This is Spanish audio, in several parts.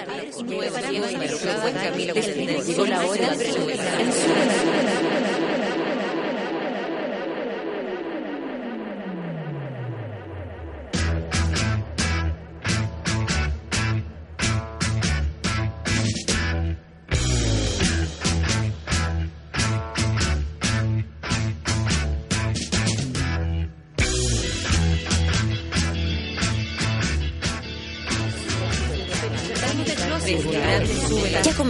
Ya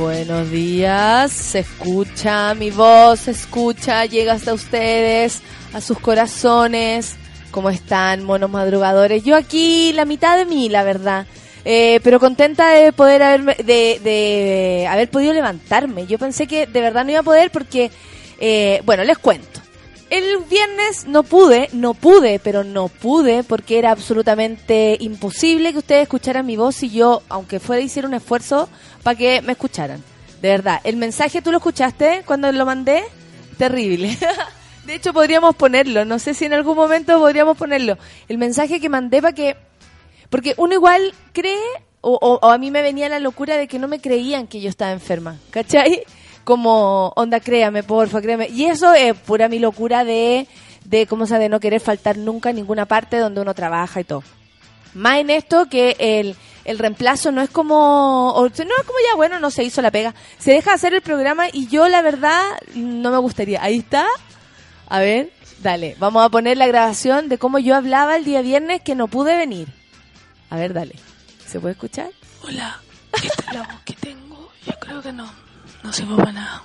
Buenos días, se escucha mi voz, se escucha, llega hasta ustedes, a sus corazones. ¿Cómo están, monos madrugadores? Yo aquí, la mitad de mí, la verdad. Eh, pero contenta de poder haber, de, de haber podido levantarme. Yo pensé que de verdad no iba a poder porque, eh, bueno, les cuento. El viernes no pude, no pude, pero no pude porque era absolutamente imposible que ustedes escucharan mi voz y yo, aunque fuera hiciera un esfuerzo para que me escucharan. De verdad, el mensaje tú lo escuchaste cuando lo mandé, terrible. De hecho, podríamos ponerlo, no sé si en algún momento podríamos ponerlo. El mensaje que mandé para que... Porque uno igual cree, o, o, o a mí me venía la locura de que no me creían que yo estaba enferma, ¿cachai? Como onda créame porfa créame y eso es pura mi locura de de cómo se de no querer faltar nunca en ninguna parte donde uno trabaja y todo. Más en esto que el, el reemplazo no es como no es como ya bueno no se hizo la pega. Se deja hacer el programa y yo la verdad no me gustaría. Ahí está. A ver dale. Vamos a poner la grabación de cómo yo hablaba el día viernes que no pude venir. A ver dale. Se puede escuchar hola. La voz que tengo yo creo que no no sirvo para nada.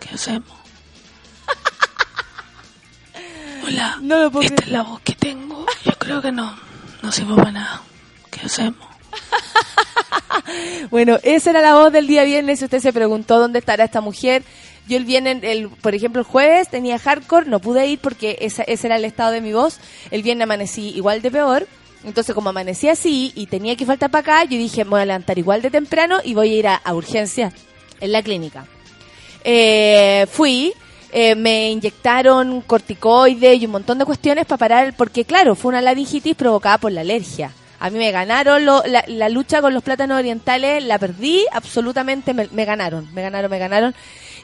¿Qué hacemos? Hola, no lo puedo esta es la voz que tengo. Yo creo que no, no sirvo para nada. ¿Qué hacemos? bueno, esa era la voz del día viernes. Usted se preguntó dónde estará esta mujer. Yo el viernes, el, por ejemplo, el jueves tenía hardcore, no pude ir porque esa, ese era el estado de mi voz. El viernes amanecí igual de peor. Entonces, como amanecí así y tenía que faltar para acá, yo dije, me voy a levantar igual de temprano y voy a ir a, a urgencias en la clínica. Eh, fui, eh, me inyectaron corticoides y un montón de cuestiones para parar, porque claro, fue una laringitis provocada por la alergia. A mí me ganaron la, la, lucha con los plátanos orientales, la perdí, absolutamente me, me, ganaron, me ganaron, me ganaron.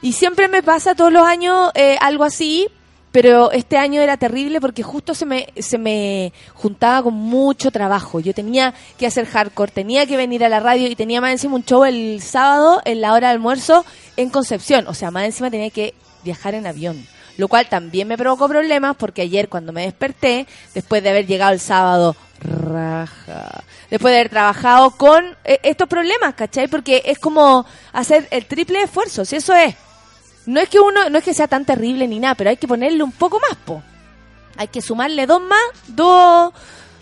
Y siempre me pasa todos los años eh, algo así, pero este año era terrible porque justo se me, se me juntaba con mucho trabajo. Yo tenía que hacer hardcore, tenía que venir a la radio y tenía más encima un show el sábado en la hora de almuerzo en Concepción. O sea, más encima tenía que viajar en avión. Lo cual también me provocó problemas porque ayer cuando me desperté, después de haber llegado el sábado, raja, después de haber trabajado con eh, estos problemas, ¿cachai? Porque es como hacer el triple esfuerzo, si eso es. No es que uno, no es que sea tan terrible ni nada, pero hay que ponerle un poco más, po. Hay que sumarle dos más, dos,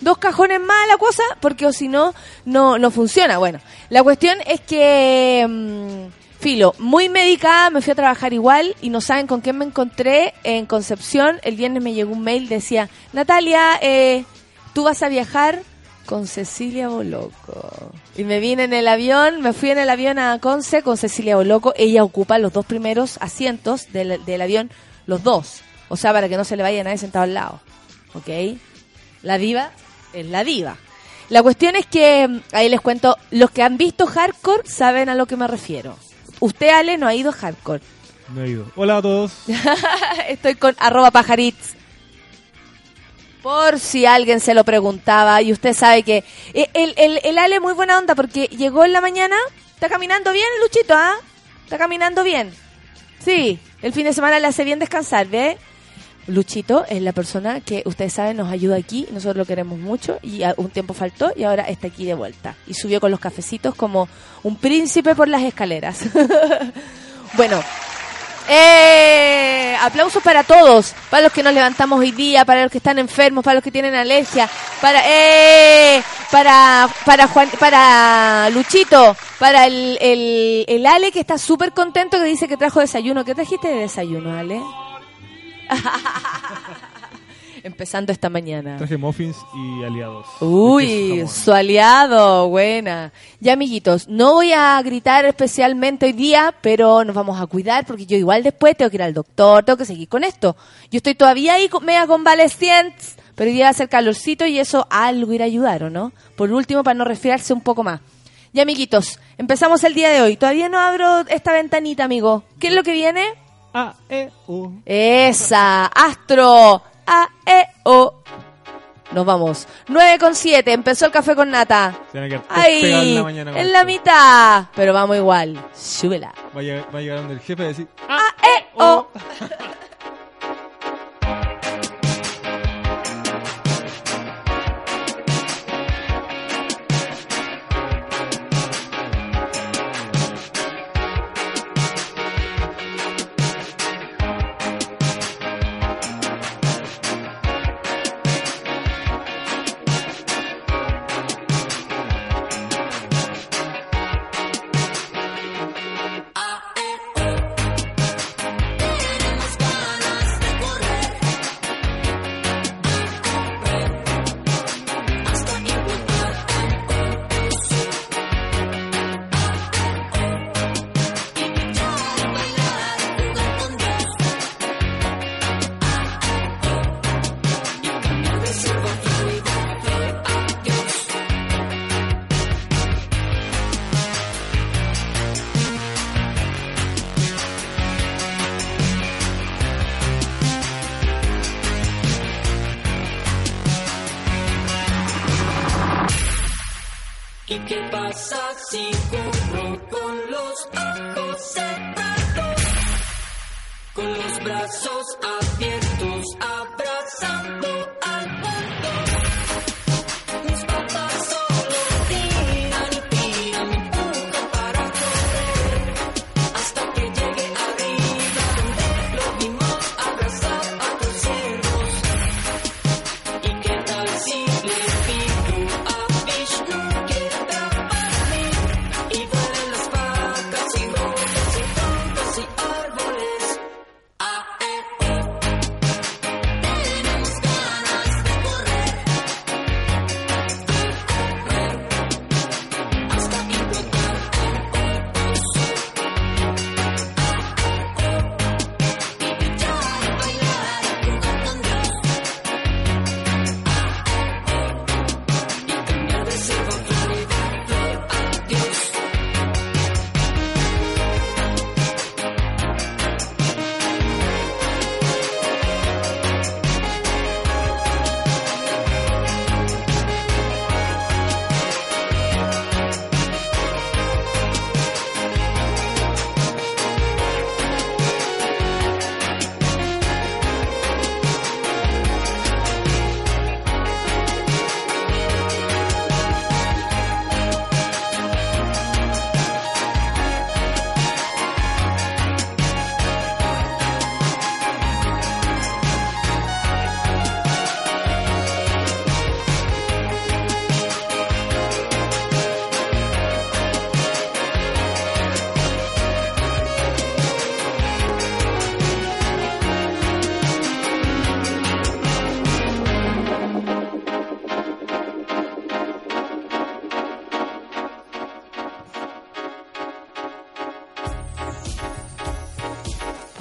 dos cajones más a la cosa, porque o si no, no, no funciona. Bueno, la cuestión es que, mmm, filo, muy medicada, me fui a trabajar igual y no saben con quién me encontré en Concepción. El viernes me llegó un mail, decía, Natalia, eh, tú vas a viajar con Cecilia Boloco. Y me vine en el avión, me fui en el avión a Conce con Cecilia Boloco. Ella ocupa los dos primeros asientos del, del avión, los dos. O sea, para que no se le vaya a nadie sentado al lado. ¿Ok? La diva es la diva. La cuestión es que, ahí les cuento, los que han visto hardcore saben a lo que me refiero. Usted, Ale, no ha ido hardcore. No he ido. Hola a todos. Estoy con arroba pajaritz por si alguien se lo preguntaba y usted sabe que el, el, Ale muy buena onda porque llegó en la mañana, está caminando bien Luchito, ¿ah? Está caminando bien. Sí, el fin de semana le hace bien descansar, ¿ve? Luchito es la persona que ustedes saben nos ayuda aquí, nosotros lo queremos mucho y un tiempo faltó y ahora está aquí de vuelta. Y subió con los cafecitos como un príncipe por las escaleras. bueno, Eh, aplausos para todos, para los que nos levantamos hoy día, para los que están enfermos, para los que tienen alergia, para eh, para para Juan, para Luchito, para el, el, el Ale que está súper contento que dice que trajo desayuno. ¿Qué trajiste de desayuno, Ale? Empezando esta mañana. Traje muffins y aliados. Uy, su aliado, buena. Ya, amiguitos, no voy a gritar especialmente hoy día, pero nos vamos a cuidar porque yo igual después tengo que ir al doctor, tengo que seguir con esto. Yo estoy todavía ahí media convaleciente, pero hoy día va a ser calorcito y eso algo irá a ayudar, ¿o no? Por último, para no resfriarse un poco más. Ya, amiguitos, empezamos el día de hoy. Todavía no abro esta ventanita, amigo. ¿Qué es lo que viene? A, E, U. Esa, Astro, A, E, O. Nos vamos. 9 con 7, empezó el café con nata. Ahí, en la mañana. en la mitad. Pero vamos igual. Súbela. Va a llegar, va a llegar donde el jefe a decir A, A, E, O.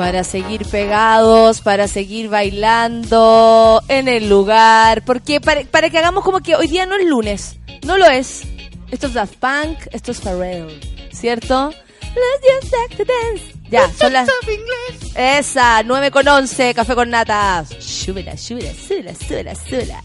Para seguir pegados, para seguir bailando en el lugar. Porque para, para que hagamos como que hoy día no es lunes. No lo es. Esto es Daft Punk, esto es Pharrell. ¿Cierto? Let's just take the dance. Ya, son las... Esa, 9 con 11, café con nata. Súbela, súbela, súbela, súbela, súbela.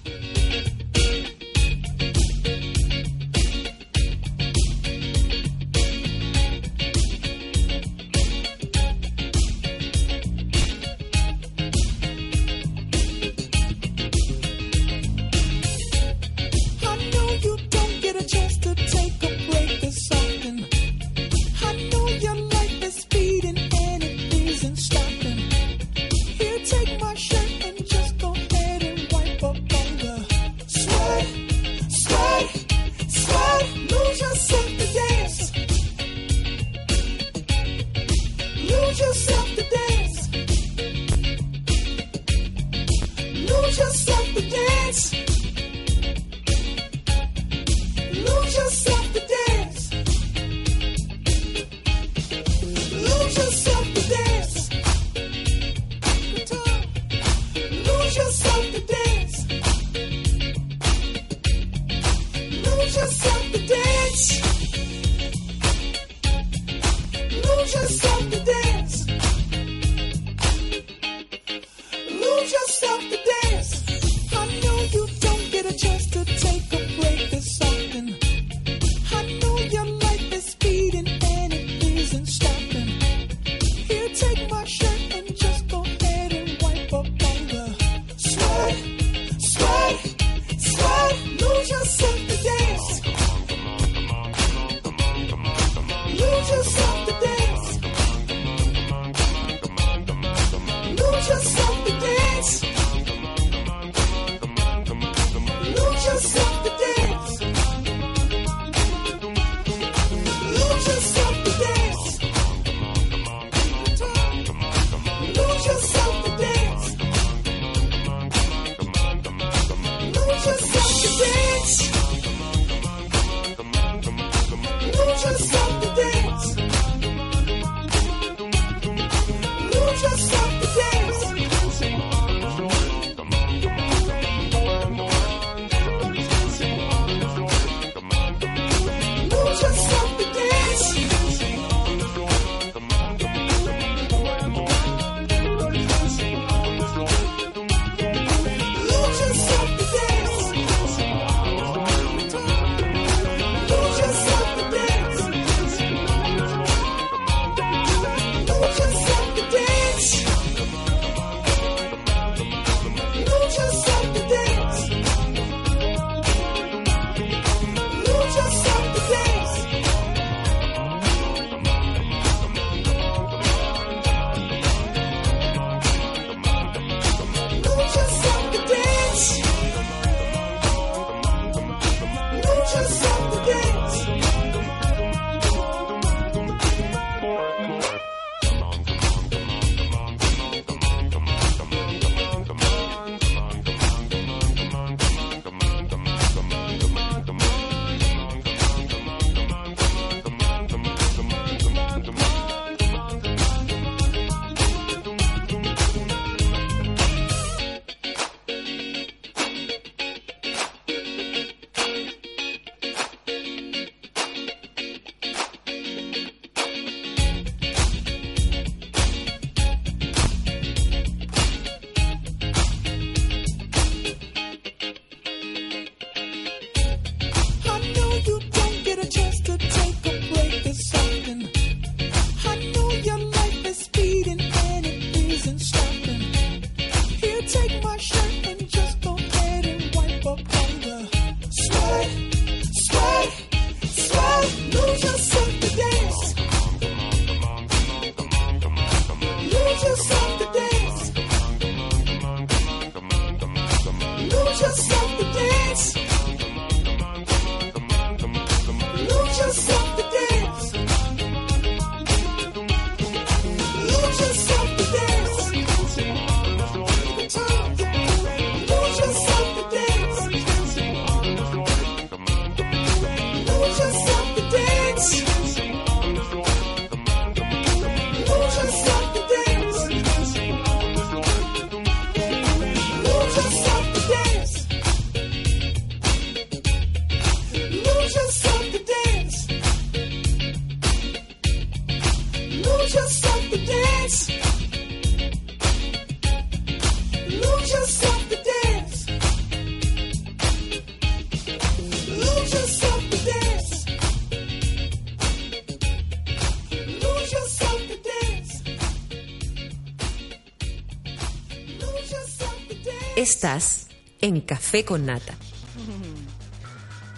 Estás en Café con Nata.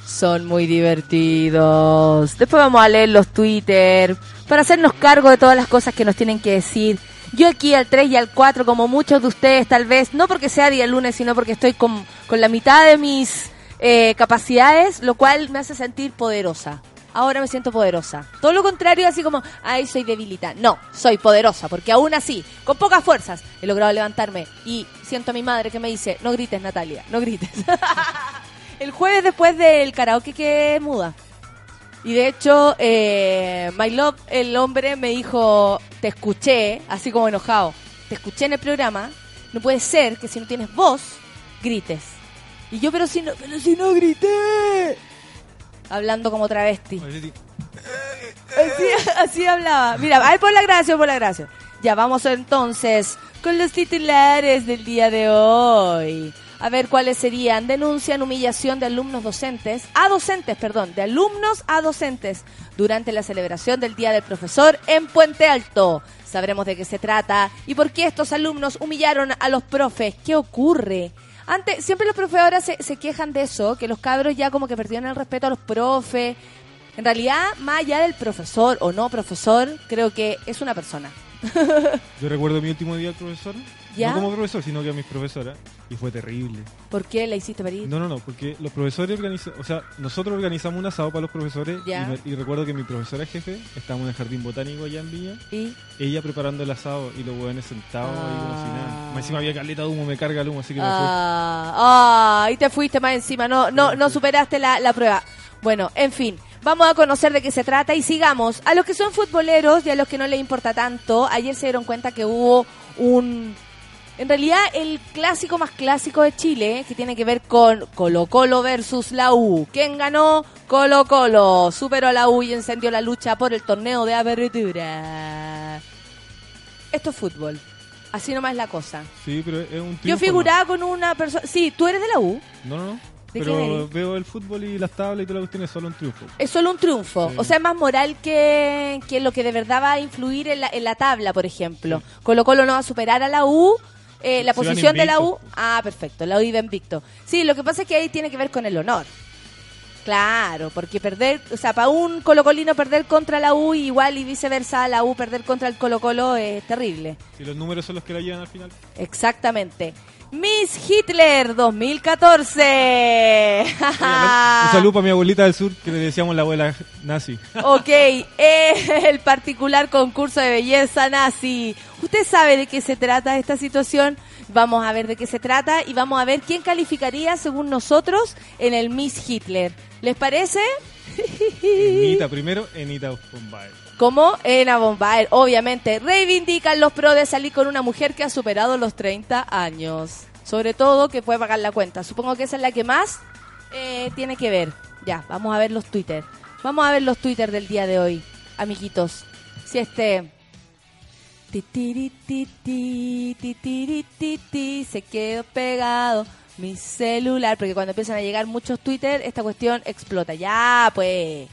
Son muy divertidos. Después vamos a leer los Twitter para hacernos cargo de todas las cosas que nos tienen que decir. Yo aquí al 3 y al 4, como muchos de ustedes tal vez, no porque sea día lunes, sino porque estoy con, con la mitad de mis eh, capacidades, lo cual me hace sentir poderosa. Ahora me siento poderosa. Todo lo contrario, así como, ay, soy debilita. No, soy poderosa, porque aún así, con pocas fuerzas, he logrado levantarme y siento a mi madre que me dice, no grites, Natalia, no grites. El jueves después del karaoke que muda. Y de hecho, eh, My Love, el hombre, me dijo, te escuché, así como enojado, te escuché en el programa, no puede ser que si no tienes voz, grites. Y yo, pero si no, pero si no grité. Hablando como travesti. Así, así hablaba. Mira, ay, por la gracia, por la gracia. Ya vamos entonces con los titulares del día de hoy. A ver cuáles serían. Denuncian humillación de alumnos docentes, a docentes, perdón, de alumnos a docentes durante la celebración del Día del Profesor en Puente Alto. Sabremos de qué se trata y por qué estos alumnos humillaron a los profes. ¿Qué ocurre? Antes, siempre los profes ahora se, quejan de eso, que los cabros ya como que perdieron el respeto a los profes. En realidad, más allá del profesor o no profesor, creo que es una persona. Yo recuerdo mi último día al profesor. ¿Ya? No como profesor, sino que a mis profesoras. Y fue terrible. ¿Por qué la hiciste para ir? No, no, no, porque los profesores organizan, o sea, nosotros organizamos un asado para los profesores y, me- y recuerdo que mi profesora jefe, estábamos en el jardín botánico allá en Viña, ¿Y? ella preparando el asado y los hueones sentados ahí como si Ah. nada. Más encima había caleta de humo, me carga el humo, así que me fui. Ah, ah, ahí te fuiste más encima, no, no, no superaste la, la prueba. Bueno, en fin, vamos a conocer de qué se trata y sigamos. A los que son futboleros y a los que no les importa tanto, ayer se dieron cuenta que hubo un... En realidad, el clásico más clásico de Chile, que tiene que ver con Colo Colo versus la U. ¿Quién ganó? Colo Colo. Superó a la U y encendió la lucha por el torneo de apertura. Esto es fútbol. Así nomás es la cosa. Sí, pero es un Yo triunfo, figuraba con una persona. Sí, tú eres de la U. No, no, no. ¿De quién Pero veo el fútbol y las tablas y toda la cuestión es solo un triunfo. Es solo un triunfo. Sí. O sea, es más moral que, que lo que de verdad va a influir en la, en la tabla, por ejemplo. Colo Colo no va a superar a la U. eh, la posición de la U. Ah, perfecto. La U iba invicto. Sí, lo que pasa es que ahí tiene que ver con el honor. Claro, porque perder, o sea, para un colocolino perder contra la U igual y viceversa, la U perder contra el Colo Colo es terrible. Si los números son los que la llevan al final. Exactamente. Miss Hitler 2014. Un saludo para mi abuelita del sur, que le decíamos la abuela nazi. Ok, eh, el particular concurso de belleza nazi. ¿Usted sabe de qué se trata esta situación? Vamos a ver de qué se trata y vamos a ver quién calificaría, según nosotros, en el Miss Hitler. ¿Les parece? Enita, primero, Enita Bombay. Como en Bombaer, obviamente, reivindican los pros de salir con una mujer que ha superado los 30 años. Sobre todo que puede pagar la cuenta. Supongo que esa es la que más eh, tiene que ver. Ya, vamos a ver los Twitter. Vamos a ver los Twitter del día de hoy, amiguitos. Si este... Se quedó pegado mi celular, porque cuando empiezan a llegar muchos Twitter, esta cuestión explota. Ya, pues.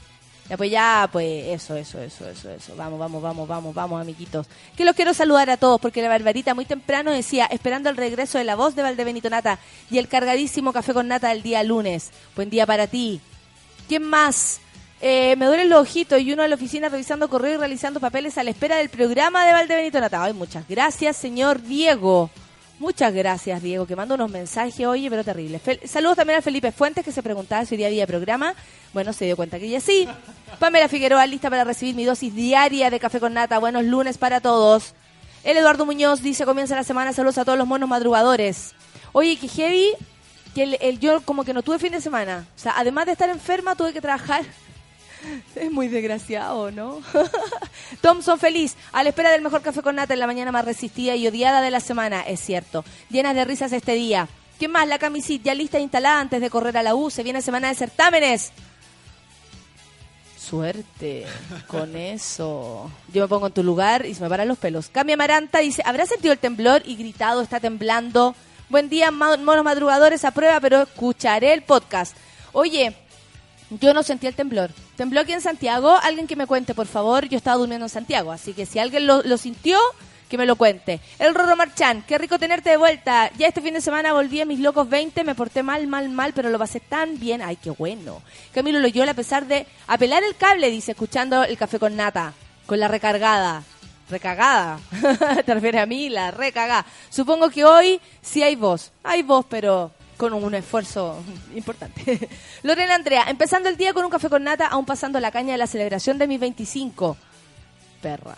Ya, pues ya, pues eso, eso, eso, eso, eso. Vamos, vamos, vamos, vamos, vamos, amiguitos. Que los quiero saludar a todos, porque la Barbarita muy temprano decía, esperando el regreso de la voz de Valdebenito Nata y el cargadísimo café con nata del día lunes. Buen día para ti. ¿Quién más? Eh, me duelen los ojitos y uno en la oficina revisando correo y realizando papeles a la espera del programa de Valdebenito Nata. Ay, muchas gracias, señor Diego. Muchas gracias, Diego, que manda unos mensajes, oye, pero terrible. Fel- Saludos también a Felipe Fuentes, que se preguntaba si hoy día había programa. Bueno, se dio cuenta que ya sí. Pamela Figueroa, lista para recibir mi dosis diaria de café con nata. Buenos lunes para todos. El Eduardo Muñoz dice, comienza la semana, saludos a todos los monos madrugadores. Oye, que que el, el- yo como que no tuve fin de semana. O sea, además de estar enferma, tuve que trabajar. Es muy desgraciado, ¿no? Thompson feliz, a la espera del mejor café con nata en la mañana más resistida y odiada de la semana, es cierto. Llenas de risas este día. ¿Qué más? La camisita ya lista e instalada antes de correr a la U. Se viene semana de certámenes. Suerte con eso. Yo me pongo en tu lugar y se me paran los pelos. Cambia Amaranta dice, ¿habrá sentido el temblor y gritado, está temblando? Buen día, monos madrugadores, a prueba, pero escucharé el podcast. Oye, yo no sentí el temblor. ¿Tembló aquí en Santiago? Alguien que me cuente, por favor. Yo estaba durmiendo en Santiago, así que si alguien lo, lo sintió, que me lo cuente. El Rorro Marchán, qué rico tenerte de vuelta. Ya este fin de semana volví a mis locos 20, me porté mal, mal, mal, pero lo pasé tan bien. Ay, qué bueno. Camilo Loyola, a pesar de apelar el cable, dice, escuchando el café con nata, con la recargada. Recagada. Te refieres a mí, la recagada. Supongo que hoy sí hay voz. Hay voz, pero con un esfuerzo importante. Lorena Andrea, empezando el día con un café con nata, aún pasando la caña de la celebración de mis 25. Perra.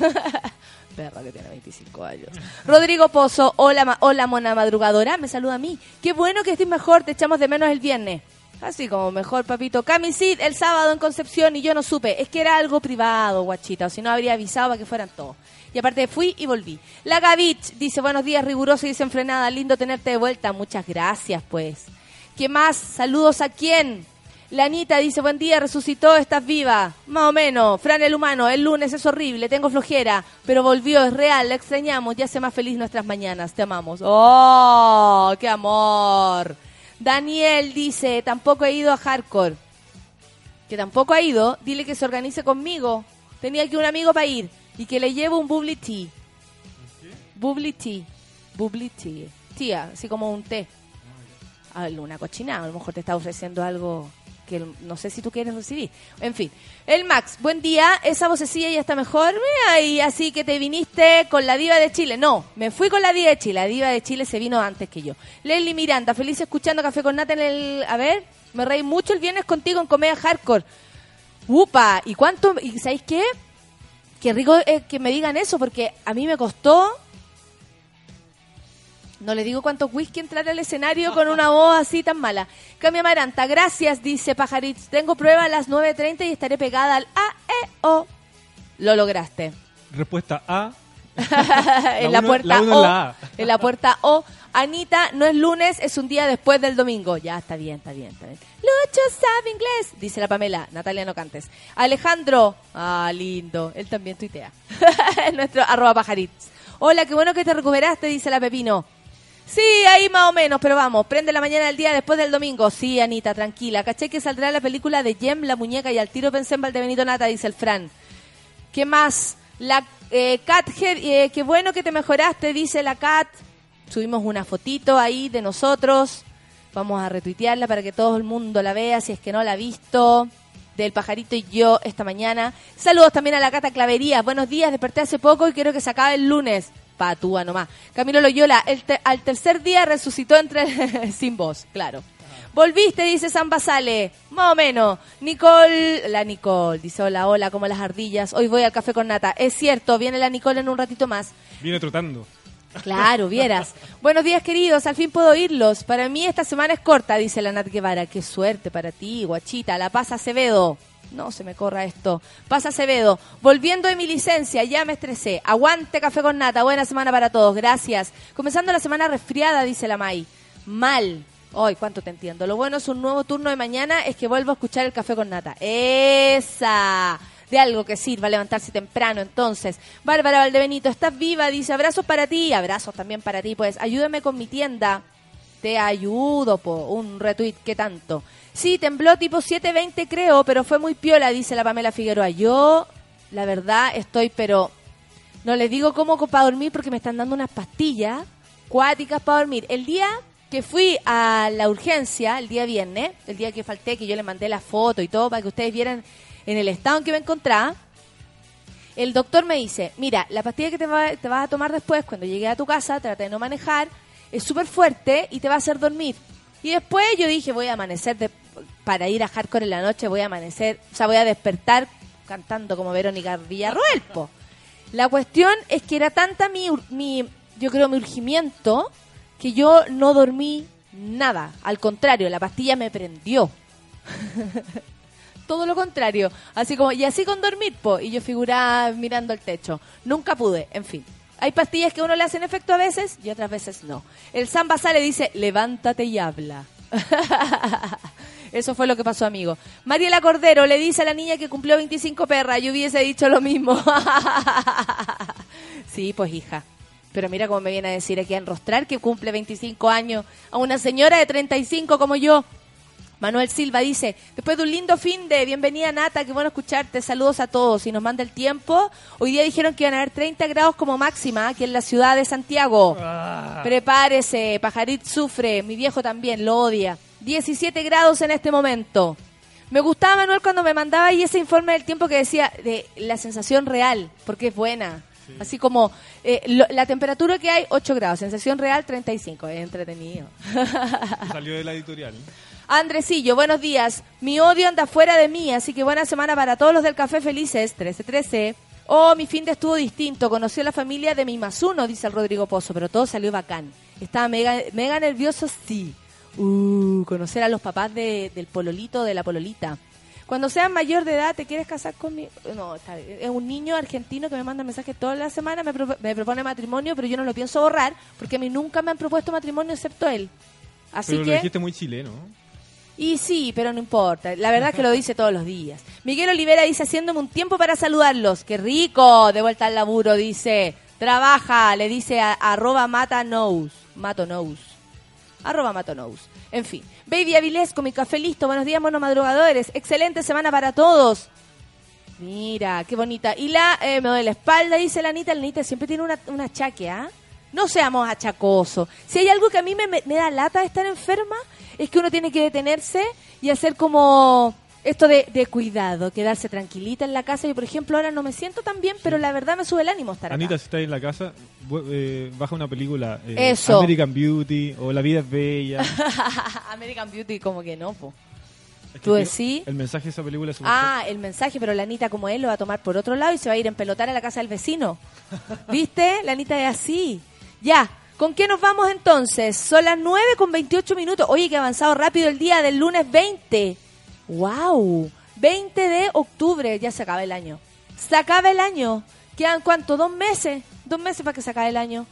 Perra que tiene 25 años. Rodrigo Pozo, hola, hola mona madrugadora, me saluda a mí. Qué bueno que estés mejor, te echamos de menos el viernes. Así como mejor, papito. Camisit el sábado en Concepción y yo no supe. Es que era algo privado, guachita, o si no habría avisado para que fueran todos. Y aparte fui y volví. La Gavich dice, buenos días, rigurosa y desenfrenada. Lindo tenerte de vuelta. Muchas gracias, pues. ¿Qué más? Saludos a quién. La Anita dice, buen día, resucitó, estás viva. Más o menos. Fran el humano, el lunes es horrible, tengo flojera. Pero volvió, es real, la extrañamos, ya hace más feliz nuestras mañanas, te amamos. ¡Oh, qué amor! Daniel dice, tampoco he ido a Hardcore. Que tampoco ha ido, dile que se organice conmigo. Tenía que un amigo para ir. Y que le llevo un bubbly tea. Bubbly tea. Bubbly tea. Tía, así como un té. Ah, una cochinada, a lo mejor te está ofreciendo algo que no sé si tú quieres recibir. En fin, el Max, buen día, esa vocecilla ya está mejor, y así que te viniste con la diva de Chile. No, me fui con la diva de Chile, la diva de Chile se vino antes que yo. Leslie Miranda, feliz escuchando Café con Nata en el... A ver, me reí mucho el viernes contigo en Comedia Hardcore. Upa, ¿y cuánto? ¿Y sabéis qué? Qué rico eh, que me digan eso, porque a mí me costó no le digo cuánto whisky entrar al escenario con una voz así tan mala. Cami Amaranta, gracias, dice Pajaritz. Tengo prueba a las 9.30 y estaré pegada al A, E, O. Lo lograste. Respuesta A. en la uno- puerta la O. es la. En la puerta O. Anita, no es lunes, es un día después del domingo. Ya, está bien, está bien, está bien. Lucho sabe inglés, dice la Pamela. Natalia, no cantes. Alejandro, ah, lindo. Él también tuitea. Nuestro arroba. Hola, qué bueno que te recuperaste, dice la Pepino. Sí, ahí más o menos, pero vamos, prende la mañana del día después del domingo. Sí, Anita, tranquila. Caché que saldrá la película de Jem, la muñeca, y al tiro pensé en Valdebenito Nata, dice el Fran. ¿Qué más? La eh, Cat, eh, qué bueno que te mejoraste, dice la Cat. Subimos una fotito ahí de nosotros. Vamos a retuitearla para que todo el mundo la vea, si es que no la ha visto. Del pajarito y yo esta mañana. Saludos también a la Cata Clavería. Buenos días, desperté hace poco y quiero que se acabe el lunes. Patúa nomás. Camilo Loyola, el te- al tercer día resucitó entre sin voz, claro. Volviste, dice San Basale. Más o menos. Nicole, la Nicole, dice hola, hola, como las ardillas. Hoy voy al café con nata. Es cierto, viene la Nicole en un ratito más. Viene trotando. Claro, vieras. Buenos días, queridos. Al fin puedo oírlos. Para mí esta semana es corta, dice la Nat Guevara. Qué suerte para ti, guachita. La Paz Acevedo. No se me corra esto. Paz Acevedo. Volviendo de mi licencia, ya me estresé. Aguante café con nata. Buena semana para todos. Gracias. Comenzando la semana resfriada, dice la May. Mal. Ay, cuánto te entiendo. Lo bueno es un nuevo turno de mañana, es que vuelvo a escuchar el café con nata. Esa. De algo que sirva levantarse temprano, entonces. Bárbara Valdebenito, estás viva, dice, abrazos para ti, abrazos también para ti, pues, ayúdame con mi tienda. Te ayudo, po, un retweet, ¿qué tanto? Sí, tembló tipo 7.20 creo, pero fue muy piola, dice la Pamela Figueroa. Yo, la verdad, estoy, pero no les digo cómo para dormir porque me están dando unas pastillas cuáticas para dormir. El día que fui a la urgencia, el día viernes, el día que falté, que yo le mandé la foto y todo para que ustedes vieran en el estado en que me encontraba, el doctor me dice, mira, la pastilla que te, va- te vas a tomar después, cuando llegue a tu casa, trata de no manejar, es súper fuerte y te va a hacer dormir. Y después yo dije, voy a amanecer, para ir a hardcore en la noche, voy a amanecer, o sea, voy a despertar cantando como Verónica Villarroel, po. La cuestión es que era tanta mi, mi, yo creo, mi urgimiento, que yo no dormí nada. Al contrario, la pastilla me prendió. Todo lo contrario. Así como, y así con dormir, po. Y yo figuraba mirando el techo. Nunca pude, en fin. Hay pastillas que a uno le hacen efecto a veces y otras veces no. El San Basale dice, levántate y habla. Eso fue lo que pasó, amigo. Mariela Cordero le dice a la niña que cumplió 25 perras. Yo hubiese dicho lo mismo. sí, pues hija. Pero mira cómo me viene a decir aquí a enrostrar que cumple 25 años a una señora de 35 como yo. Manuel Silva dice, después de un lindo fin de bienvenida Nata, qué bueno escucharte, saludos a todos y nos manda el tiempo. Hoy día dijeron que iban a haber 30 grados como máxima aquí en la ciudad de Santiago. Prepárese, Pajarit sufre, mi viejo también lo odia. 17 grados en este momento. Me gustaba Manuel cuando me mandaba ahí ese informe del tiempo que decía de la sensación real, porque es buena. Así como eh, lo- la temperatura que hay, 8 grados, sensación real 35, es entretenido. Salió de la editorial. Andresillo, buenos días. Mi odio anda fuera de mí, así que buena semana para todos los del Café Felices, 1313. Oh, mi fin de estuvo distinto. Conocí a la familia de mi Masuno, dice el Rodrigo Pozo, pero todo salió bacán. Estaba mega, mega nervioso, sí. Uh, conocer a los papás de- del pololito, de la pololita. Cuando seas mayor de edad, ¿te quieres casar conmigo? No, está bien. es un niño argentino que me manda mensajes toda la semana, me, pro- me propone matrimonio, pero yo no lo pienso borrar, porque a mí nunca me han propuesto matrimonio excepto él. Así Pero que... lo dijiste muy chileno. Y sí, pero no importa. La verdad es que lo dice todos los días. Miguel Olivera dice, haciéndome un tiempo para saludarlos. ¡Qué rico! De vuelta al laburo, dice. Trabaja, le dice a, arroba matanous. Matonous. Arroba matonous. En fin. Baby Avilés con mi café listo. Buenos días, mono madrugadores. Excelente semana para todos. Mira, qué bonita. Y la, eh, me duele la espalda, dice la Anita. La Anita siempre tiene una, una achaque, ¿ah? No seamos achacosos. Si hay algo que a mí me, da lata de estar enferma, es que uno tiene que detenerse y hacer como esto de, de cuidado, quedarse tranquilita en la casa. Yo, por ejemplo, ahora no me siento tan bien, pero la verdad me sube el ánimo estar acá. Anita, si estás en la casa, eh, baja una película. eh, Eso. American Beauty o La vida es bella. American Beauty como que no, po. Es que ¿Tú decís? El mensaje de esa película es Ah, el mensaje, pero la Anita como él lo va a tomar por otro lado y se va a ir en pelotar a la casa del vecino. ¿Viste? La Anita es así. Ya, ¿con qué nos vamos entonces? Son las 9 con 28 minutos. Oye, que ha avanzado rápido el día del lunes 20. ¡Wow! 20 de octubre, ya se acaba el año. Se acaba el año. ¿Quedan cuánto? ¿Dos meses? Dos meses para que se acabe el año.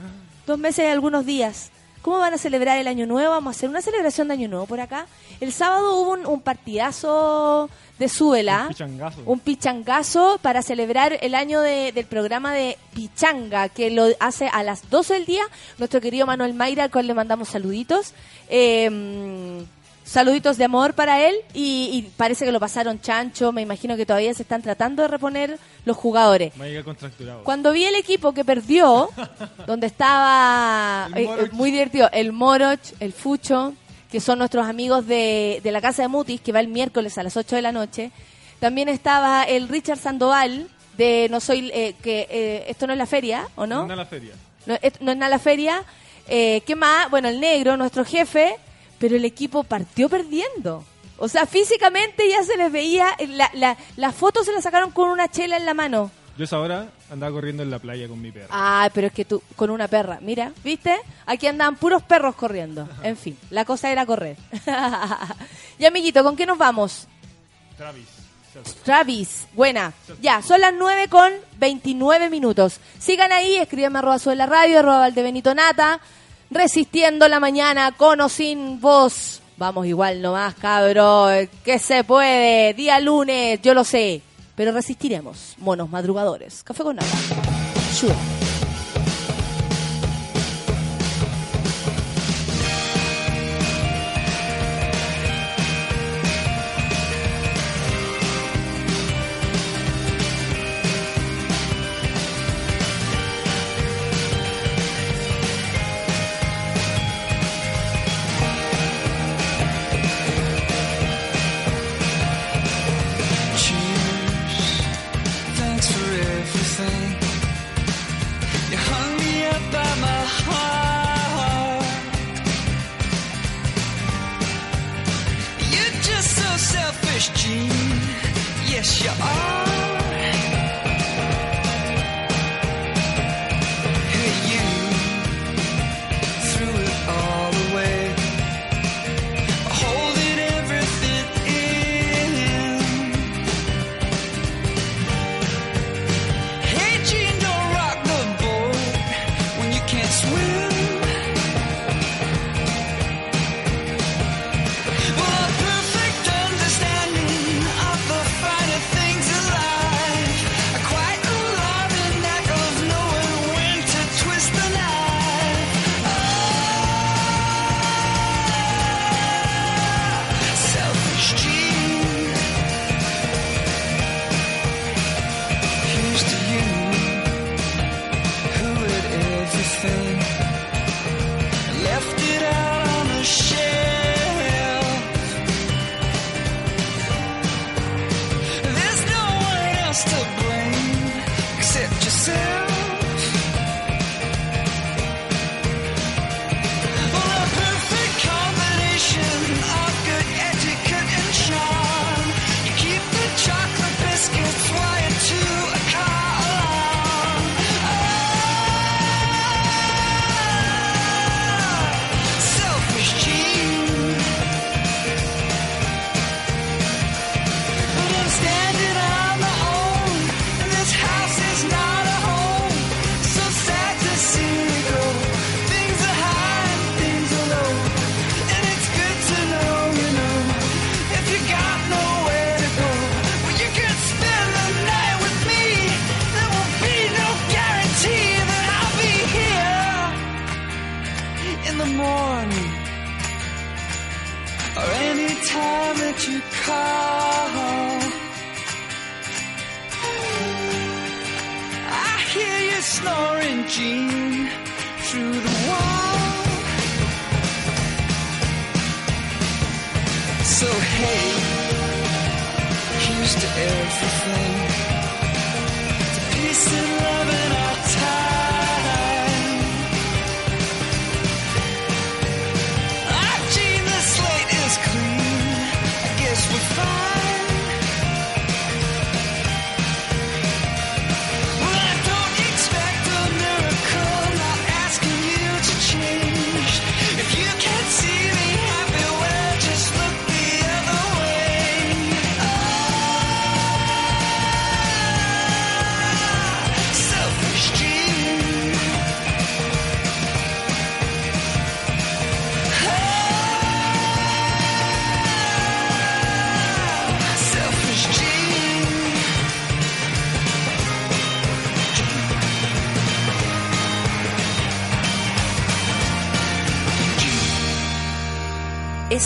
Dos meses y algunos días. ¿Cómo van a celebrar el año nuevo? Vamos a hacer una celebración de año nuevo por acá. El sábado hubo un, un partidazo de Súbela. Un pichangazo. Un pichangazo para celebrar el año de- del programa de Pichanga, que lo hace a las 12 del día nuestro querido Manuel Mayra, al cual le mandamos saluditos. Eh, saluditos de amor para él y, y parece que lo pasaron chancho. Me imagino que todavía se están tratando de reponer los jugadores. Cuando vi el equipo que perdió, donde estaba eh, eh, muy divertido, el Moroch, el Fucho, que son nuestros amigos de, de la Casa de Mutis, que va el miércoles a las 8 de la noche. También estaba el Richard Sandoval, de No Soy, eh, que eh, esto no es la feria, ¿o no? Anda a la feria. No, es- no es nada la feria. Eh, ¿Qué más? Bueno, el negro, nuestro jefe, pero el equipo partió perdiendo. O sea, físicamente ya se les veía, la, la, la foto se la sacaron con una chela en la mano. Yo esa hora andaba corriendo en la playa con mi perro. Ah, pero es que tú, con una perra, mira, ¿viste? Aquí andaban puros perros corriendo. En fin, la cosa era correr. y amiguito, ¿con qué nos vamos? Travis. Travis, buena. Ya, son las 9 con 29 minutos. Sigan ahí, escríbanme arroba sobre la radio, arroba Valdebenito Nata, resistiendo la mañana con o sin voz. Vamos igual nomás, cabro, que se puede, día lunes, yo lo sé, pero resistiremos, monos madrugadores. Café con. Sure.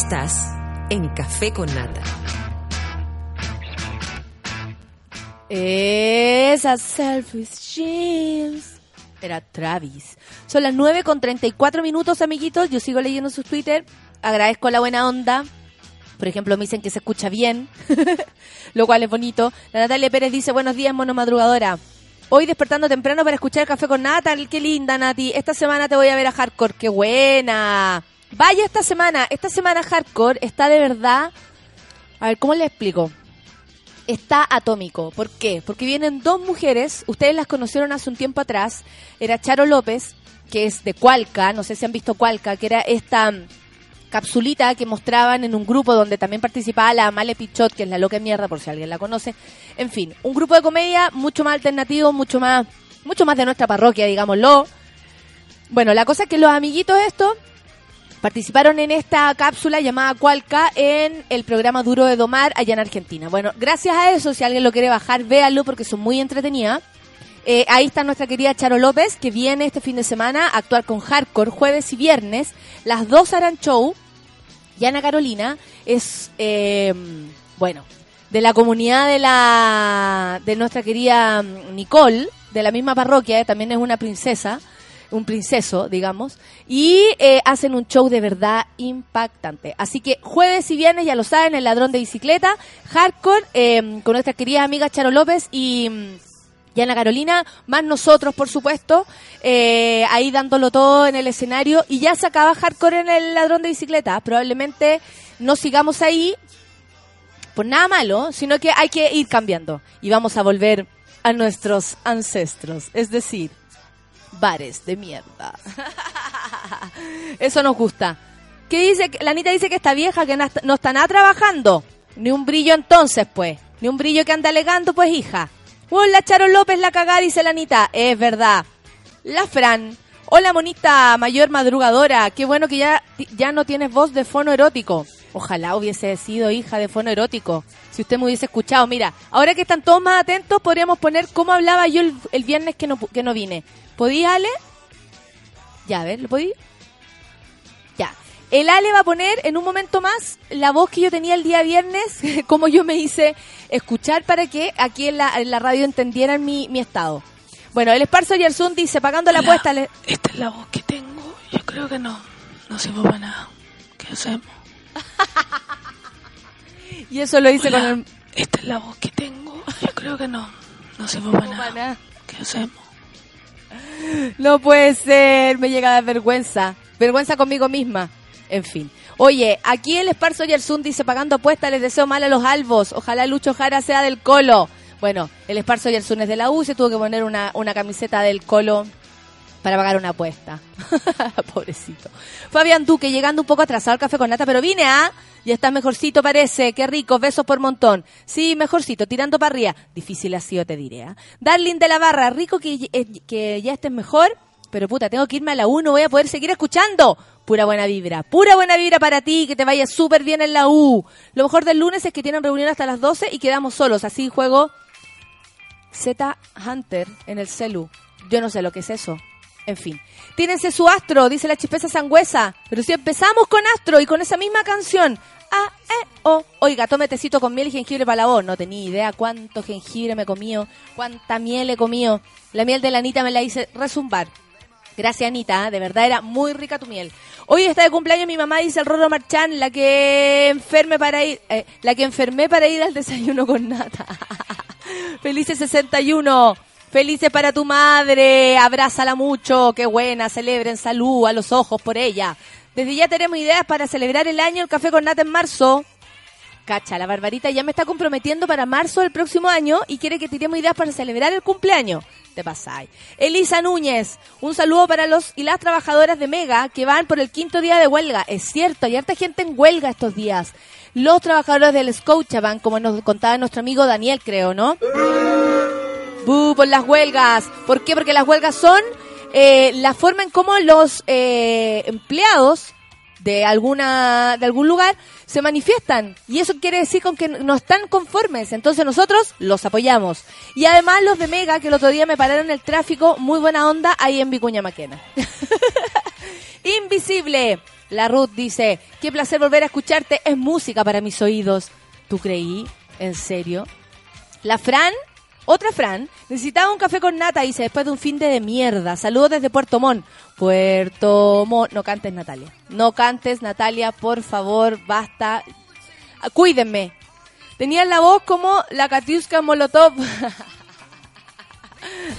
Estás en Café con Nata. Esa selfish jeans. Era Travis. Son las 9 con 34 minutos, amiguitos. Yo sigo leyendo sus Twitter. Agradezco la buena onda. Por ejemplo, me dicen que se escucha bien, lo cual es bonito. La Natalia Pérez dice, buenos días, mono madrugadora. Hoy despertando temprano para escuchar Café con Nata. Qué linda, Nati. Esta semana te voy a ver a Hardcore. Qué buena. Vaya esta semana. Esta semana Hardcore está de verdad... A ver, ¿cómo le explico? está atómico. ¿Por qué? Porque vienen dos mujeres, ustedes las conocieron hace un tiempo atrás, era Charo López, que es de Cualca, no sé si han visto Cualca, que era esta capsulita que mostraban en un grupo donde también participaba la Male Pichot, que es la loca mierda, por si alguien la conoce. En fin, un grupo de comedia mucho más alternativo, mucho más, mucho más de nuestra parroquia, digámoslo. Bueno, la cosa es que los amiguitos estos participaron en esta cápsula llamada Cualca en el programa Duro de Domar allá en Argentina. Bueno, gracias a eso, si alguien lo quiere bajar, véanlo porque son muy entretenidas. Eh, ahí está nuestra querida Charo López, que viene este fin de semana a actuar con Hardcore jueves y viernes. Las dos harán show. Y Ana Carolina es, eh, bueno, de la comunidad de la de nuestra querida mm, Nicole, de la misma parroquia, eh, también es una princesa un princeso, digamos, y eh, hacen un show de verdad impactante. Así que jueves y viernes, ya lo saben, el ladrón de bicicleta, hardcore, eh, con nuestra querida amiga Charo López y, mm, y Ana Carolina, más nosotros, por supuesto, eh, ahí dándolo todo en el escenario, y ya se acaba hardcore en el ladrón de bicicleta. Probablemente no sigamos ahí por nada malo, sino que hay que ir cambiando, y vamos a volver a nuestros ancestros, es decir, bares de mierda. Eso nos gusta. ¿Qué dice? La Anita dice que está vieja, que no está- nada trabajando. Ni un brillo entonces, pues. Ni un brillo que anda alegando, pues, hija. Hola, Charo López, la cagada, dice la Anita. Es verdad. La Fran. Hola, monita mayor madrugadora. Qué bueno que ya, ya no tienes voz de fono erótico. Ojalá hubiese sido hija de fono erótico. Si usted me hubiese escuchado. Mira, ahora que están todos más atentos, podríamos poner cómo hablaba yo el, viernes que no, que no vine. ¿Podía, Ale? Ya, a ver, ¿lo podía? El Ale va a poner en un momento más la voz que yo tenía el día viernes, como yo me hice escuchar para que aquí en la, en la radio entendieran mi, mi estado. Bueno, el Esparzo Yersun dice, pagando la apuesta... le- Esta es la voz que tengo. Yo creo que no. No sirvo para nada. ¿Qué hacemos? Y eso lo dice Hola, con el... Esta es la voz que tengo. Yo creo que no. No sirvo para nada. nada. ¿Qué hacemos? No puede ser, me llega a dar vergüenza. Vergüenza conmigo misma. En fin. Oye, aquí el Esparzo Yersun dice, pagando apuestas, les deseo mal a los albos. Ojalá Lucho Jara sea del Colo. Bueno, el Esparzo Yersun es de la U, se tuvo que poner una, una camiseta del Colo para pagar una apuesta. Pobrecito. Fabián Duque, llegando un poco atrasado al café con nata, pero vine a... Ya está mejorcito, parece. Qué rico, besos por montón. Sí, mejorcito, tirando para arriba. Difícil ha sido, te diré. ¿ah? Darling de la Barra, rico que, eh, que ya estés mejor, pero puta, tengo que irme a la U, no voy a poder seguir escuchando. Pura buena vibra, pura buena vibra para ti, que te vaya súper bien en la U. Lo mejor del lunes es que tienen reunión hasta las 12 y quedamos solos. Así juego Z Hunter en el celu. Yo no sé lo que es eso. En fin. Tínense su astro, dice la chispeza sangüesa. Pero si empezamos con astro y con esa misma canción. A, E, O. Oiga, tome tecito con miel y jengibre para la voz. No tenía idea cuánto jengibre me he comido, cuánta miel he comido. La miel de la Anita me la hice resumbar. Gracias, Anita. ¿eh? De verdad era muy rica tu miel. Hoy está de cumpleaños mi mamá, dice el Rorro Marchán, la que enferme para ir, eh, la que enfermé para ir al desayuno con nata. Felices 61. Felices para tu madre. Abrázala mucho. Qué buena. Celebren salud a los ojos por ella. Desde ya tenemos ideas para celebrar el año el café con nata en marzo. Cacha, la Barbarita ya me está comprometiendo para marzo del próximo año y quiere que tiremos ideas para celebrar el cumpleaños. Te pasáis. Elisa Núñez, un saludo para los y las trabajadoras de Mega que van por el quinto día de huelga. Es cierto, hay harta gente en huelga estos días. Los trabajadores del Scotiabank, como nos contaba nuestro amigo Daniel, creo, ¿no? Bu, por las huelgas. ¿Por qué? Porque las huelgas son eh, la forma en cómo los eh, empleados de alguna de algún lugar se manifiestan. Y eso quiere decir con que no están conformes. Entonces nosotros los apoyamos. Y además los de Mega que el otro día me pararon el tráfico muy buena onda ahí en Vicuña Maquena. Invisible. La Ruth dice qué placer volver a escucharte. Es música para mis oídos ¿tú creí? ¿en serio? La Fran otra Fran, necesitaba un café con nata, dice, después de un fin de, de mierda. Saludos desde Puerto Montt. Puerto Montt. No cantes, Natalia. No cantes, Natalia, por favor, basta. Ah, Cuídenme. Tenían la voz como la Katiuska Molotov.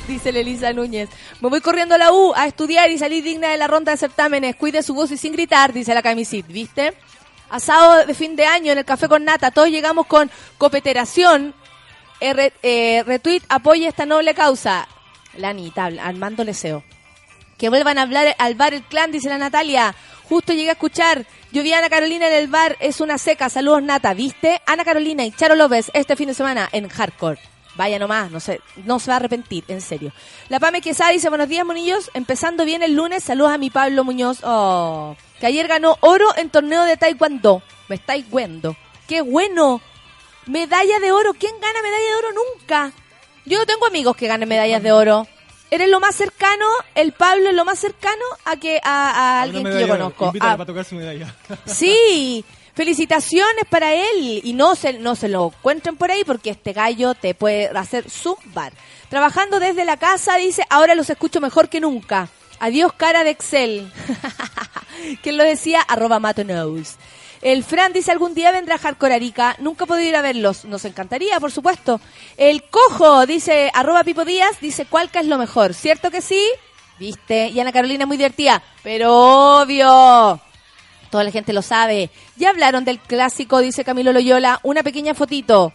Dice Elisa Núñez. Me voy corriendo a la U a estudiar y salir digna de la ronda de certámenes. Cuide su voz y sin gritar, dice la camisit, ¿viste? Asado de fin de año en el café con nata. Todos llegamos con copeteración, R- eh, retweet apoya esta noble causa. La Anita, Armando Leseo. Que vuelvan a hablar al bar El Clan, dice la Natalia. Justo llegué a escuchar. Yo vi a Ana Carolina en el bar, es una seca. Saludos, Nata. ¿Viste? Ana Carolina y Charo López este fin de semana en Hardcore. Vaya nomás, no se, no se va a arrepentir, en serio. La Pame Quesada dice, buenos días, monillos. Empezando bien el lunes, saludos a mi Pablo Muñoz. Oh, que ayer ganó oro en torneo de Taekwondo. Me estáis viendo. ¡Qué bueno! Medalla de oro. ¿Quién gana medalla de oro nunca? Yo no tengo amigos que ganen medallas de oro. Eres lo más cercano, el Pablo es lo más cercano a que a, a alguien que yo conozco. Invítala Ah, para tocar su medalla. sí, felicitaciones para él y no se no se lo encuentren por ahí porque este gallo te puede hacer zumbar. Trabajando desde la casa dice, ahora los escucho mejor que nunca. Adiós cara de Excel. ¿Quién lo decía? Arroba Matonos. El Fran dice, algún día vendrá Hardcore Arica. Nunca he podido ir a verlos. Nos encantaría, por supuesto. El Cojo dice, arroba Pipo Díaz, dice, Cualca es lo mejor. ¿Cierto que sí? ¿Viste? Y Ana Carolina es muy divertida. Pero obvio. Toda la gente lo sabe. Ya hablaron del clásico, dice Camilo Loyola. Una pequeña fotito.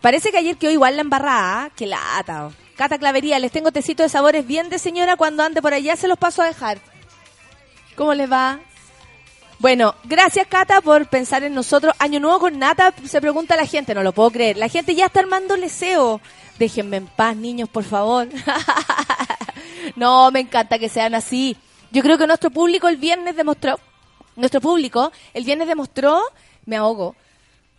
Parece que ayer quedó igual la embarrada. ¿ah? Qué lata. Cata Clavería, les tengo tecito de sabores bien de señora. Cuando ande por allá se los paso a dejar. ¿Cómo les va? Bueno, gracias Cata por pensar en nosotros. Año nuevo con nata, se pregunta la gente, no lo puedo creer. La gente ya está armando leseo. Déjenme en paz, niños, por favor. no, me encanta que sean así. Yo creo que nuestro público el viernes demostró, nuestro público el viernes demostró, me ahogo.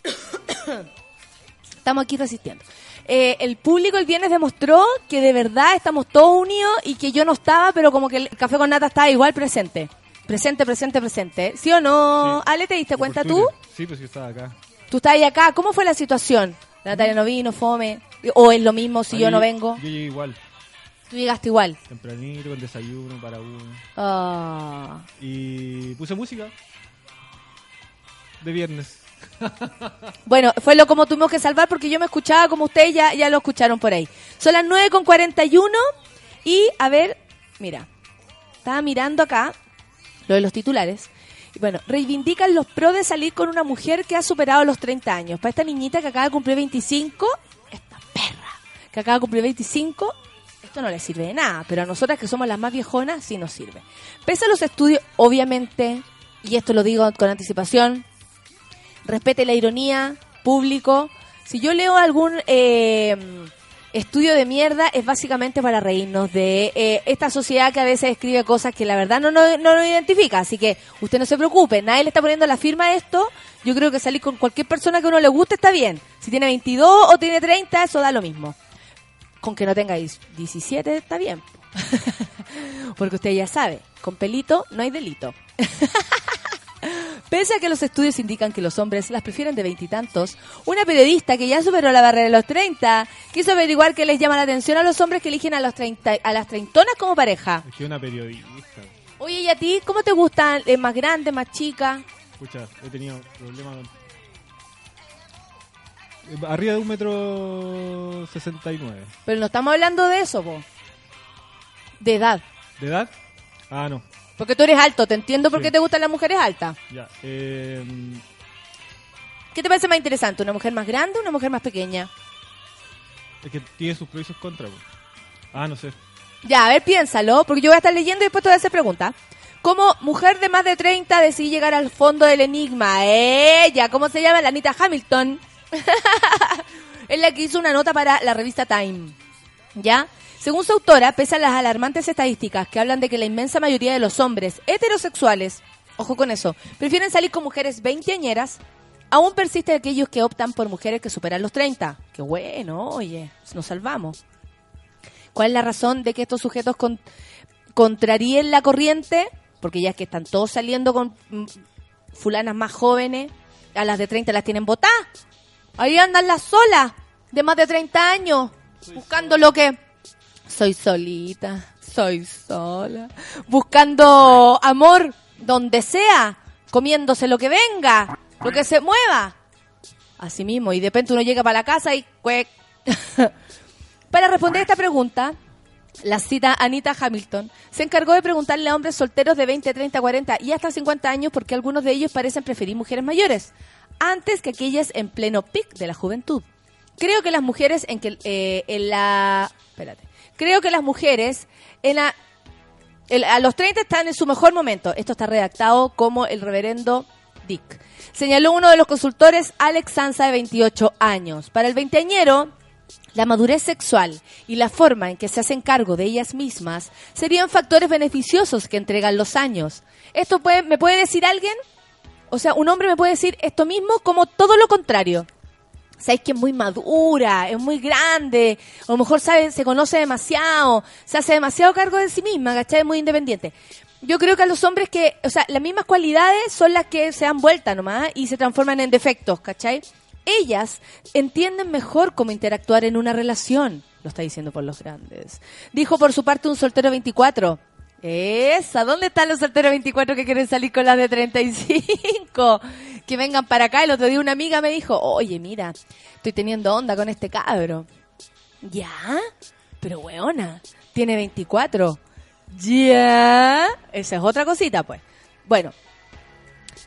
Estamos aquí resistiendo. Eh, el público el viernes demostró que de verdad estamos todos unidos y que yo no estaba, pero como que el café con nata estaba igual presente. Presente, presente, presente. ¿Sí o no? Sí. Ale, ¿te diste cuenta tú? Sí, pues yo estaba acá. Tú estás ahí acá. ¿Cómo fue la situación? Natalia no vino, fome. O es lo mismo si yo no vengo. Yo llegué igual. Tú llegaste igual. Tempranito, con desayuno para uno. Ah. Y puse música. De viernes. Bueno, fue lo como tuvimos que salvar porque yo me escuchaba como ustedes ya, ya lo escucharon por ahí. Son las 9 con 41 y a ver, mira, estaba mirando acá lo de los titulares. Bueno, reivindican los pros de salir con una mujer que ha superado los 30 años. Para esta niñita que acaba de cumplir 25, esta perra que acaba de cumplir 25, esto no le sirve de nada, pero a nosotras que somos las más viejonas sí nos sirve. Pese a los estudios, obviamente, y esto lo digo con anticipación, respete la ironía, público. Si yo leo algún eh, estudio de mierda, es básicamente para reírnos de eh, esta sociedad que a veces escribe cosas que la verdad no no, nos identifica. Así que usted no se preocupe, nadie le está poniendo la firma a esto. Yo creo que salir con cualquier persona que uno le guste está bien. Si tiene 22 o tiene 30, eso da lo mismo. Con que no tenga 17 está bien. Porque usted ya sabe, con pelito no hay delito. Pese a que los estudios indican que los hombres las prefieren de veintitantos, una periodista que ya superó la barrera de los 30 quiso averiguar qué les llama la atención a los hombres que eligen a, los 30, a las treintonas como pareja. Es que una periodista. Oye, ¿y a ti cómo te gustan? ¿Es más grande, más chica? Escucha, he tenido problemas. Eh, Arriba de un metro sesenta y nueve. Pero no estamos hablando de eso, po. De edad. ¿De edad? Ah, no. Porque tú eres alto, te entiendo por Sí. qué te gustan las mujeres altas. Ya. Eh, ¿Qué te parece más interesante? ¿Una mujer más grande o una mujer más pequeña? es que tiene sus pros y sus contras. po. Ah, no sé. Ya, a ver, piénsalo, porque yo voy a estar leyendo y después te voy a hacer preguntas. ¿Cómo mujer de más de 30 decidí llegar al fondo del enigma? Ella, ¿cómo se llama? La Anita Hamilton. es la que hizo una nota para la revista Time. ¿Ya? Según su autora, pese a las alarmantes estadísticas que hablan de que la inmensa mayoría de los hombres heterosexuales, ojo con eso, prefieren salir con mujeres veinteañeras, aún persisten aquellos que optan por mujeres que superan los 30. Qué bueno, oye, nos salvamos. ¿Cuál es la razón de que estos sujetos con- contraríen la corriente? Porque ya es que están todos saliendo con mm, fulanas más jóvenes, a las de 30 las tienen botadas. Ahí andan las solas, de más de 30 años, buscando lo que... Soy solita, soy sola, buscando amor donde sea, comiéndose lo que venga, lo que se mueva. Así mismo, y de repente uno llega para la casa y... cuec. Para responder esta pregunta, la cita Anita Hamilton se encargó de preguntarle a hombres solteros de 20, 30, 40 y hasta 50 años porque algunos de ellos parecen preferir mujeres mayores, antes que aquellas en pleno pic de la juventud. Creo que las mujeres en que eh, en la espérate. Creo que las mujeres en la a los 30 están en su mejor momento. Esto está redactado como el reverendo Dick. Señaló uno de los consultores, Alex Sansa, de 28 años. Para el veinteañero, la madurez sexual y la forma en que se hacen cargo de ellas mismas serían factores beneficiosos que entregan los años. ¿Esto puede, me puede decir alguien? O sea, un hombre me puede decir esto mismo como todo lo contrario. Sabéis que es muy madura, es muy grande, a lo mejor sabe, se conoce demasiado, se hace demasiado cargo de sí misma, ¿cachai? Es muy independiente. Yo creo que a los hombres que, o sea, las mismas cualidades son las que se dan vuelta nomás y se transforman en defectos, ¿cachai? Ellas entienden mejor cómo interactuar en una relación, lo está diciendo por los grandes. Dijo por su parte un soltero 24. Esa, ¿dónde están los solteros 24 que quieren salir con las de 35? Que vengan para acá. El otro día una amiga me dijo, oye, mira, estoy teniendo onda con este cabro. ¿Ya? Pero weona, tiene 24. ¿Ya? Esa es otra cosita, pues. Bueno,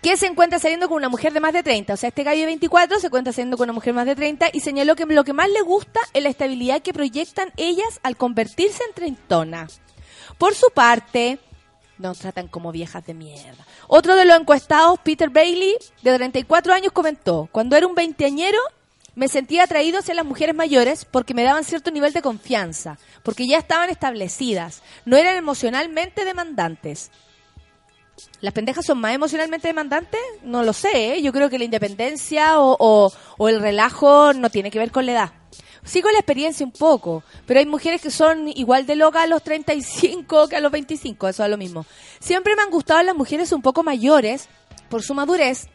que se encuentra saliendo con una mujer de más de 30. O sea, este gallo de 24 se encuentra saliendo con una mujer más de 30 y señaló que lo que más le gusta es la estabilidad que proyectan ellas al convertirse en treintona. Por su parte, nos tratan como viejas de mierda. Otro de los encuestados, Peter Bailey, de 34 años, comentó, cuando era un veinteañero, me sentía atraído hacia las mujeres mayores porque me daban cierto nivel de confianza, porque ya estaban establecidas, no eran emocionalmente demandantes. ¿Las pendejas son más emocionalmente demandantes? No lo sé, ¿eh? yo creo que la independencia o, o- o el relajo no tiene que ver con la edad. Con la experiencia un poco, pero hay mujeres que son igual de locas a los 35 que a los 25, eso es lo mismo. Siempre me han gustado las mujeres un poco mayores por su madurez,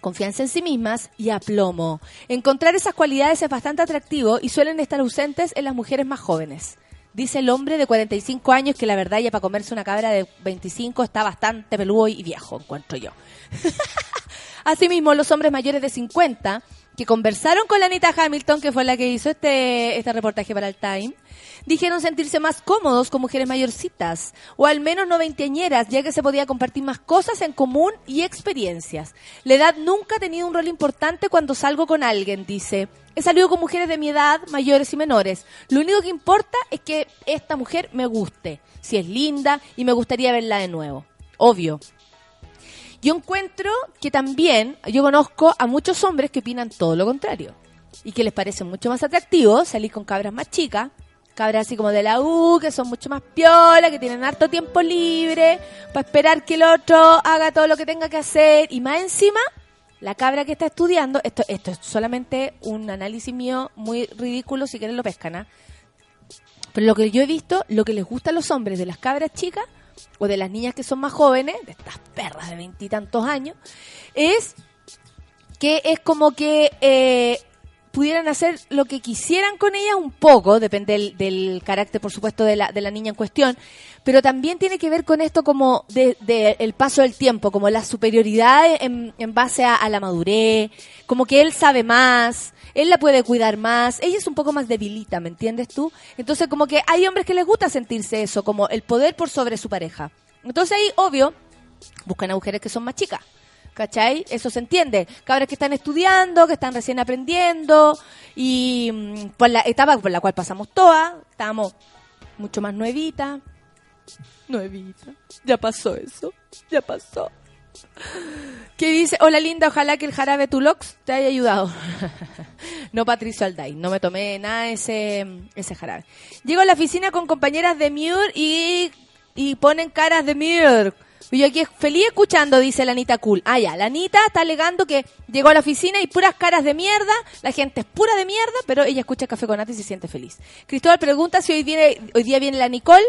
confianza en sí mismas y aplomo. Encontrar esas cualidades es bastante atractivo y suelen estar ausentes en las mujeres más jóvenes. Dice el hombre de 45 años que la verdad ya para comerse una cabra de 25 está bastante peludo y viejo, encuentro yo. Asimismo, los hombres mayores de 50 que conversaron con la Anita Hamilton, que fue la que hizo este, este reportaje para el Time, dijeron sentirse más cómodos con mujeres mayorcitas, o al menos no veinteañeras, ya que se podía compartir más cosas en común y experiencias. La edad nunca ha tenido un rol importante cuando salgo con alguien, dice. He salido con mujeres de mi edad, mayores y menores. Lo único que importa es que esta mujer me guste, si es linda y me gustaría verla de nuevo. Obvio, yo encuentro que también yo conozco a muchos hombres que opinan todo lo contrario y que les parece mucho más atractivo salir con cabras más chicas, cabras así como de la U, que son mucho más piola, que tienen harto tiempo libre para esperar que el otro haga todo lo que tenga que hacer y más encima la cabra que está estudiando, esto, esto es solamente un análisis mío muy ridículo, si quieren lo pescan, ¿ah? Pero lo que yo he visto, lo que les gusta a los hombres de las cabras chicas o de las niñas que son más jóvenes, de estas perras de veintitantos años, es que es como que eh, pudieran hacer lo que quisieran con ella un poco, depende del, del carácter, por supuesto, de la, de la niña en cuestión, pero también tiene que ver con esto como de, el paso del tiempo, como la superioridad en, en base a la madurez, como que él sabe más, él la puede cuidar más, ella es un poco más debilita, ¿me entiendes tú? Entonces como que hay hombres que les gusta sentirse eso, como el poder por sobre su pareja. Entonces ahí, obvio, buscan a mujeres que son más chicas. ¿Cachai? Eso se entiende. Cabras que están estudiando, que están recién aprendiendo y mm, por la etapa por la cual pasamos todas, estamos mucho más nuevitas. Nuevita. Ya pasó eso. Ya pasó. ¿Qué dice? Hola linda, ojalá que el jarabe Tulox te haya ayudado. no Patricio Alday, no me tomé nada ese, ese jarabe. Llego a la oficina con compañeras de Muir y, y ponen caras de Muir. Y yo aquí feliz escuchando, dice la Anita Cool. Ah, ya, la Anita está alegando que llegó a la oficina y puras caras de mierda, la gente es pura de mierda, pero ella escucha Café con Nata y se siente feliz. Cristóbal pregunta si hoy, viene, hoy día viene la Nicole.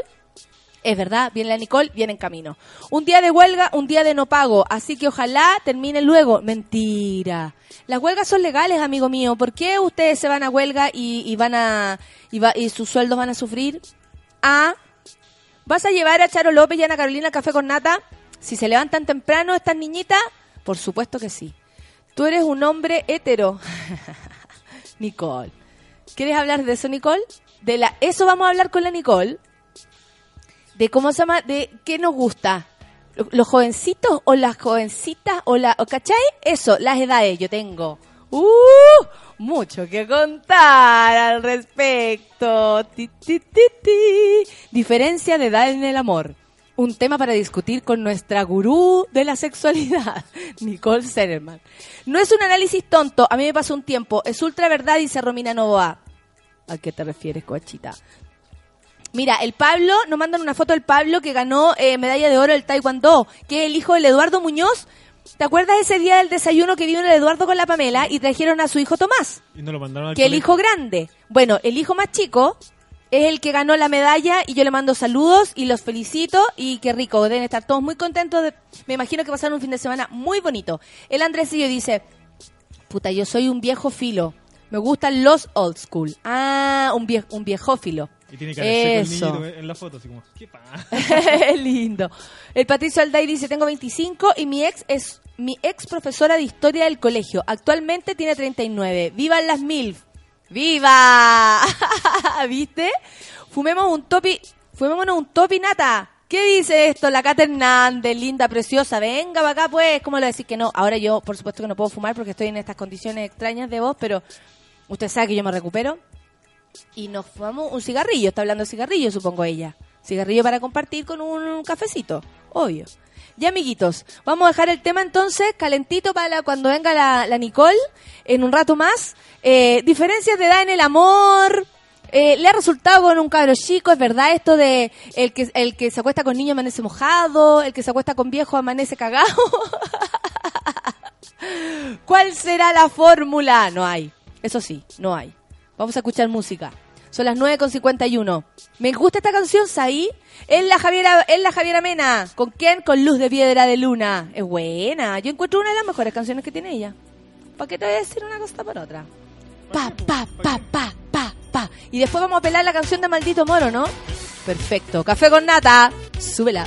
Es verdad, viene la Nicole, viene en camino. Un día de huelga, un día de no pago, así que ojalá termine luego. Mentira. Las huelgas son legales, amigo mío. ¿Por qué ustedes se van a huelga y, van a y, va- sus sueldos van a sufrir? Ah, ¿vas a llevar a Charo López y a Ana Carolina al café con nata? Si se levantan temprano estas niñitas, por supuesto que sí. Tú eres un hombre hetero. Nicole. ¿Quieres hablar de eso, Nicole? De la, eso vamos a hablar con la Nicole de cómo se llama, de qué nos gusta. Lo- ¿Los jovencitos o las jovencitas o la, ¿cachai? Eso, las edades yo tengo. ¡Uh! Mucho que contar al respecto. Ti, ti, ti. Diferencia de edad en el amor. Un tema para discutir con nuestra gurú de la sexualidad, Nicole Sererman. No es un análisis tonto, a mí me pasó un tiempo. Es ultra verdad, dice Romina Novoa. ¿A qué te refieres, coachita? Mira, el Pablo, nos mandan una foto del Pablo que ganó eh, medalla de oro del Taekwondo, que es el hijo del Eduardo Muñoz. ¿Te acuerdas ese día del desayuno que vino el Eduardo con la Pamela y trajeron a su hijo Tomás? Y no lo mandaron al Que el hijo grande. Bueno, el hijo más chico es el que ganó la medalla y yo le mando saludos y los felicito y qué rico, deben estar todos muy contentos. de- me imagino que pasaron un fin de semana muy bonito. El Andresillo dice, puta, yo soy un viejo filo. Me gustan los old school. Ah, un, vie un viejófilo. Y tiene que Eso. el niñito en la foto, así como, ¿qué? Lindo. El Patricio Alday dice, tengo 25 y mi ex es mi ex profesora de historia del colegio. Actualmente tiene 39. ¡Vivan las MILF! ¡Viva! ¿Viste? Fumemos un topi, fumémonos un topi nata. ¿Qué dice esto? La Cata Hernández, linda, preciosa. Venga para acá, pues. ¿Cómo le decir que no? Ahora yo, por supuesto que no puedo fumar porque estoy en estas condiciones extrañas de voz, pero usted sabe que yo me recupero y nos fumamos un cigarrillo. Está hablando de cigarrillo, supongo ella. Cigarrillo para compartir con un cafecito, obvio. Ya, amiguitos, vamos a dejar el tema entonces calentito para cuando venga la, la Nicole en un rato más. Eh, diferencias de edad en el amor. Eh, ¿Le ha resultado con un cabro chico? ¿Es verdad esto de el que, el que se acuesta con niño amanece mojado? ¿El que se acuesta con viejo amanece cagado? ¿Cuál será la fórmula? No hay. Eso sí, no hay. Vamos a escuchar música. Son las 9.51. Me gusta esta canción, Saí. Es la Javiera, es la Javiera Mena. ¿Con quién? Con Luz de Piedra de Luna. Es buena. Yo encuentro una de las mejores canciones que tiene ella. ¿Para qué te voy a decir una cosa por otra? Pa, pa, pa, pa, pa, pa. Y después vamos a pelar la canción de Maldito Moro, ¿no? Perfecto. Café con nata. Súbela.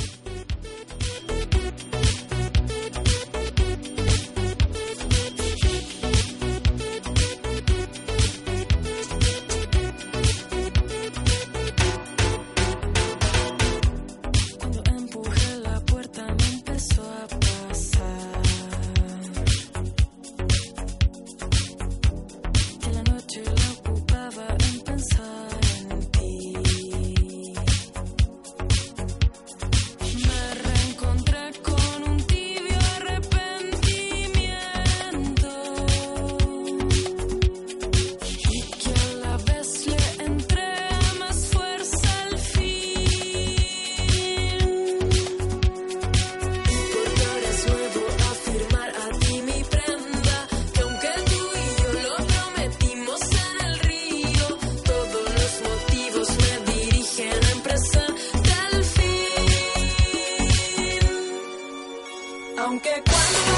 Aunque cuando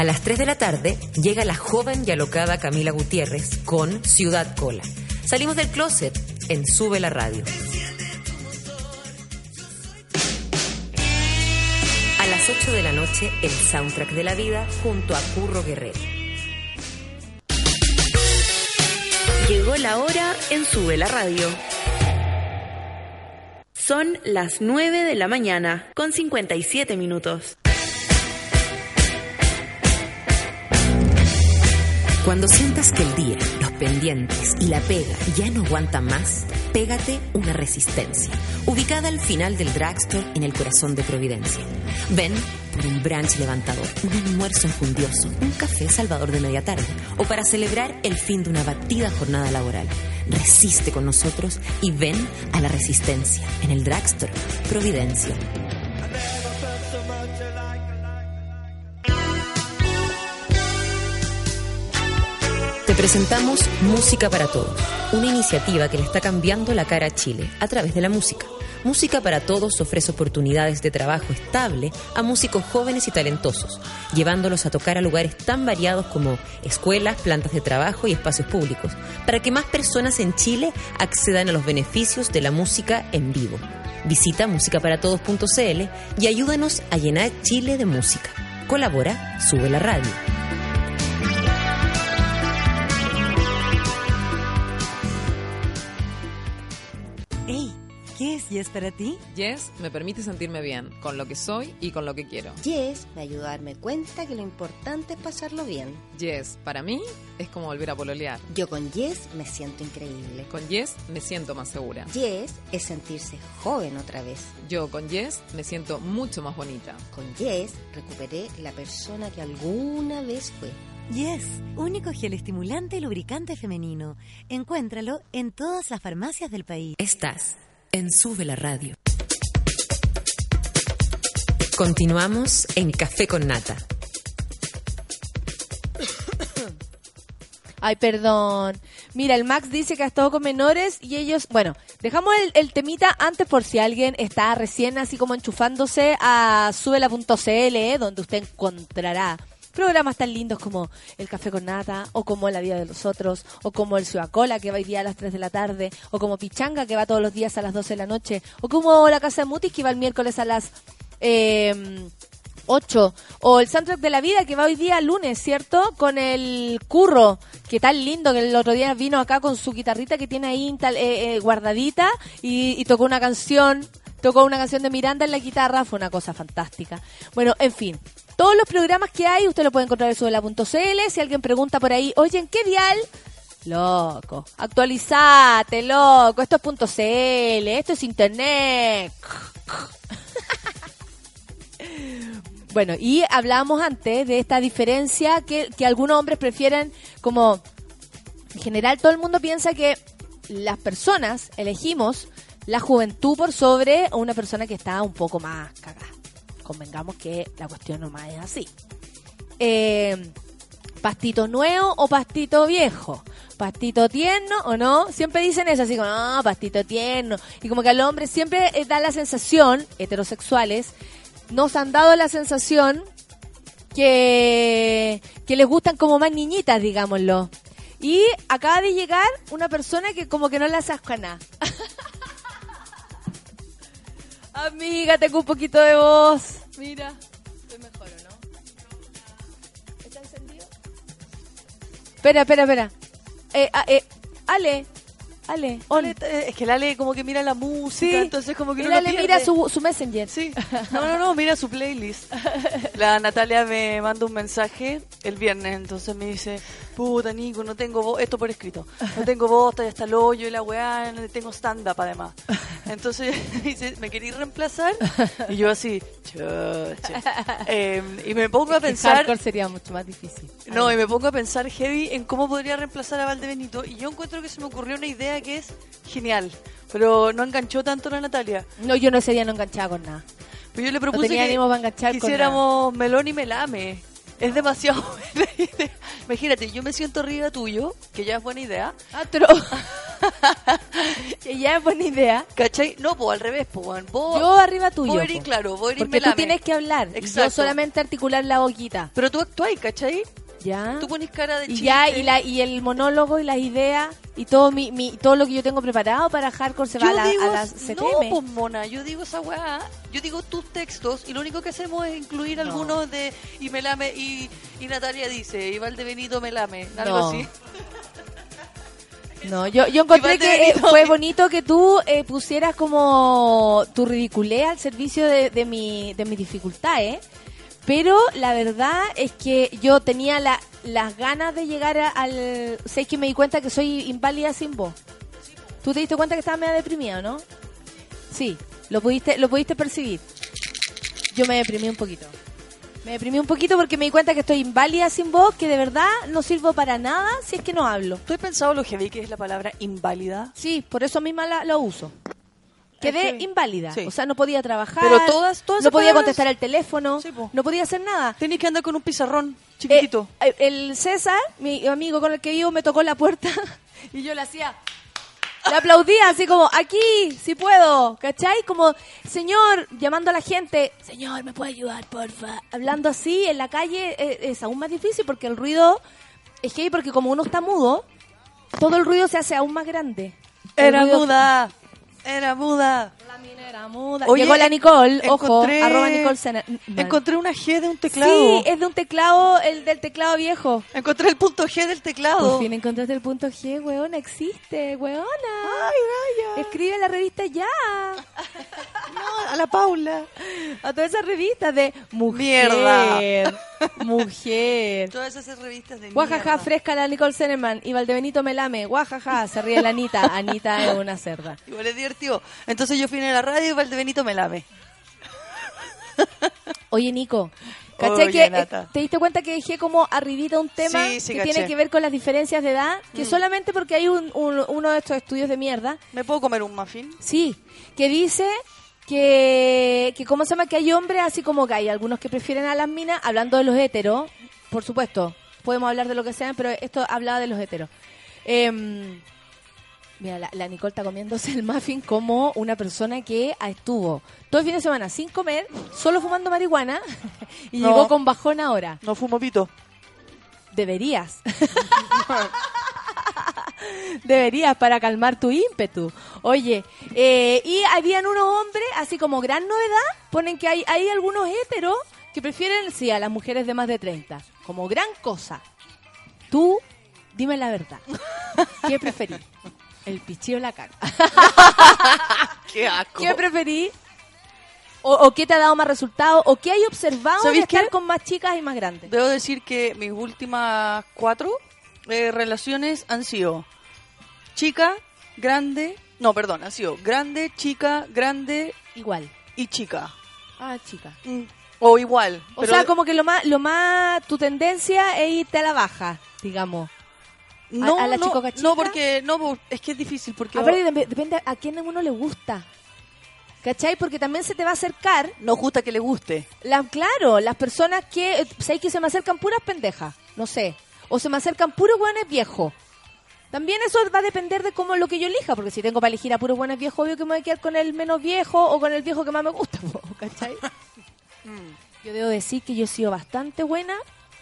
A las 3 de la tarde llega la joven y alocada Camila Gutiérrez con Ciudad Cola. Salimos del closet en Sube la Radio. A las 8 de la noche, el soundtrack de la vida junto a Curro Guerrero. Llegó la hora en Sube la Radio. Son las 9 de la mañana con 57 minutos. Cuando sientas que el día, los pendientes y la pega ya no aguantan más, pégate una resistencia, ubicada al final del drugstore en el corazón de Providencia. Ven por un brunch levantador, un almuerzo enjundioso, un café salvador de media tarde o para celebrar el fin de una batida jornada laboral. Resiste con nosotros y ven a la resistencia en el drugstore Providencia. Presentamos Música para Todos, una iniciativa que le está cambiando la cara a Chile a través de la música. Música para Todos ofrece oportunidades de trabajo estable a músicos jóvenes y talentosos, llevándolos a tocar a lugares tan variados como escuelas, plantas de trabajo y espacios públicos, para que más personas en Chile accedan a los beneficios de la música en vivo. Visita musicaparatodos.cl y ayúdanos a llenar Chile de música. Colabora, sube la radio. Yes para ti? Yes me permite sentirme bien con lo que soy y con lo que quiero. Yes me ayuda a darme cuenta que lo importante es pasarlo bien. Yes, para mí, es como volver a pololear. Yo con Yes me siento increíble. Con Yes me siento más segura. Yes es sentirse joven otra vez. Yo con Yes me siento mucho más bonita. Con Yes recuperé la persona que alguna vez fue. Yes, único gel estimulante y lubricante femenino. Encuéntralo en todas las farmacias del país. Estás en Sube la Radio. Continuamos en Café con Nata. Ay, perdón. Mira, el Max dice que ha estado con menores y ellos, bueno, dejamos el, temita antes por si alguien está recién así como enchufándose a subela.cl, eh, donde usted encontrará Programas tan lindos como El Café con Nata, o como La Vida de los Otros, o como El Ciudad Cola, que va hoy día a las 3 de la tarde, o como Pichanga, que va todos los días a las 12 de la noche, o como La Casa de Mutis, que va el miércoles a las... Eh, 8. O el soundtrack de la vida que va hoy día lunes, ¿cierto? Con el curro, que tan lindo, que el otro día vino acá con su guitarrita que tiene ahí eh, eh, guardadita y, y tocó una canción, tocó una canción de Miranda en la guitarra, fue una cosa fantástica. Bueno, en fin. Todos los programas que hay, usted lo puede encontrar en subela.cl. Si alguien pregunta por ahí, oye, ¿en qué dial? Loco, actualizate, loco. Esto es .cl, esto es internet. Bueno, y hablábamos antes de esta diferencia que, que algunos hombres prefieren como... En general todo el mundo piensa que las personas elegimos la juventud por sobre una persona que está un poco más cagada. Convengamos que la cuestión nomás es así. Eh, pastito nuevo o pastito viejo. Pastito tierno o no. Siempre dicen eso, así como, no, pastito tierno. Y como que al hombre siempre eh, da la sensación, heterosexuales, nos han dado la sensación que, que les gustan como más niñitas, digámoslo. Y acaba de llegar una persona que como que no le hace asco a nada. Amiga, tengo un poquito de voz. Mira, estoy mejor, ¿o no? ¿Está encendido? Espera, espera, espera. Eh, ah, eh, Ale, Ale. Ale, eh, es que el Ale como que mira la música, Sí. entonces como que El no Ale mira su, su messenger. Sí. No, no, no, mira su playlist. La Natalia me manda un mensaje el viernes, entonces me dice, puta Nico, no tengo voz, esto por escrito, no tengo voz, estoy hasta el hoyo y la weá, no tengo stand-up además. Entonces me dice, ¿me queréis reemplazar? Y yo así. Eh, y me pongo a pensar... hardcore sería mucho más difícil. No, y me pongo a pensar heavy en cómo podría reemplazar a Valdebenito. Y yo encuentro que se me ocurrió una idea que es genial, pero no enganchó tanto la Natalia. No, yo no ese día no enganchaba con nada. Pero yo le propuse tenía que para hiciéramos melón y melame. Es demasiado buena idea. Imagínate, yo me siento arriba tuyo, que ya es buena idea. Ah, pero... que ya es buena idea. ¿Cachai? No, pues al revés, pues. Yo arriba tuyo. vos eres, po. claro, vos eres Porque melame. tú tienes que hablar. y Yo Exacto. solamente articular la boquita. Pero tú actúas, ¿cachai? Ya. Tú pones cara de Y chiste. ya, y, la, y el monólogo y las ideas y todo mi, mi todo lo que yo tengo preparado para hardcore se va a, la, digo, a las no, CTM. pues mona, yo digo esa weá, yo digo tus textos y lo único que hacemos es incluir algunos de y Melame y, y Natalia dice, y Valdebenito Melame, algo No. así. No, yo, yo encontré que eh, fue bonito que tú eh, pusieras como tu ridiculez al servicio de, de, mi, de mis dificultades. Pero la verdad es que yo tenía la, las ganas de llegar a- al... Sé que me di cuenta que soy inválida sin voz. ¿Tú te diste cuenta que estaba medio deprimida, no? Sí, lo pudiste, lo pudiste percibir. Yo me deprimí un poquito. Me deprimí un poquito porque me di cuenta que estoy inválida sin voz, que de verdad no sirvo para nada si es que no hablo. ¿Tú has pensado lo heavy que es la palabra inválida? Sí, por eso misma la, lo uso. Quedé heavy. inválida. Sí. O sea, no podía trabajar. Pero todas- todas No podía contestar el teléfono. Sí, no podía hacer nada. Tenés que andar con un pizarrón chiquitito. Eh, el César, mi amigo con el que vivo, me tocó la puerta y yo le hacía. Le aplaudía así como, aquí, si puedo, ¿cachai? Como, señor, llamando a la gente, señor, ¿me puede ayudar, porfa? Hablando así en la calle eh, es aún más difícil porque el ruido es que porque como uno está mudo, todo el ruido se hace aún más grande. El Era ruido- muda, era muda. La mina era muda. Oye, Llegó la Nicole, ojo, arroba Nicole Sena- Encontré una G de un teclado. Sí, es de un teclado, el del teclado viejo. Encontré el punto G del teclado. Por fin encontraste el punto G, weona, existe, weona. Ay, Gaya. Escribe la revista ya. No, a la Paula. A todas esas revistas de mujer. Mierda. Mujer. Todas esas revistas de Guajaja, mierda. fresca la Nicole Seneman y Valdebenito Melame. Guajaja, se ríe la Anita. Anita es una cerda. Igual es divertido. Entonces yo fui a la radio y Valdebenito me lame. Oye, Nico, ¿cachai Oye, que eh, Nata. te diste cuenta que dejé como arribita un tema Sí, sí, que caché. tiene que ver con las diferencias de edad? Que Mm. solamente porque hay un, un- uno de estos estudios de mierda, ¿Me puedo comer un muffin? sí, que dice que, que ¿cómo se llama? Que hay hombres así como que hay algunos que prefieren a las minas, hablando de los heteros, por supuesto, podemos hablar de lo que sea, pero esto hablaba de los heteros. Em, Mira, la, la Nicole está comiéndose el muffin como una persona que estuvo todo el fin de semana sin comer, solo fumando marihuana y No. llegó con bajón ahora. No fumo pito. Deberías. Deberías para calmar tu ímpetu. Oye, eh, y habían unos hombres, así como gran novedad, ponen que hay, hay algunos héteros que prefieren, sí, a las mujeres de más de 30. Como gran cosa. Tú, dime la verdad. ¿Qué preferís? El pichillo o la caca. Qué asco. ¿Qué preferís? O, o qué te ha dado más resultados? ¿O qué hay observado de ¿Sabéis estar qué? con más chicas y más grandes? Debo decir que mis últimas cuatro eh, relaciones han sido chica, grande, no, perdón, han sido grande, chica, grande Igual. y chica. Ah, chica. Mm, O igual. O pero sea, como que lo más, lo más, tu tendencia es irte a la baja, digamos. No, a la no, no, porque no, es que es difícil porque Aparte, dep- depende a quién a uno le gusta. ¿Cachai? Porque también se te va a acercar, nos gusta que le guste. la, claro, las personas que, eh, ¿sabes que se me acercan puras pendejas? No sé. O se me acercan puros buenos viejos. También eso va a depender de cómo lo que yo elija, porque si tengo para elegir a puros buenos viejos, obvio que me voy a quedar con el menos viejo o con el viejo que más me gusta, ¿cachai? Yo debo decir que yo he sido bastante buena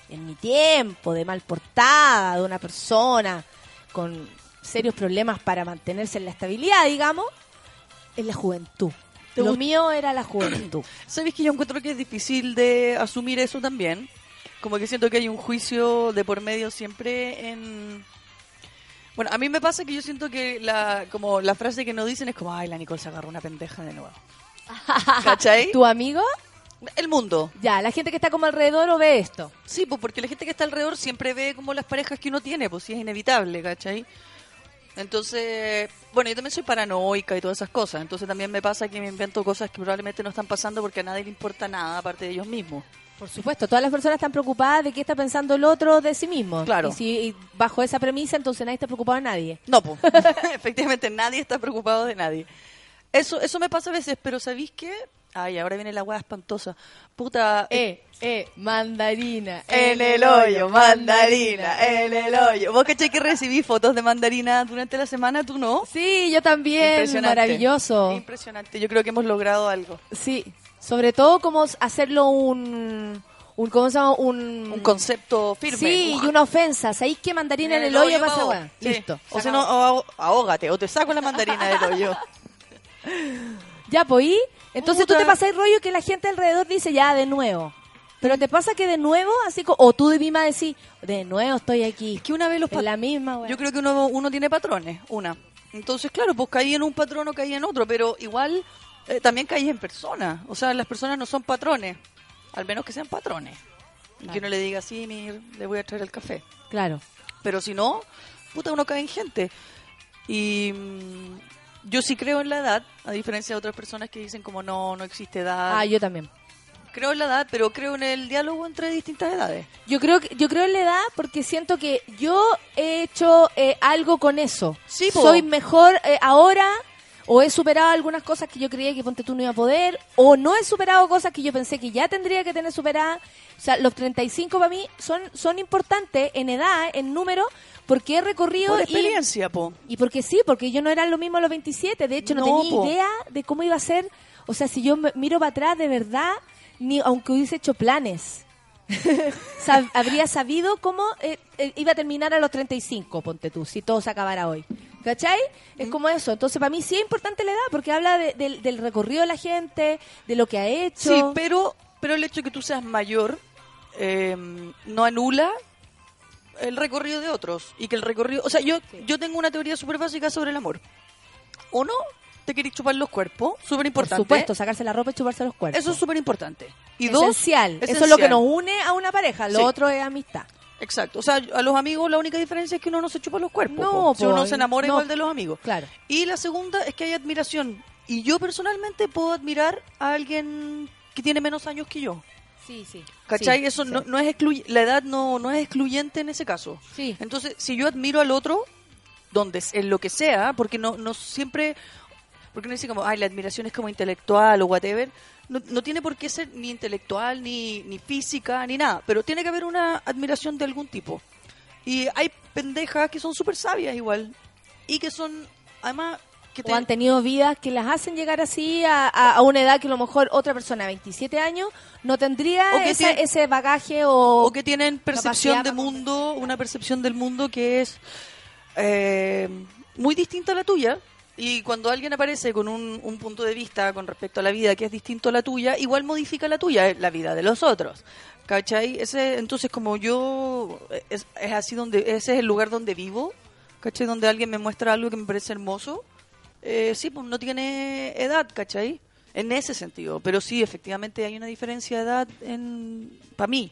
en mi tiempo de mal portada de una persona con serios problemas para mantenerse en la estabilidad, digamos, en la juventud. ¿Te Lo mío era la juventud. ¿Sabes que yo encuentro que es difícil de asumir eso también? Como que siento que hay un juicio de por medio siempre en... Bueno, a mí me pasa que yo siento que la, como la frase que nos dicen es como, ay, la Nicole se agarró una pendeja de nuevo. ¿Cachai? ¿Tu amigo? El mundo. Ya, la gente que está como alrededor o ve esto. Sí, pues porque la gente que está alrededor siempre ve como las parejas que uno tiene, pues sí es inevitable, ¿cachai? Entonces, bueno, yo también soy paranoica y todas esas cosas, entonces también me pasa que me invento cosas que probablemente no están pasando porque a nadie le importa nada aparte de ellos mismos. Por supuesto, todas las personas están preocupadas de qué está pensando el otro de sí mismo. Claro. Y si y bajo esa premisa, entonces nadie está preocupado de nadie. No, pues, efectivamente nadie está preocupado de nadie. Eso eso me pasa a veces, pero ¿sabéis qué? Ay, ahora viene la hueá espantosa. Puta, Eh, eh, mandarina. En el hoyo, mandarina, en el hoyo. ¿Vos cachai que recibí fotos de mandarina durante la semana? ¿Tú no? Sí, yo también. Impresionante. Maravilloso. Impresionante. Yo creo que hemos logrado algo. Sí, sobre todo como hacerlo un, un ¿cómo se llama? Un, Un concepto firme. Sí, y una ofensa. ¿Sabéis que mandarina en el, hoyo pasa? Sí. Listo. O si no, o- ahógate, o te saco la mandarina del hoyo. Ya, pues, ¿y? Entonces Puta. tú te pasas el rollo que la gente alrededor dice ya de nuevo. Pero te pasa que de nuevo, así como, o tú de misma decís, de nuevo estoy aquí. que una vez los En la misma, weón. Yo creo que uno, uno tiene patrones, una. Entonces, claro, pues caí en un patrón o caí en otro, pero igual eh, también caí en personas. O sea, las personas no son patrones, al menos que sean patrones. Y que uno le diga, sí, mir, le voy a traer el café. Claro. Pero si no, puta, uno cae en gente. Y mm, yo sí creo en la edad, a diferencia de otras personas que dicen como no, no existe edad. Ah, yo también. Creo en la edad, pero creo en el diálogo entre distintas edades. Yo creo que yo creo en la edad porque siento que yo he hecho eh, algo con eso. Sí, po. Soy mejor eh, ahora o he superado algunas cosas que yo creía que ponte tú no iba a poder o no he superado cosas que yo pensé que ya tendría que tener superadas. O sea, los 35 para mí son son importantes en edad, en número, porque he recorrido Por y- experiencia, po. y porque sí, porque yo no era lo mismo a los 27, de hecho no, No, tenía po. idea de cómo iba a ser, o sea, si yo miro para atrás de verdad, ni aunque hubiese hecho planes, sab- habría sabido cómo eh, eh, iba a terminar a los 35, ponte tú, si todo se acabara hoy. ¿Cachai? Es como eso. Entonces, para mí sí es importante la edad, porque habla de- del, del recorrido de la gente, de lo que ha hecho. Sí, pero, pero el hecho de que tú seas mayor eh, no anula el recorrido de otros. Y que el recorrido. O sea, yo, yo tengo una teoría súper básica sobre el amor. Uno, te querés chupar los cuerpos, súper Por importante. supuesto, sacarse la ropa y chuparse los cuerpos. Eso es súper importante. Y dos, esencial. Eso es lo esencial. que nos une a una pareja. Lo Sí. otro es amistad. Exacto. O sea, a los amigos la única diferencia es que uno no se chupa los cuerpos. No, si uno se enamora no. igual de los amigos. Claro. Y la segunda es que hay admiración. Y yo personalmente puedo admirar a alguien que tiene menos años que yo. Sí, sí. ¿Cachai? Sí, Eso sí. No, no es excluy- la edad no, no es excluyente en ese caso. Sí. Entonces, si yo admiro al otro, donde en lo que sea, porque no, no siempre, porque no dice como, ay, la admiración es como intelectual o whatever, no, no tiene por qué ser ni intelectual, ni, ni física, ni nada, pero tiene que haber una admiración de algún tipo. Y hay pendejas que son súper sabias igual, y que son además que te- o han tenido vidas que las hacen llegar así a, a- a una edad que a lo mejor otra persona de 27 años no tendría ese, tiene- ese bagaje o, o que tienen percepción de mundo, una percepción del mundo que es eh, muy distinta a la tuya. Y cuando alguien aparece con un, un punto de vista con respecto a la vida que es distinto a la tuya, igual modifica la tuya, es la vida de los otros. ¿Cachai? Ese, entonces, como yo, es, es así donde, ese es el lugar donde vivo, ¿cachai? Donde alguien me muestra algo que me parece hermoso, eh, sí, pues no tiene edad, ¿cachai? En ese sentido. Pero sí, efectivamente hay una diferencia de edad en para mí.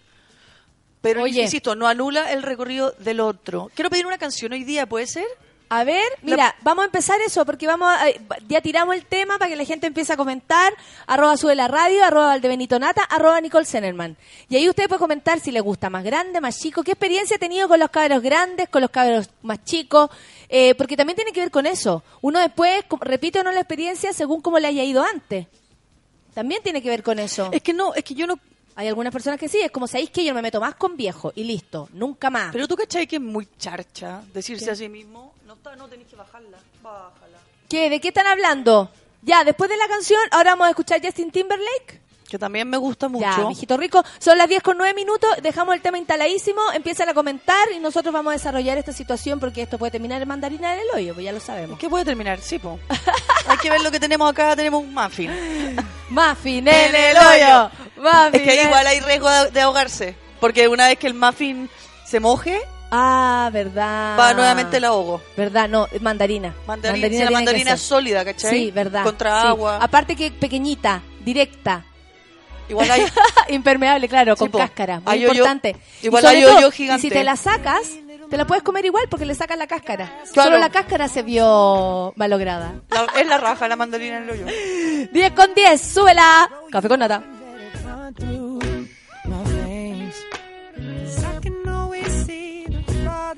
Pero Oye. insisto, no anula el recorrido del otro. Quiero pedir una canción hoy día, ¿puede ser? A ver, mira, vamos a empezar eso, porque vamos a- ya tiramos el tema para que la gente empiece a comentar, arroba sube la radio, arroba Valdebenito Nata, arroba Nicole Zenerman. Y ahí usted puede comentar si le gusta más grande, más chico, qué experiencia ha tenido con los cabros grandes, con los cabros más chicos, eh, porque también tiene que ver con eso. Uno después repite o no la experiencia según cómo le haya ido antes. También tiene que ver con eso. Es que no, es que yo no... Hay algunas personas que sí, es como, ¿sabéis que yo me meto más con viejo? Y listo, nunca más. Pero tú cachai que es muy charcha decirse ¿Qué? a sí mismo, no, está, no tenés que bajarla, bájala. ¿Qué? ¿De qué están hablando? Ya, después de la canción, ahora vamos a escuchar Justin Timberlake. Que también me gusta mucho. Ya, mijito rico. Son las 10 con 9 minutos. Dejamos el tema instaladísimo. Empiezan a comentar y nosotros vamos a desarrollar esta situación porque esto puede terminar en mandarina del hoyo, pues ya lo sabemos. ¿Qué puede terminar? Sí, po. Hay que ver lo que tenemos acá. Tenemos un muffin. Muffin en el hoyo. Muffin Es que igual hay riesgo de, de ahogarse. Porque una vez que el muffin se moje, Ah, verdad. va nuevamente el ahogo. Verdad, no, mandarina. Mandarina, si tiene la que mandarina es sólida, ¿cachai? Sí, verdad. Contra Sí. agua. Aparte que pequeñita, directa. Igual hay... Impermeable, claro, Sí, con po. cáscara. Muy importante. Igual hay todo, hoyo Y gigante. si te la sacas, te la puedes comer igual porque le sacas la cáscara. Claro. Solo la cáscara se vio malograda. la- es la raja, la mandarina en el hoyo. 10 con 10, súbela. Café con nata.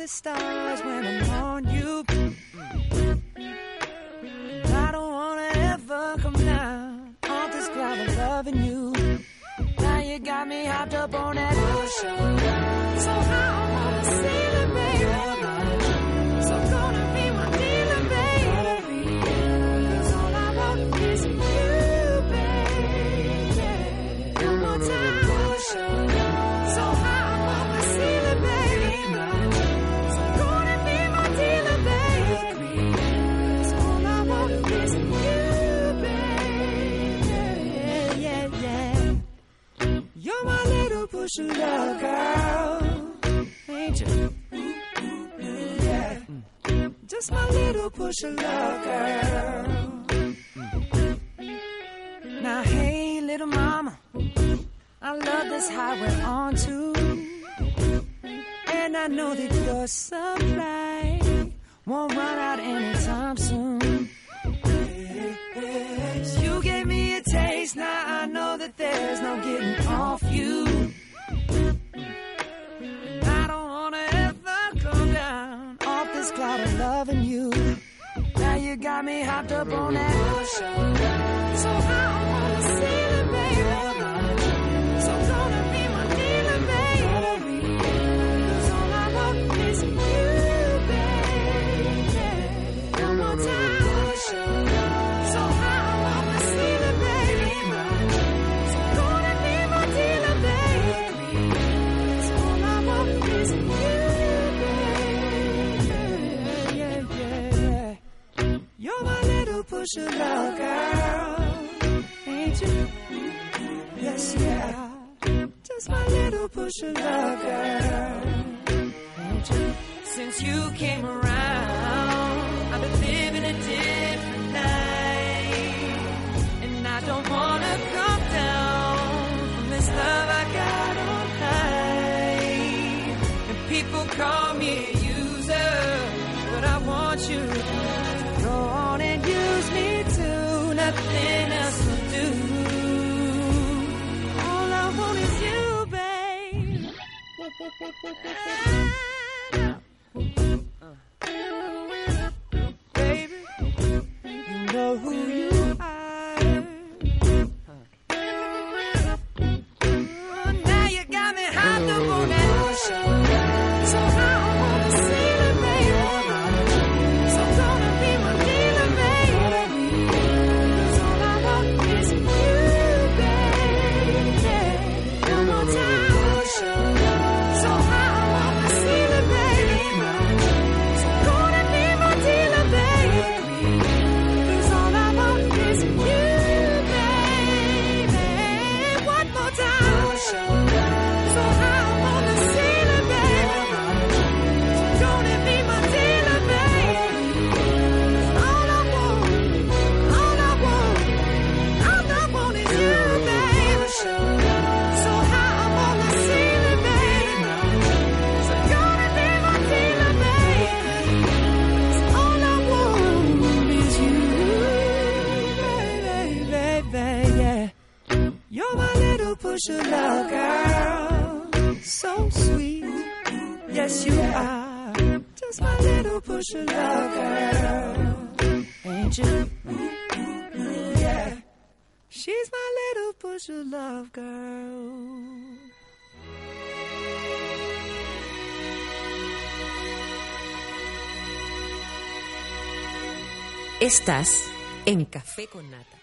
Stars when I'm on you. I don't wanna ever come down off this cloud of loving you. Now you got me hopped up on that ocean. So I little push love, girl. Ain't you? Just my little push of love, girl. Now, hey, little mama, I love this highway on too. And I know that your supply won't run out anytime soon. You gave me a taste, now I know that there's no got me hopped up on that. So I wanna see love, girl. Ain't you? Yes, yeah. Just my little push of love, girl. Ain't you? Since you came around, I've been living a different life. And I don't wanna come down from this love I got on high. And people call Baby, you know who you love, girl. So sweet. Yes, you are. Just my little push of love, girl. Ain't you? Yeah. She's my little push of love, girl. Estás en Café con Nata.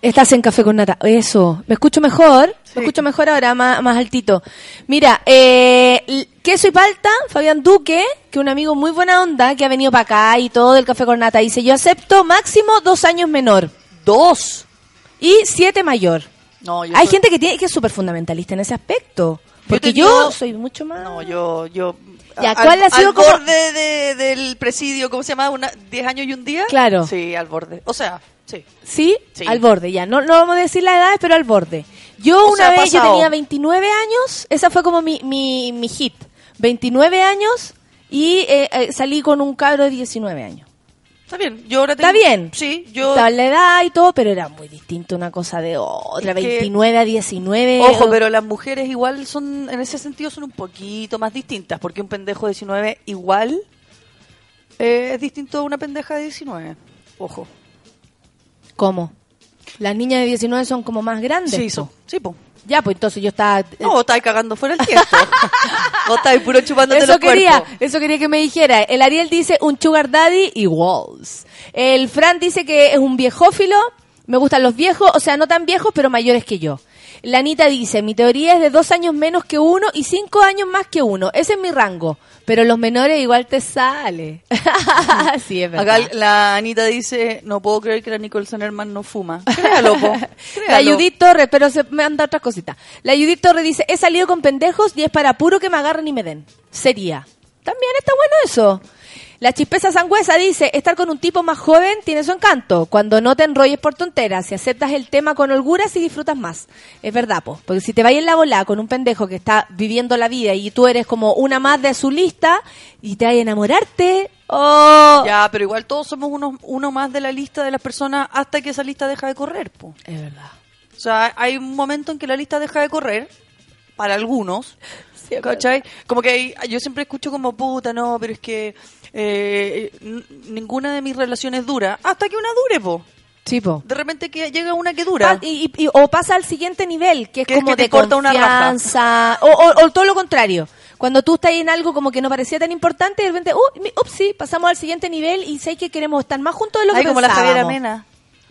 Estás en Café con Nata. Eso. ¿Me escucho mejor? ¿Me escucho mejor ahora, más, más altito? Mira, eh, queso y palta, Fabián Duque, que un amigo muy buena onda, que ha venido para acá y todo del Café con Nata, dice, yo acepto máximo dos años menor. ¿Dos? Y siete mayor. No, yo Hay soy- gente que tiene que es súper fundamentalista en ese aspecto. Porque yo, digo- soy mucho más... No, yo, yo. Ya, al- ¿cuál ha sido al como- borde de- del presidio, ¿cómo se llama? Una, ¿10 años y un día? Claro. Sí, al borde. O sea, sí. ¿Sí? Sí. Al borde, ya. No, no vamos a decir la edad, pero al borde. Yo O una sea, vez, yo pasado. tenía 29 años, esa fue como mi, mi, mi hit. 29 años y eh, eh, salí con un cabro de 19 años. Está bien. Yo ahora Está tengo- bien. Sí, yo. Estaba en la edad y todo, pero era muy distinto una cosa de otra. Es que- 29 a 19. Ojo, o- pero las mujeres igual son, en ese sentido, son un poquito más distintas, porque un pendejo de 19 igual eh, es distinto a una pendeja de 19. Ojo. ¿Cómo? Las niñas de 19 son como más grandes. Sí, po. so- sí, po. Ya, pues entonces yo estaba... No, vos estáis cagando fuera el tiempo. vos estáis puro chupándote Eso los quería, cuerpos. eso quería que me dijera. El Ariel dice un sugar daddy y walls. El Fran dice que es un viejófilo. Me gustan los viejos, o sea, no tan viejos, pero mayores que yo. La Anita dice, mi teoría es de dos años menos que uno y cinco años más que uno. Ese es mi rango. Pero los menores igual te sale. sí, es verdad. Acá la Anita dice, no puedo creer que la Nicole Sanerman no fuma. Créalo, po. La. Judith Torres, pero se me anda otras cositas. La Judith Torres dice, he salido con pendejos y es para puro que me agarren y me den. Sería. También está bueno eso. La chispeza sangüesa dice, estar con un tipo más joven tiene su encanto. Cuando no te enrolles por tonteras, si aceptas el tema con holgura, si disfrutas más. Es verdad, po. Porque si te vas en la bola con un pendejo que está viviendo la vida y tú eres como una más de su lista y te vas a enamorarte, oh, Ya, pero igual todos somos uno, uno más de la lista de las personas hasta que esa lista deja de correr, po. es verdad. O sea, hay un momento en que la lista deja de correr, para algunos, ¿cachai? Como que hay- yo siempre escucho como, puta, no, pero es que eh, ninguna de mis relaciones dura, hasta que una dure, po. Sí, po. De repente que llega una que dura. Y, y- y- o pasa al siguiente nivel, que es es como que te de corta una raja. confianza, o, o- o todo lo contrario. Cuando tú estás en algo como que no parecía tan importante, de repente, uh, ups, sí, pasamos al siguiente nivel y sé que queremos estar más juntos de lo que Ay, como la. Javiera Mena.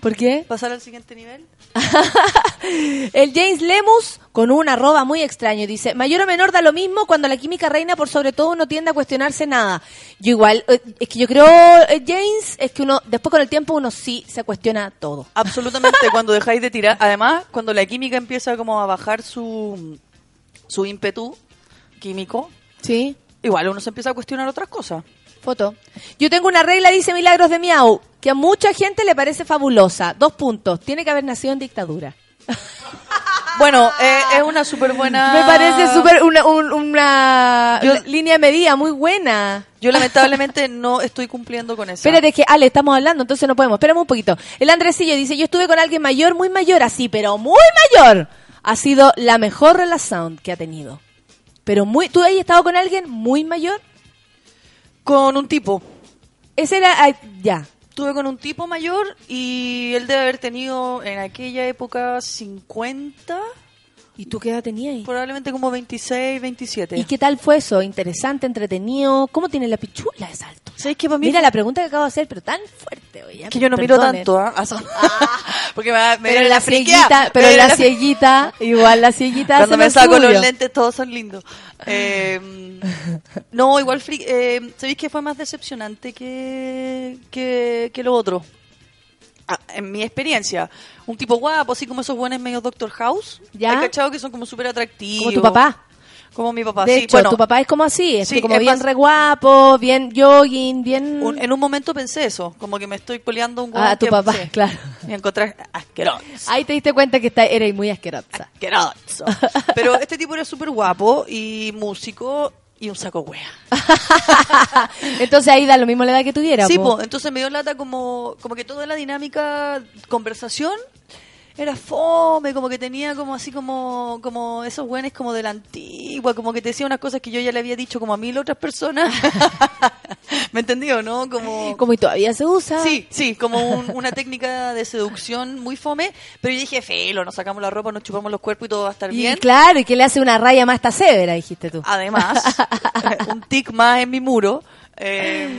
¿Por qué? Pasar al siguiente nivel. El James Lemus, con un arroba muy extraño, dice, mayor o menor da lo mismo cuando la química reina por sobre todo uno tiende a cuestionarse nada. Yo igual, eh, es que yo creo, eh, James, es que uno, después con el tiempo uno sí se cuestiona todo. Absolutamente, cuando dejáis de tirar. Además, cuando la química empieza como a bajar su, su ímpetu químico, Sí. igual uno se empieza a cuestionar otras cosas. Foto. Yo tengo una regla, dice Milagros de Miau, que a mucha gente le parece fabulosa. Dos puntos. Tiene que haber nacido en dictadura. Bueno, eh, es una súper buena... Me parece súper una, un- una Yo- línea de medida muy buena. Yo lamentablemente no estoy cumpliendo con eso. Espérate, es que Ale, estamos hablando, entonces no podemos. Esperamos un poquito. El Andresillo dice, yo estuve con alguien mayor, muy mayor, así, pero muy mayor. Ha sido la mejor relación que ha tenido. Pero muy, ¿tú has estado con alguien muy mayor? Con un tipo. Ese era, ya. Estuve con un tipo mayor y él debe haber tenido en aquella época 50, ¿Y tú qué edad tenías ahí? probablemente como 26, 27. ¿Y qué tal fue eso? ¿Interesante, entretenido? ¿Cómo tiene la pichula de salto? ¿Sabes qué, para mí Mira fue- la pregunta que acabo de hacer, pero tan fuerte hoy. que yo no miro tanto, ¿ah? Porque me, me Pero la cieguita, pero la la- cieguita, igual la cieguita Cuando me saco los lentes todos son lindos. Eh, no, igual, eh, ¿sabéis que fue más decepcionante que, que, que lo otro? Ah, en mi experiencia, un tipo guapo, así como esos buenos medio Doctor House. ¿Ya? ¿Hay cachado que son como súper atractivos? Como tu papá. Como mi papá, De sí. hecho, bueno, tu papá es como así, es sí, como es bien más- re guapo, bien jogging, bien... un- en un momento pensé eso, como que me estoy peleando un Ah, hueón tu que- papá, sí, claro. Y encontré asqueroso. Ahí te diste cuenta que está, eres muy asquerosa. asqueroso. Pero este tipo era súper guapo y músico y un saco wea. Entonces ahí da lo mismo la edad que tuviera. Sí, po. po, entonces me dio lata como, como que toda la dinámica, conversación, era fome, como que tenía como así como, como esos güeyes como de la antigua, como que te decía unas cosas que yo ya le había dicho como a mil otras personas. ¿Me entendió, no? Como... Como y todavía se usa. Sí, sí, como un- una técnica de seducción muy fome, pero yo dije, felo, nos sacamos la ropa, nos chupamos los cuerpos y todo va a estar Y bien. claro, y que le hace una raya más esta severa, dijiste tú. Además, un tic más en mi muro. eh,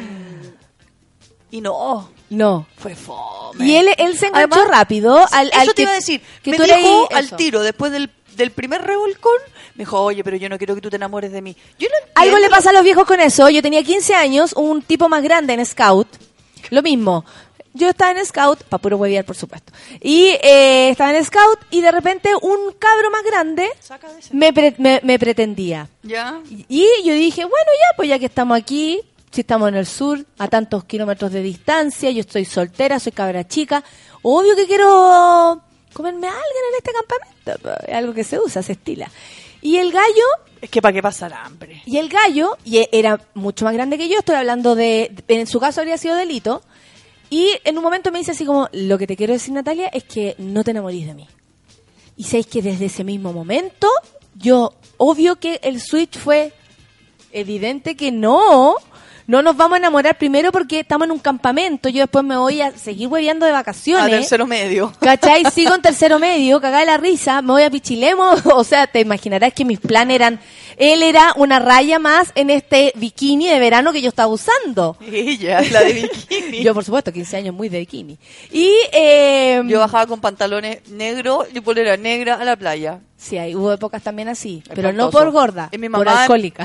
y no, No. fue fome. Y él, él se enganchó Además, rápido al, al Eso te que, iba a decir. que me tú dijo al tiro, después del, del primer revolcón, me dijo, oye, pero yo no quiero que tú te enamores de mí. Yo no Algo le pasa a los viejos con eso. Yo tenía 15 años, un tipo más grande en Scout. Lo mismo. Yo estaba en Scout, para puro huevear, por supuesto. Y eh, estaba en Scout y de repente un cabro más grande me, pre- me, me pretendía. ¿Ya? Y yo dije, bueno, ya, pues ya que estamos aquí, si estamos en el sur, a tantos kilómetros de distancia, yo estoy soltera, soy cabra chica, obvio que quiero comerme a alguien en este campamento. Es algo que se usa, se estila. Y el gallo Es que para qué pasar hambre. y el gallo, y e- era mucho más grande que yo, estoy hablando de, en su caso habría sido delito, y en un momento me dice así como, lo que te quiero decir Natalia es que no te enamorís de mí. Y sabéis que desde ese mismo momento, yo, obvio que el switch fue evidente que no, no nos vamos a enamorar primero porque estamos en un campamento, yo después me voy a seguir hueveando de A vacaciones. tercero medio. ¿Cachai? Sigo en tercero medio, cagada de la risa, me voy a Pichilemo, o sea, te imaginarás que mis planes eran, él era una raya más en este bikini de verano que yo estaba usando. Ella, la de bikini. Yo, por supuesto, 15 años muy de bikini. Y, eh, Yo bajaba con pantalones negros y polera negra a la playa. Sí, hay, hubo épocas también así, pero no por gorda, mi por mamá- alcohólica.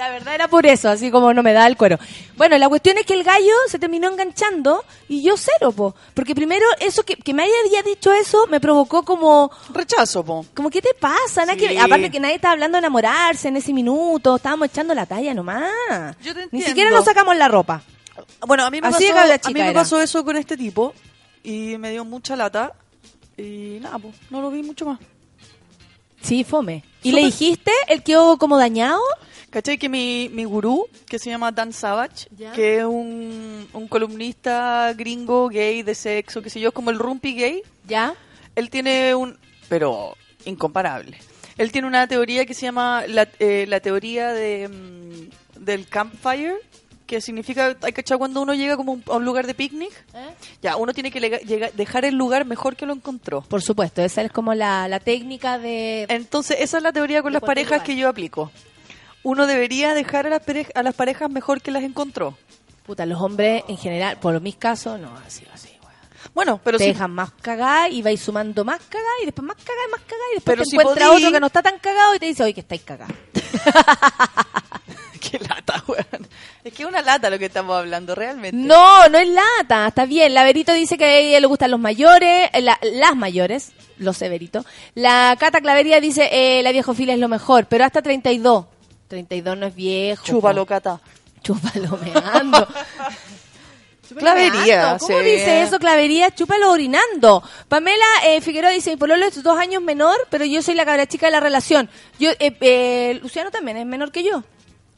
La verdad era por eso, así como no me da el cuero. Bueno, la cuestión es que el gallo se terminó enganchando y yo cero, po. Porque primero, eso que, que me haya dicho eso me provocó como... Rechazo, po. Como, ¿qué te pasa? Sí. que- aparte que nadie estaba hablando de enamorarse en ese minuto, estábamos echando la talla nomás. Yo te Ni siquiera nos sacamos la ropa. Bueno, a mí me, Así pasó, a mí me era. pasó eso con este tipo y me dio mucha lata y nada, pues no lo vi mucho más. Sí, fome. ¿Y le dijiste? ¿El quedó como dañado? ¿Cachai que mi, mi gurú, que se llama Dan Savage, Ya. que es un, un columnista gringo gay de sexo, que sé yo, es como el rumpi gay, ¿Ya? él tiene un... pero incomparable. Él tiene una teoría que se llama la, eh, la teoría de, mm, del campfire, que significa, hay cuando uno llega como un- a un lugar de picnic, ya, uno tiene que lega- llega- dejar el lugar mejor que lo encontró. Por supuesto, esa es como la, la técnica de... Entonces, esa es la teoría con las parejas lugar. que yo aplico. Uno debería dejar a las, parejas, a las parejas mejor que las encontró. Puta, los hombres en general, por mis casos, no, así, así. Bueno, pero te si, dejan más cagada y vais sumando más cagada y después más cagada y más cagada y después Pero te si encuentra podí- otro que no está tan cagado y te dice, oye, que estáis cagados. Qué lata, weón. Es que es una lata lo que estamos hablando, realmente. No, no es lata, está bien. La Verito dice que a ella le gustan los mayores, eh, la- las mayores, los severitos. La Cata Clavería dice, eh, la viejofilia es lo mejor, pero hasta 32. 32 no es viejo. Chúpalo. Cata. Chúpalo meando. Chúpalo Clavería, meando. ¿Cómo sí. dice eso, Clavería? Chúpalo orinando. Pamela eh, Figueroa dice, mi pololo es dos años menor, pero yo soy la cabra chica de la relación. Yo, eh, eh, Luciano también es menor que yo.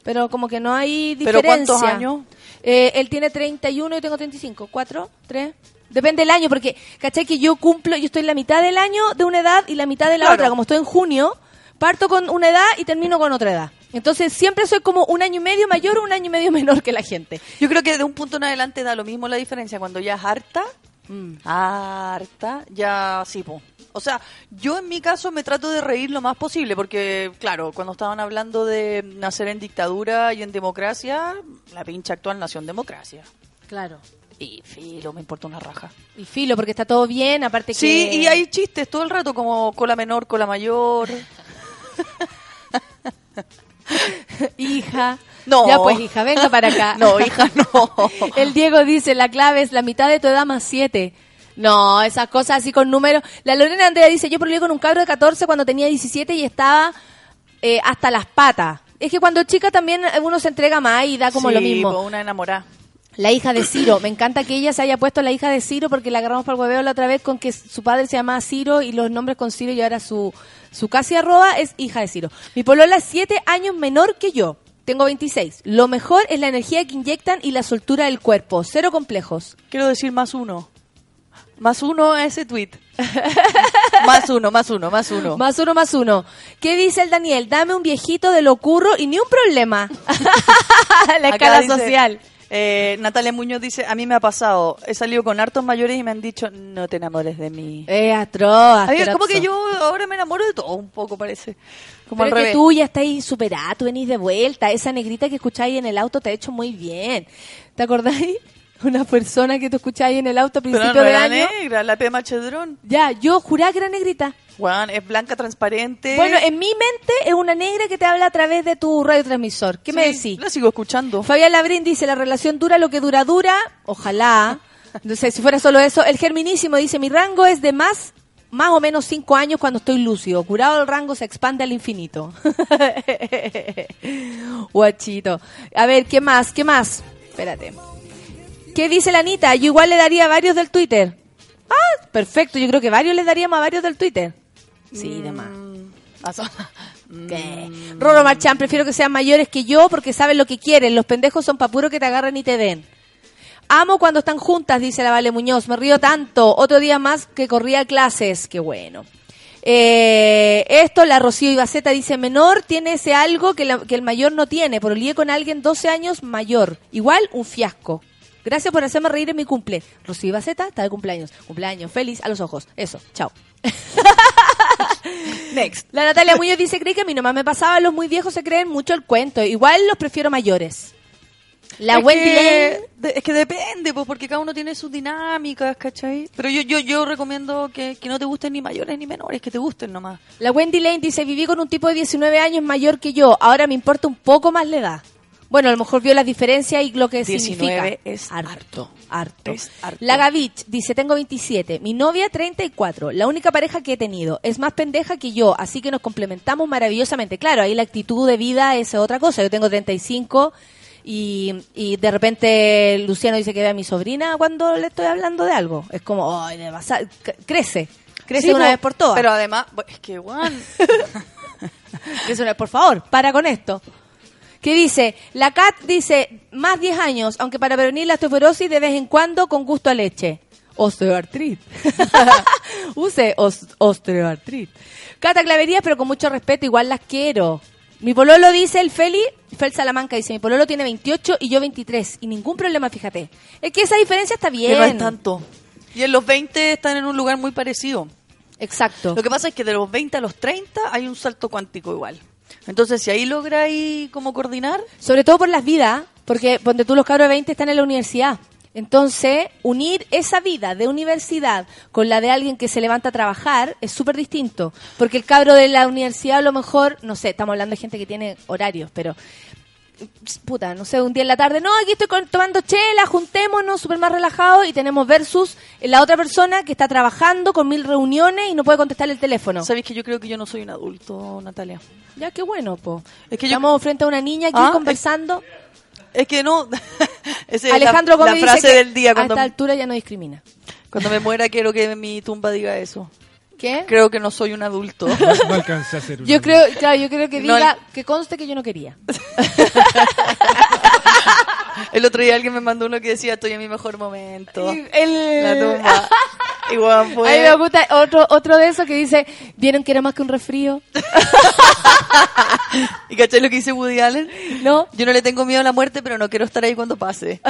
Pero como que no hay ¿Pero diferencia. cuántos años? Eh, él tiene 31 y yo tengo 35. ¿Cuatro? ¿Tres? Depende del año, porque, ¿cachai? Que yo cumplo, yo estoy en la mitad del año de una edad y la mitad de la Claro. otra. Como estoy en junio, parto con una edad y termino con otra edad. Entonces siempre soy como un año y medio mayor o un año y medio menor que la gente. Yo creo que de un punto en adelante da lo mismo la diferencia. Cuando ya es harta, Mm. harta, ya sí, po. O sea, yo en mi caso me trato de reír lo más posible, porque, claro, cuando estaban hablando de nacer en dictadura y en democracia, la pincha actual nació en democracia. Claro. Y filo, me importa una raja. Y filo, porque está todo bien, aparte Sí, que... y hay chistes todo el rato, como cola menor, cola mayor. Hija. No. Ya pues, hija, venga para acá. No, hija, no. El Diego dice, la clave es la mitad de tu edad más siete. No, esas cosas así con números. La Lorena Andrea dice, yo peleé con un cabro de 14 cuando tenía 17 y estaba eh, hasta las patas. Es que cuando chica también uno se entrega más y da como Sí, lo mismo. po, una enamorada. La hija de Ciro. Me encanta que ella se haya puesto la hija de Ciro porque la agarramos para el hueveo la otra vez con que su padre se llamaba Ciro y los nombres con Ciro y ahora su, su casi arroba es hija de Ciro. Mi polola es siete años menor que yo. Tengo 26. Lo mejor es la energía que inyectan y la soltura del cuerpo. Cero complejos. Quiero decir más uno. Más uno a ese tweet. más uno, más uno, más uno. Más uno, más uno. ¿Qué dice el Daniel? Dame un viejito de lo curro y ni un problema. La escala dice, social. Eh, Natalia Muñoz dice, a mí me ha pasado, he salido con hartos mayores y me han dicho, no te enamores de mí. Es atroz, A mí, asqueroso. como que yo ahora me enamoro de todo un poco, parece. Como Pero al que revés. tú ya estás ahí superada, tú venís de vuelta. Esa negrita que escucháis en el auto te ha hecho muy bien. ¿Te acordáis? Una persona que tú escucháis en el auto a principio no de era año. negra, la Pema Chedrón. Ya, yo juraba que era negrita. Juan, es blanca, transparente. Bueno, en mi mente es una negra que te habla a través de tu radiotransmisor. ¿Qué me decís? La sigo escuchando. Fabián Labrín dice, la relación dura lo que dura, dura. Ojalá. No sé, si fuera solo eso. El Germinísimo dice, mi rango es de más, más o menos cinco años cuando estoy lúcido. Curado el rango se expande al infinito. Guachito. A ver, ¿qué más? ¿Qué más? Espérate. ¿Qué dice la Anita? Yo igual le daría a varios del Twitter. Ah, perfecto. Yo creo que varios le daríamos a varios del Twitter. Sí, de más. ¿Qué? Roro Marchán, prefiero que sean mayores que yo porque saben lo que quieren. Los pendejos son pa' puro que te agarren y te den. Amo cuando están juntas, dice la Vale Muñoz. Me río tanto. Otro día más que corría clases. Qué bueno. Eh, esto, la Rocío Ibaceta dice, menor tiene ese algo que, la- que el mayor no tiene. Por lié con alguien 12 años mayor. Igual, un fiasco. Gracias por hacerme reír en mi cumple. Rocío Ibaceta está de cumpleaños. Cumpleaños feliz a los ojos. Eso, chao. Next. La Natalia Muñoz dice, creí que a mí nomás me pasaba, los muy viejos se creen mucho el cuento. Igual los prefiero mayores. La es Wendy que, Lane... de- es que depende, pues, porque cada uno tiene sus dinámicas, ¿cachai? Pero yo yo yo recomiendo que, que no te gusten ni mayores ni menores, que te gusten nomás. La Wendy Lane dice, viví con un tipo de 19 años mayor que yo, ahora me importa un poco más la edad. Bueno, a lo mejor vio las diferencias y lo que 19 significa. es harto, harto. Es harto. La Gavich dice, tengo 27, mi novia 34, la única pareja que he tenido, es más pendeja que yo, así que nos complementamos maravillosamente. Claro, ahí la actitud de vida es otra cosa, yo tengo 35 y, y de repente Luciano dice que ve a mi sobrina cuando le estoy hablando de algo. Es como, ay, le vas a- crece, crece Sí, una vez por todas. Pero además, es que, Juan, Crece una vez, por favor, para con esto. ¿Qué dice? La Cat dice, más 10 años, aunque para prevenir la osteoporosis de vez en cuando con gusto a leche. Osteoartrit. Use os- osteoartrit. Cata Claverías, pero con mucho respeto, igual las quiero. Mi pololo dice, el Feli, Fel Salamanca dice, mi pololo tiene 28 y yo 23. Y ningún problema, fíjate. Es que esa diferencia está bien. que no es tanto. Y en los 20 están en un lugar muy parecido. Exacto. Lo que pasa es que de los 20 a los 30 hay un salto cuántico igual. Entonces, si ahí lográis como coordinar, Sobre todo por las vidas, porque donde tú los cabros de 20 están en la universidad. Entonces, unir esa vida de universidad con la de alguien que se levanta a trabajar es súper distinto. Porque el cabro de la universidad a lo mejor, no sé, estamos hablando de gente que tiene horarios, pero puta, no sé, un día en la tarde, no, aquí estoy con- tomando chela, juntémonos, súper más relajados y tenemos versus la otra persona que está trabajando con mil reuniones y no puede contestar el teléfono. sabéis que yo creo que yo no soy un adulto, Natalia. Ya, qué bueno, po. Es que yo- Estamos frente a una niña aquí Ah, conversando. Es que no. Alejandro la, frase dice que del día cuando, a esta altura ya no discrimina. cuando me muera quiero que mi tumba diga eso. ¿Qué? Creo que no soy un adulto. No, no alcancé a hacer una. Yo creo, claro, yo creo que No, diga, que conste que yo no quería. El otro día alguien me mandó uno que decía estoy en mi mejor momento. El- La tumba. Igual A mí fue. me gusta otro, otro de esos que dice, ¿vieron que era más que un resfrío? ¿Y cachai lo que dice Woody Allen? No. Yo no le tengo miedo a la muerte, pero no quiero estar ahí cuando pase.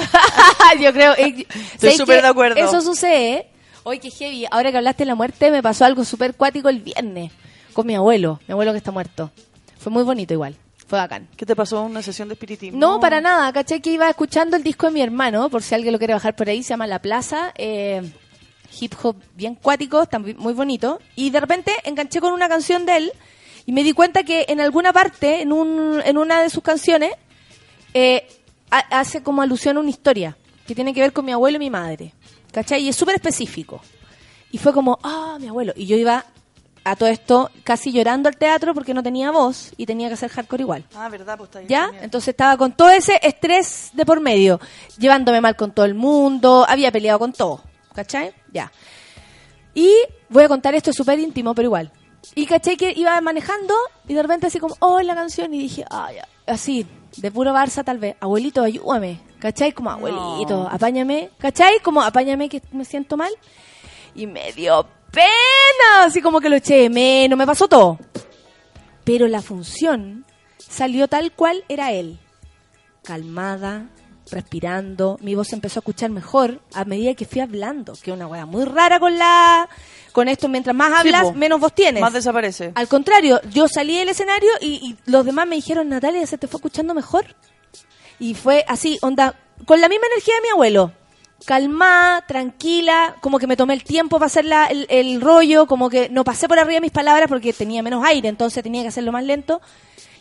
yo creo. eh, Estoy ¿sabes súper qué? de acuerdo. Eso sucede. Oye, qué heavy. Ahora que hablaste de la muerte, me pasó algo súper cuático el viernes con mi abuelo. Mi abuelo que está muerto. Fue muy bonito igual. Fue bacán. ¿Qué te pasó? ¿Una sesión de espiritismo? No, para nada. Caché que iba escuchando el disco de mi hermano, por si alguien lo quiere bajar por ahí, se llama La Plaza. eh, hip hop bien cuático, está muy bonito. Y de repente enganché con una canción de él y me di cuenta que en alguna parte, en, un, en una de sus canciones, eh, ha- hace como alusión a una historia que tiene que ver con mi abuelo y mi madre. ¿Cachai? Y es súper específico. Y fue como, ah, mi abuelo. Y yo iba a todo esto casi llorando al teatro porque no tenía voz y tenía que hacer hardcore igual. Ah, verdad, pues está bien. ¿Ya? Entonces estaba con todo ese estrés de por medio, llevándome mal con todo el mundo, había peleado con todo, ¿cachai? Ya. Y voy a contar esto es súper íntimo, pero igual. Y caché que iba manejando y de repente así como, oh, la canción, y dije, ah, ya. Así, de puro Barça tal vez, abuelito, ayúdame, ¿cachai? Como, abuelito, apáñame, ¿cachai? Como, apáñame que me siento mal. y me dio pena, así como que lo eché de menos, me pasó todo. Pero la función salió tal cual era él. Calmada, respirando, mi voz empezó a escuchar mejor a medida que fui hablando, que es una weá muy rara con la con esto, mientras más hablas, menos voz tienes. Más desaparece. Al contrario, yo salí del escenario y, y los demás me dijeron, Natalia, ¿se te fue escuchando mejor? Y fue así, onda, con la misma energía de mi abuelo. Calmada, tranquila, como que me tomé el tiempo para hacer la- el, el rollo, como que no pasé por arriba mis palabras porque tenía menos aire, entonces tenía que hacerlo más lento.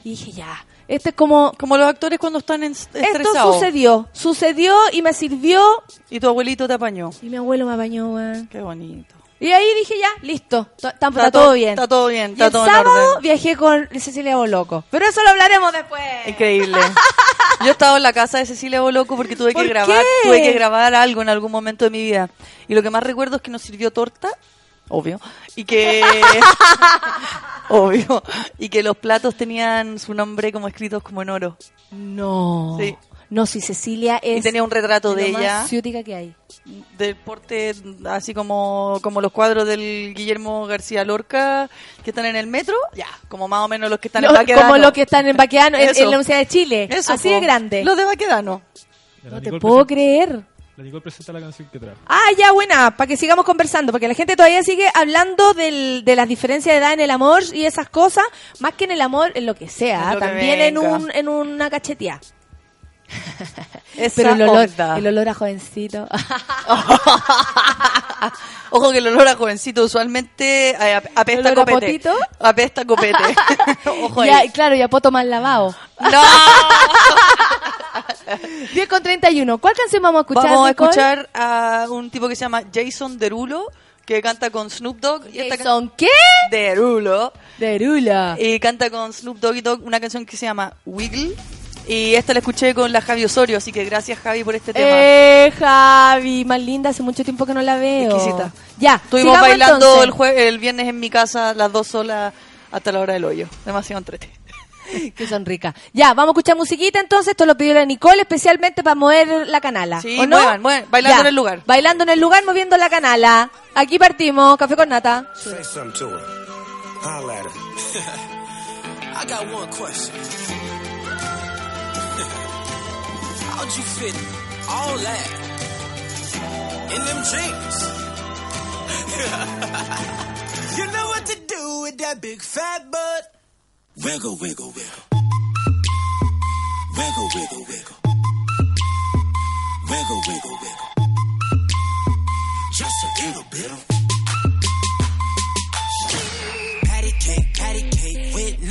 Y dije, ya, este es como... Como los actores cuando están en- Esto estresados. sucedió, sucedió y me sirvió Y tu abuelito te apañó. y mi abuelo me apañó, weón. Qué bonito. Y ahí dije, ya, listo, to- está, está Está todo todo- bien. está todo bien, Y el todo en sábado orden. viajé con Cecilia Boloco. Pero eso lo hablaremos después. Increíble. Yo he estado en la casa de Cecilia Boloco porque tuve ¿Por que grabar, qué? tuve que grabar algo en algún momento de mi vida. Y lo que más recuerdo es que nos sirvió torta, obvio, y que obvio, y que los platos tenían su nombre como escritos como en oro. No. Sí. No, si Cecilia es... Y tenía un retrato de ella. más ciútica que hay. del porte así como, como los cuadros del Guillermo García Lorca que están en el metro, ya, como más o menos los que están Lo- en Baquedano. como los que están en Baquedano, en, Eso. en la Universidad de Chile. Eso, Así po. de grande. Los de Baquedano. Ya, No te puedo presenta- creer. La Nicole presenta la canción que trajo. Ah, ya, buena, para que sigamos conversando, porque la gente todavía sigue hablando del- de las diferencias de edad en el amor y esas cosas, más que en el amor, en lo que sea, que también en, un, en una cacheteada. Esa Pero el olor, onda. el olor a jovencito. Ojo que el olor a jovencito usualmente eh, ap- apesta ¿Olor a copete. potito? Apesta copete. Ojo claro, ya poto más lavado. ¡No! 10 con 31. ¿Cuál canción vamos a escuchar? Vamos a Nicole? escuchar a un tipo que se llama Jason Derulo, que canta con Snoop Dogg. Y Jason, ¿qué? Derulo. Derula. Y canta con Snoop Dogg y Dogg una canción que se llama Wiggle. Y esta la escuché con la Javi Osorio, así que gracias Javi por este tema. Eh, Javi, más linda, hace mucho tiempo que no la veo. Exquisita. Ya, Estuvimos bailando entonces. el, jue- el viernes en mi casa, las dos solas, hasta la hora del hoyo. Demasiado entrete. Que son ricas. Ya, vamos a escuchar musiquita entonces. Esto lo pidió la Nicole especialmente para mover la canala. Sí, ¿O no? muevan, muevan, bailando Ya, en el lugar. Bailando en el lugar, moviendo la canala. Aquí partimos, café con nata. Say something to her. Holla at her. I got one question. How'd you fit all that in them jeans? you know what to do with that big fat butt. Wiggle, wiggle, wiggle. Wiggle, wiggle, wiggle. Wiggle, wiggle, wiggle. Just a little bit of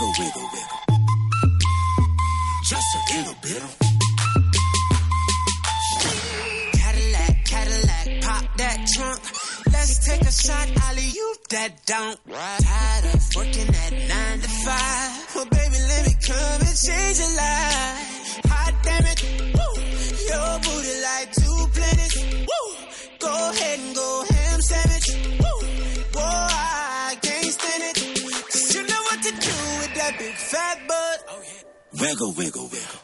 Wiggle, wiggle, wiggle. Just a little bit. Cadillac, Cadillac, pop that trunk. Let's take a shot, alley you that don't. Tired of working at nine to five. Well, baby, let me come and change your life. Hot damn it, woo. Your booty like two planets. Woo. Go ahead and go ham sandwich. Wiggle, wiggle, wiggle.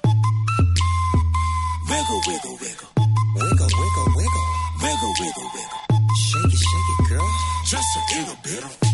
Wiggle, wiggle, wiggle. Wiggle, wiggle, wiggle. Wiggle, wiggle, wiggle. Shake it, shake it, girl. Just a little bit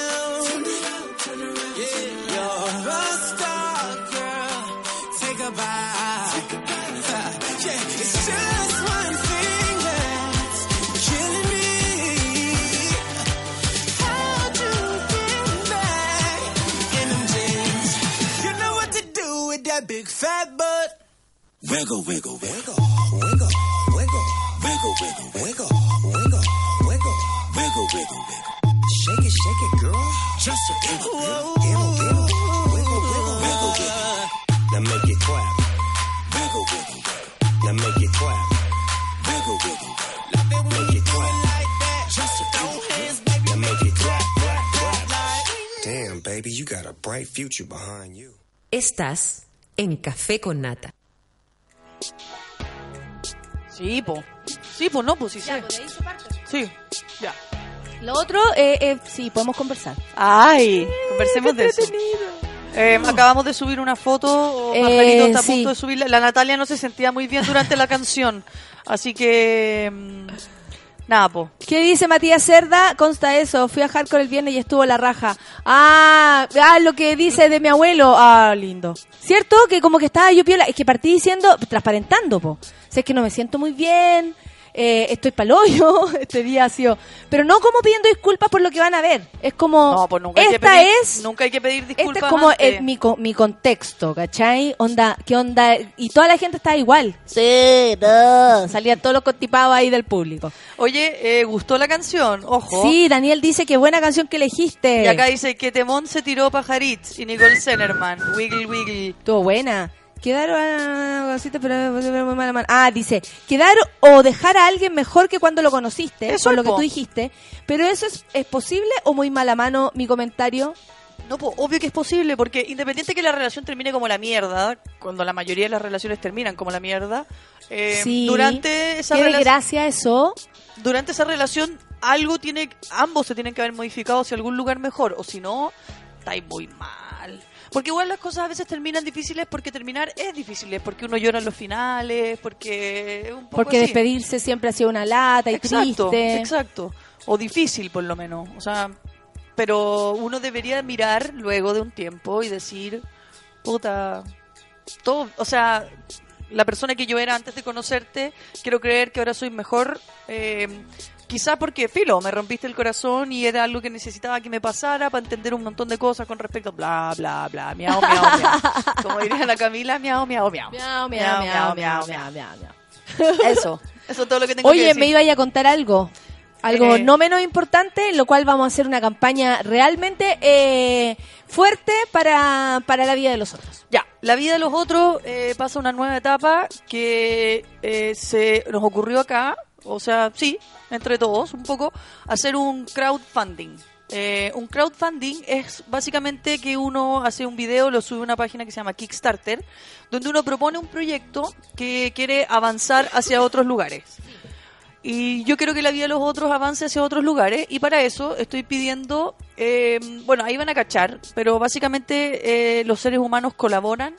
Wiggle, wiggle, wiggle, wiggle, wiggle, wiggle, wiggle, wiggle, wiggle, wiggle, wiggle, wiggle, wiggle. Shake it, shake it, girl. Just a little, little, little. Baby, you got a bright future behind you. Estás en Café con Nata. Sí, po. Sí, pues no, pues sí sé. Sí, ya. Lo otro, eh, eh, sí, podemos conversar. Ay, conversemos de eso. Eh, acabamos de subir una foto, o Eh, Margarito está a sí. punto de subirla. La Natalia no se sentía muy bien durante la canción, así que... nada, po. ¿Qué dice Matías Cerda? Consta eso. Fui a Hardcore el viernes y estuvo la raja. Ah, ah, lo que dice de mi abuelo. Ah, lindo. ¿Cierto? Que como que estaba yo piola. Es que partí diciendo, transparentando, po. O sea, es que no me siento muy bien. Eh, estoy paloyo. Este día ha sido. Pero no como pidiendo disculpas por lo que van a ver. Es como. No, pues nunca hay que esta pedir- es. nunca hay que pedir disculpas Este es como el- mi, co- mi contexto, ¿cachai? Onda, ¿qué onda? Y toda la gente está igual. Sí, no. Salían todos los constipados ahí del público. Oye, eh, ¿gustó la canción? Ojo. Sí, Daniel dice que buena canción que elegiste. Y acá dice que Temón se tiró Pajaritz y Nicole Zenerman. Wiggle, wiggle. Estuvo buena. Quedar ah, mala mano. Ah, dice, quedar o dejar a alguien mejor que cuando lo conociste, Eso por lo que tú dijiste. Pero eso es, es posible o muy mala mano mi comentario. No, obvio que es posible, porque independiente que la relación termine como la mierda, cuando la mayoría de las relaciones terminan como la mierda, eh, sí. durante esa Qué relación desgracia eso. durante esa relación algo tiene ambos se tienen que haber modificado hacia algún lugar mejor o si no estáis muy mal porque igual las cosas a veces terminan difíciles porque terminar es difícil es porque uno llora en los finales porque es un poco Porque así. despedirse siempre ha sido una lata y exacto triste. exacto o difícil por lo menos o sea pero uno debería mirar luego de un tiempo y decir puta todo o sea la persona que yo era antes de conocerte, quiero creer que ahora soy mejor. Eh, quizá porque, filo, me rompiste el corazón y era algo que necesitaba que me pasara para entender un montón de cosas con respecto, bla, bla, bla, miau, miau, miau. Como diría la Camila, miau, miau, miau. Miau, miau, miau, miau, miau, miau. Eso, eso es todo lo que tengo que Oye, decir. me iba a contar algo. Algo Eh. no menos importante, en lo cual vamos a hacer una campaña realmente eh, fuerte para, para la vida de los otros. Ya, la vida de los otros eh, pasa una nueva etapa que se nos ocurrió acá, o sea, sí, entre todos, un poco, hacer un crowdfunding. Eh, un crowdfunding es básicamente que uno hace un video, lo sube a una página que se llama Kickstarter, donde uno propone un proyecto que quiere avanzar hacia otros lugares. Y yo quiero que la vida de los otros avance hacia otros lugares y para eso estoy pidiendo, eh, bueno, ahí van a cachar, pero básicamente eh, los seres humanos colaboran.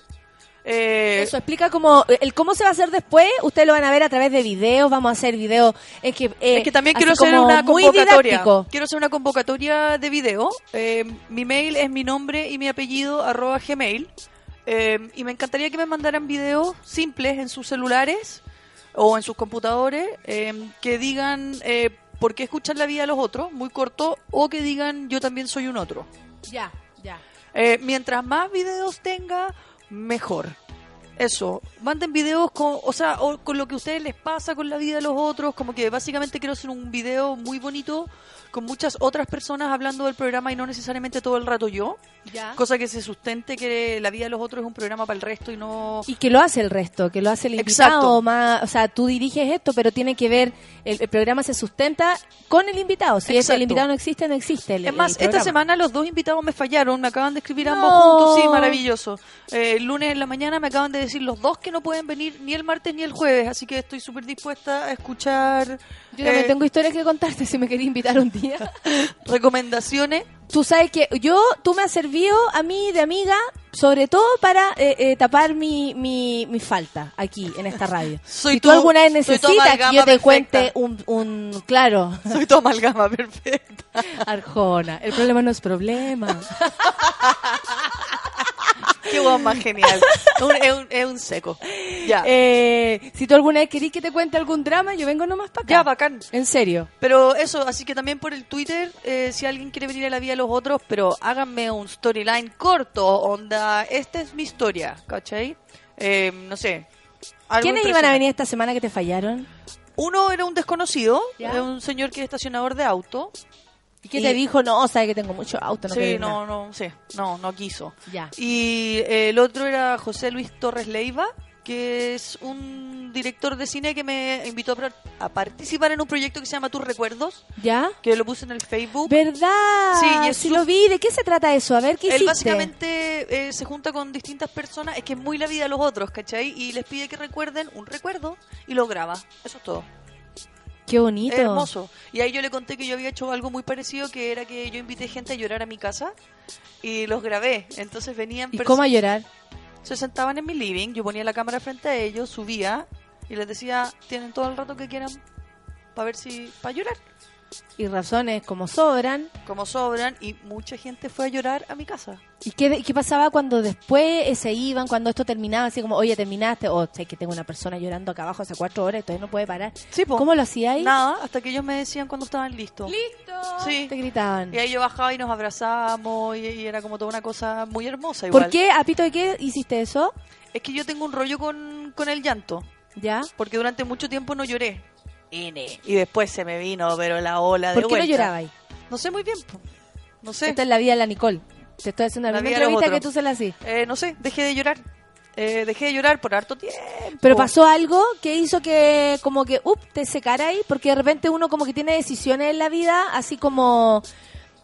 Eh, Eso explica cómo el cómo se va a hacer después. Ustedes lo van a ver a través de videos. Vamos a hacer videos. Es que, eh, es que también quiero hacer una muy convocatoria. Quiero hacer una convocatoria de video. Eh, mi mail es mi nombre y mi apellido arroba gmail. Eh, y me encantaría que me mandaran videos simples en sus celulares o en sus computadores que digan eh, por qué escuchan la vida de los otros, muy corto, o que digan yo también soy un otro. Ya, ya. Mientras más videos tenga, mejor. Eso, manden videos con, o sea, o con lo que a ustedes les pasa con la vida de los otros, como que básicamente quiero hacer un video muy bonito con muchas otras personas hablando del programa y no necesariamente todo el rato yo. Ya. Cosa que se sustente que la vida de los otros es un programa para el resto y no... Y que lo hace el resto, que lo hace el invitado. Exacto. Más, o sea, tú diriges esto, pero tiene que ver, el, el programa se sustenta con el invitado. Si es el invitado no existe, no existe. El, Es más, el esta semana los dos invitados me fallaron, me acaban de escribir ambos juntos, sí, maravilloso. Eh, el lunes en la mañana me acaban de decir los dos que no pueden venir ni el martes ni el jueves, así que estoy súper dispuesta a escuchar Yo también eh, tengo historias que contarte si me quería invitar un día. recomendaciones. Tú sabes que yo, tú me has servido a mí de amiga, sobre todo para eh, eh, tapar mi, mi, mi falta aquí en esta radio. Soy si tú tu- alguna vez necesitas que yo te perfecta. cuente un, un, claro, Soy tu amalgama perfecta. Arjona, el problema no es problema. Qué guau más genial. Es un, es un- es un seco. Ya. Eh, si tú alguna vez querís que te cuente algún drama, yo vengo nomás para acá. Ya, bacán. En serio. Pero eso, así que también por el Twitter, eh, si alguien quiere venir a la vida de los otros, pero háganme un storyline corto, onda, esta es mi historia, ¿cachai? Eh, no sé, ¿Quiénes iban a venir esta semana que te fallaron? Uno era un desconocido, era un señor que es estacionador de auto. ¿Y qué te dijo? No, sabe que tengo mucho auto, no sí, no, nada. no, sí, no, no quiso. Ya. Y eh, el otro era José Luis Torres Leiva, que es un director de cine que me invitó a, par- a participar en un proyecto que se llama Tus Recuerdos, ¿Ya? que lo puse en el Facebook. ¿Verdad? Sí, y sí su- lo vi. ¿De qué se trata eso? A ver, ¿qué Él hiciste? básicamente eh, se junta con distintas personas, es que es muy la vida de los otros, ¿cachai? Y les pide que recuerden un recuerdo y lo graba. Eso es todo. Qué bonito. Hermoso. Y ahí yo le conté que yo había hecho algo muy parecido, que era que yo invité gente a llorar a mi casa y los grabé. Entonces venían ¿Y cómo a llorar? Se sentaban en mi living, yo ponía la cámara frente a ellos, subía y les decía, tienen todo el rato que quieran para ver si... para llorar. Y razones como sobran. Como sobran y mucha gente fue a llorar a mi casa. ¿Y qué, qué pasaba cuando después se iban, cuando esto terminaba? Así como, oye, terminaste, o sé que tengo una persona llorando acá abajo hace cuatro horas todavía no puede parar. ¿Cómo lo hacía ahí? Nada, hasta que ellos me decían cuando estaban listos. ¡Listo! Sí. Te gritaban. Y ahí yo bajaba y nos abrazábamos y, y era como toda una cosa muy hermosa igual. ¿Por qué, a pito de qué hiciste eso? Es que yo tengo un rollo con, con el llanto. ¿Ya? Porque durante mucho tiempo no lloré. N. Y después se me vino, pero la ola de ¿Por qué no vuelta. llorabas ahí? No sé muy bien. No sé. Esta es la vida de la Nicole. Te estoy haciendo la La misma entrevista que tú se la hacís. Eh, no sé, dejé de llorar. Eh, dejé de llorar por harto tiempo. Pero pasó algo que hizo que como que, up, te secara ahí, porque de repente uno como que tiene decisiones en la vida, así como,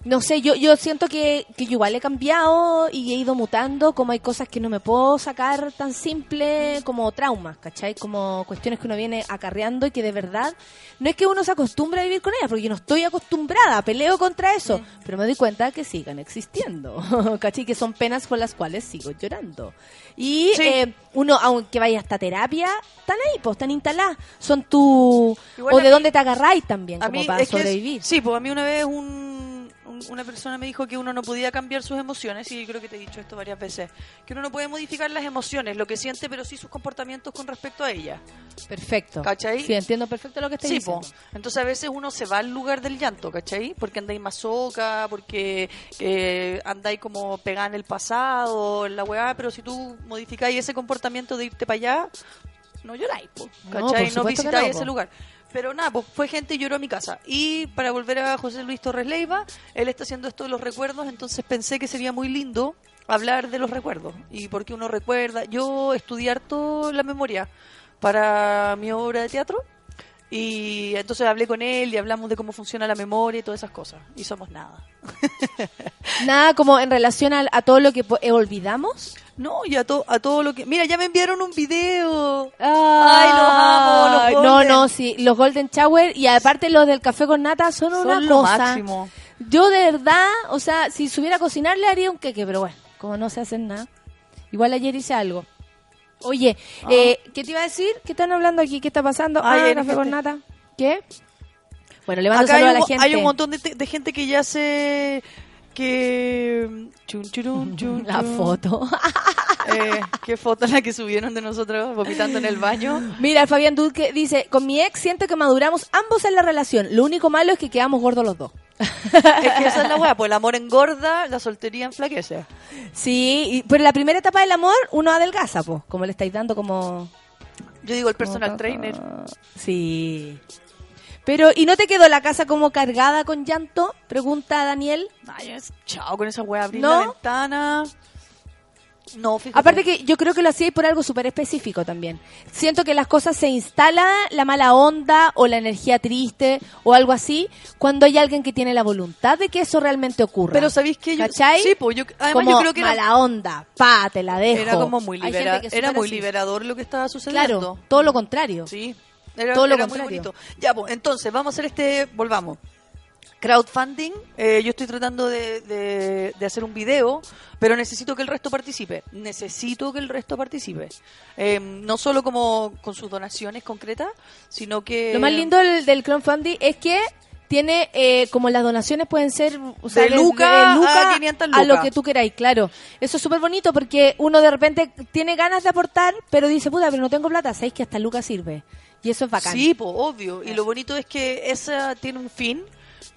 no sé, yo yo siento que, que yo igual he cambiado y he ido mutando, como hay cosas que no me puedo sacar tan simple como traumas, ¿cachai? Como cuestiones que uno viene acarreando y que de verdad, no es que uno se acostumbre a vivir con ellas, porque yo no estoy acostumbrada, peleo contra eso, pero me doy cuenta que sigan existiendo, ¿cachai? Que son penas por las cuales sigo llorando. Y Sí. eh, uno, aunque vaya hasta terapia, están ahí, pues, están instaladas. Son tu... Igual o de mí- dónde te agarráis también, como para es- sobrevivir. sí, pues a mí una vez un- una persona me dijo que uno no podía cambiar sus emociones, y creo que te he dicho esto varias veces, que uno no puede modificar las emociones, lo que siente, pero sí sus comportamientos con respecto a ella. Perfecto. ¿Cachai? Sí, entiendo perfecto lo que estás Sí, diciendo. po. Entonces a veces uno se va al lugar del llanto, ¿cachai? Porque andáis masoca, porque eh, andáis como pegada en el pasado, en la weá, pero si tú modificáis ese comportamiento de irte para allá, no lloráis, po, No, ¿cachai? No, que visitáis no, ese lugar. Pero nada, pues fue gente y lloró a mi casa. Y para volver a José Luis Torres Leiva, él está haciendo esto de los recuerdos, entonces pensé que sería muy lindo hablar de los recuerdos y por qué uno recuerda. Yo estudié harto la memoria para mi obra de teatro y entonces hablé con él y hablamos de cómo funciona la memoria y todas esas cosas. Y somos nada. Nada como en relación a, a todo lo que eh, olvidamos. No, y a, to- a todo lo que... Mira, ya me enviaron un video. Ay, los amo, los No, Golden. no, sí, los Golden Shower y aparte los del café con nata son, Son una lo cosa. máximo. Yo de verdad, o sea, si supiera cocinar le haría un queque, pero bueno, como no se hacen nada. Igual ayer hice algo. Oye, eh, ¿qué te iba a decir? ¿Qué están hablando aquí? ¿Qué está pasando? Ay, ah, hay café con nata. ¿Qué? Bueno, le mando Acá saludo a la gente. hay un montón de, de gente que ya se... que... chun, churun, chun, La chun. foto. Eh, ¿Qué foto la que subieron de nosotros vomitando en el baño? Mira, Fabián Duque dice, con mi ex siento que maduramos ambos en la relación. Lo único malo es que quedamos gordos los dos. Es que esa es la weá, pues el amor engorda, la soltería enflaquece. Sí, y- pero en la primera etapa del amor uno adelgaza, pues, como le estáis dando como... Yo digo el personal trainer. Sí. Pero, ¿y no te quedó la casa como cargada con llanto? Pregunta Daniel. Ay, es- chao con esa weá, abrir ¿No? la ventana. No, fíjate. Aparte que yo creo que lo hacía por algo súper específico también. Siento que las cosas se instala la mala onda o la energía triste o algo así cuando hay alguien que tiene la voluntad de que eso realmente ocurra. Pero ¿sabéis que yo- ¿Cachai? sí, pues, yo- además como yo creo que era- mala onda, pa, te la dejo. Era como muy, libera- era muy así. liberador lo que estaba sucediendo. Claro, todo lo contrario. Sí, era, Todo lo era muy bonito. Ya, pues, entonces, vamos a hacer este, volvamos. Crowdfunding, eh, yo estoy tratando de, de- de hacer un video, pero necesito que el resto participe. Necesito que el resto participe. Eh, no solo como con sus donaciones concretas, sino que... Lo más lindo del, del crowdfunding es que tiene eh, como las donaciones pueden ser o sea, De luca luca a 500 a lo que tú queráis, claro. Eso es súper bonito porque uno de repente tiene ganas de aportar, pero dice, puta, pero no tengo plata, sabéis que hasta lucas sirve. Y eso es bacán. Sí, pues obvio. Y lo bonito es que esa tiene un fin,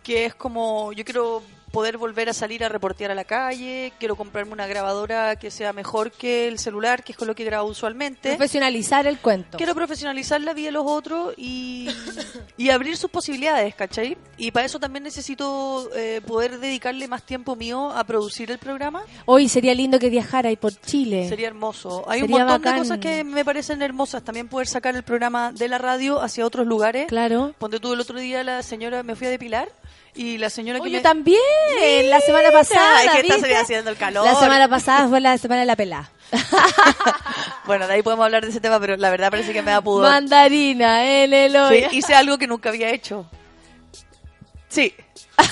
que es como, yo quiero poder volver a salir a reportear a la calle, quiero comprarme una grabadora que sea mejor que el celular, que es con lo que grabo usualmente. Profesionalizar el cuento. Quiero profesionalizar la vida de los otros y, y abrir sus posibilidades, ¿cachai? Y para eso también necesito eh, poder dedicarle más tiempo mío a producir el programa. Hoy sería lindo que viajara ahí por Chile. Sería hermoso. Hay un montón bacán. de cosas que me parecen hermosas. También poder sacar el programa de la radio hacia otros lugares. Claro. Ponte tú el otro día la señora, me fui a depilar y la señora que Oye, me... también, la semana pasada, es que está ¿viste? haciendo el calor. La semana pasada fue la semana de la pelada. Bueno, de ahí podemos hablar de ese tema, pero la verdad parece que me da pudor. Mandarina el. Sí, hice algo que nunca había hecho. Sí.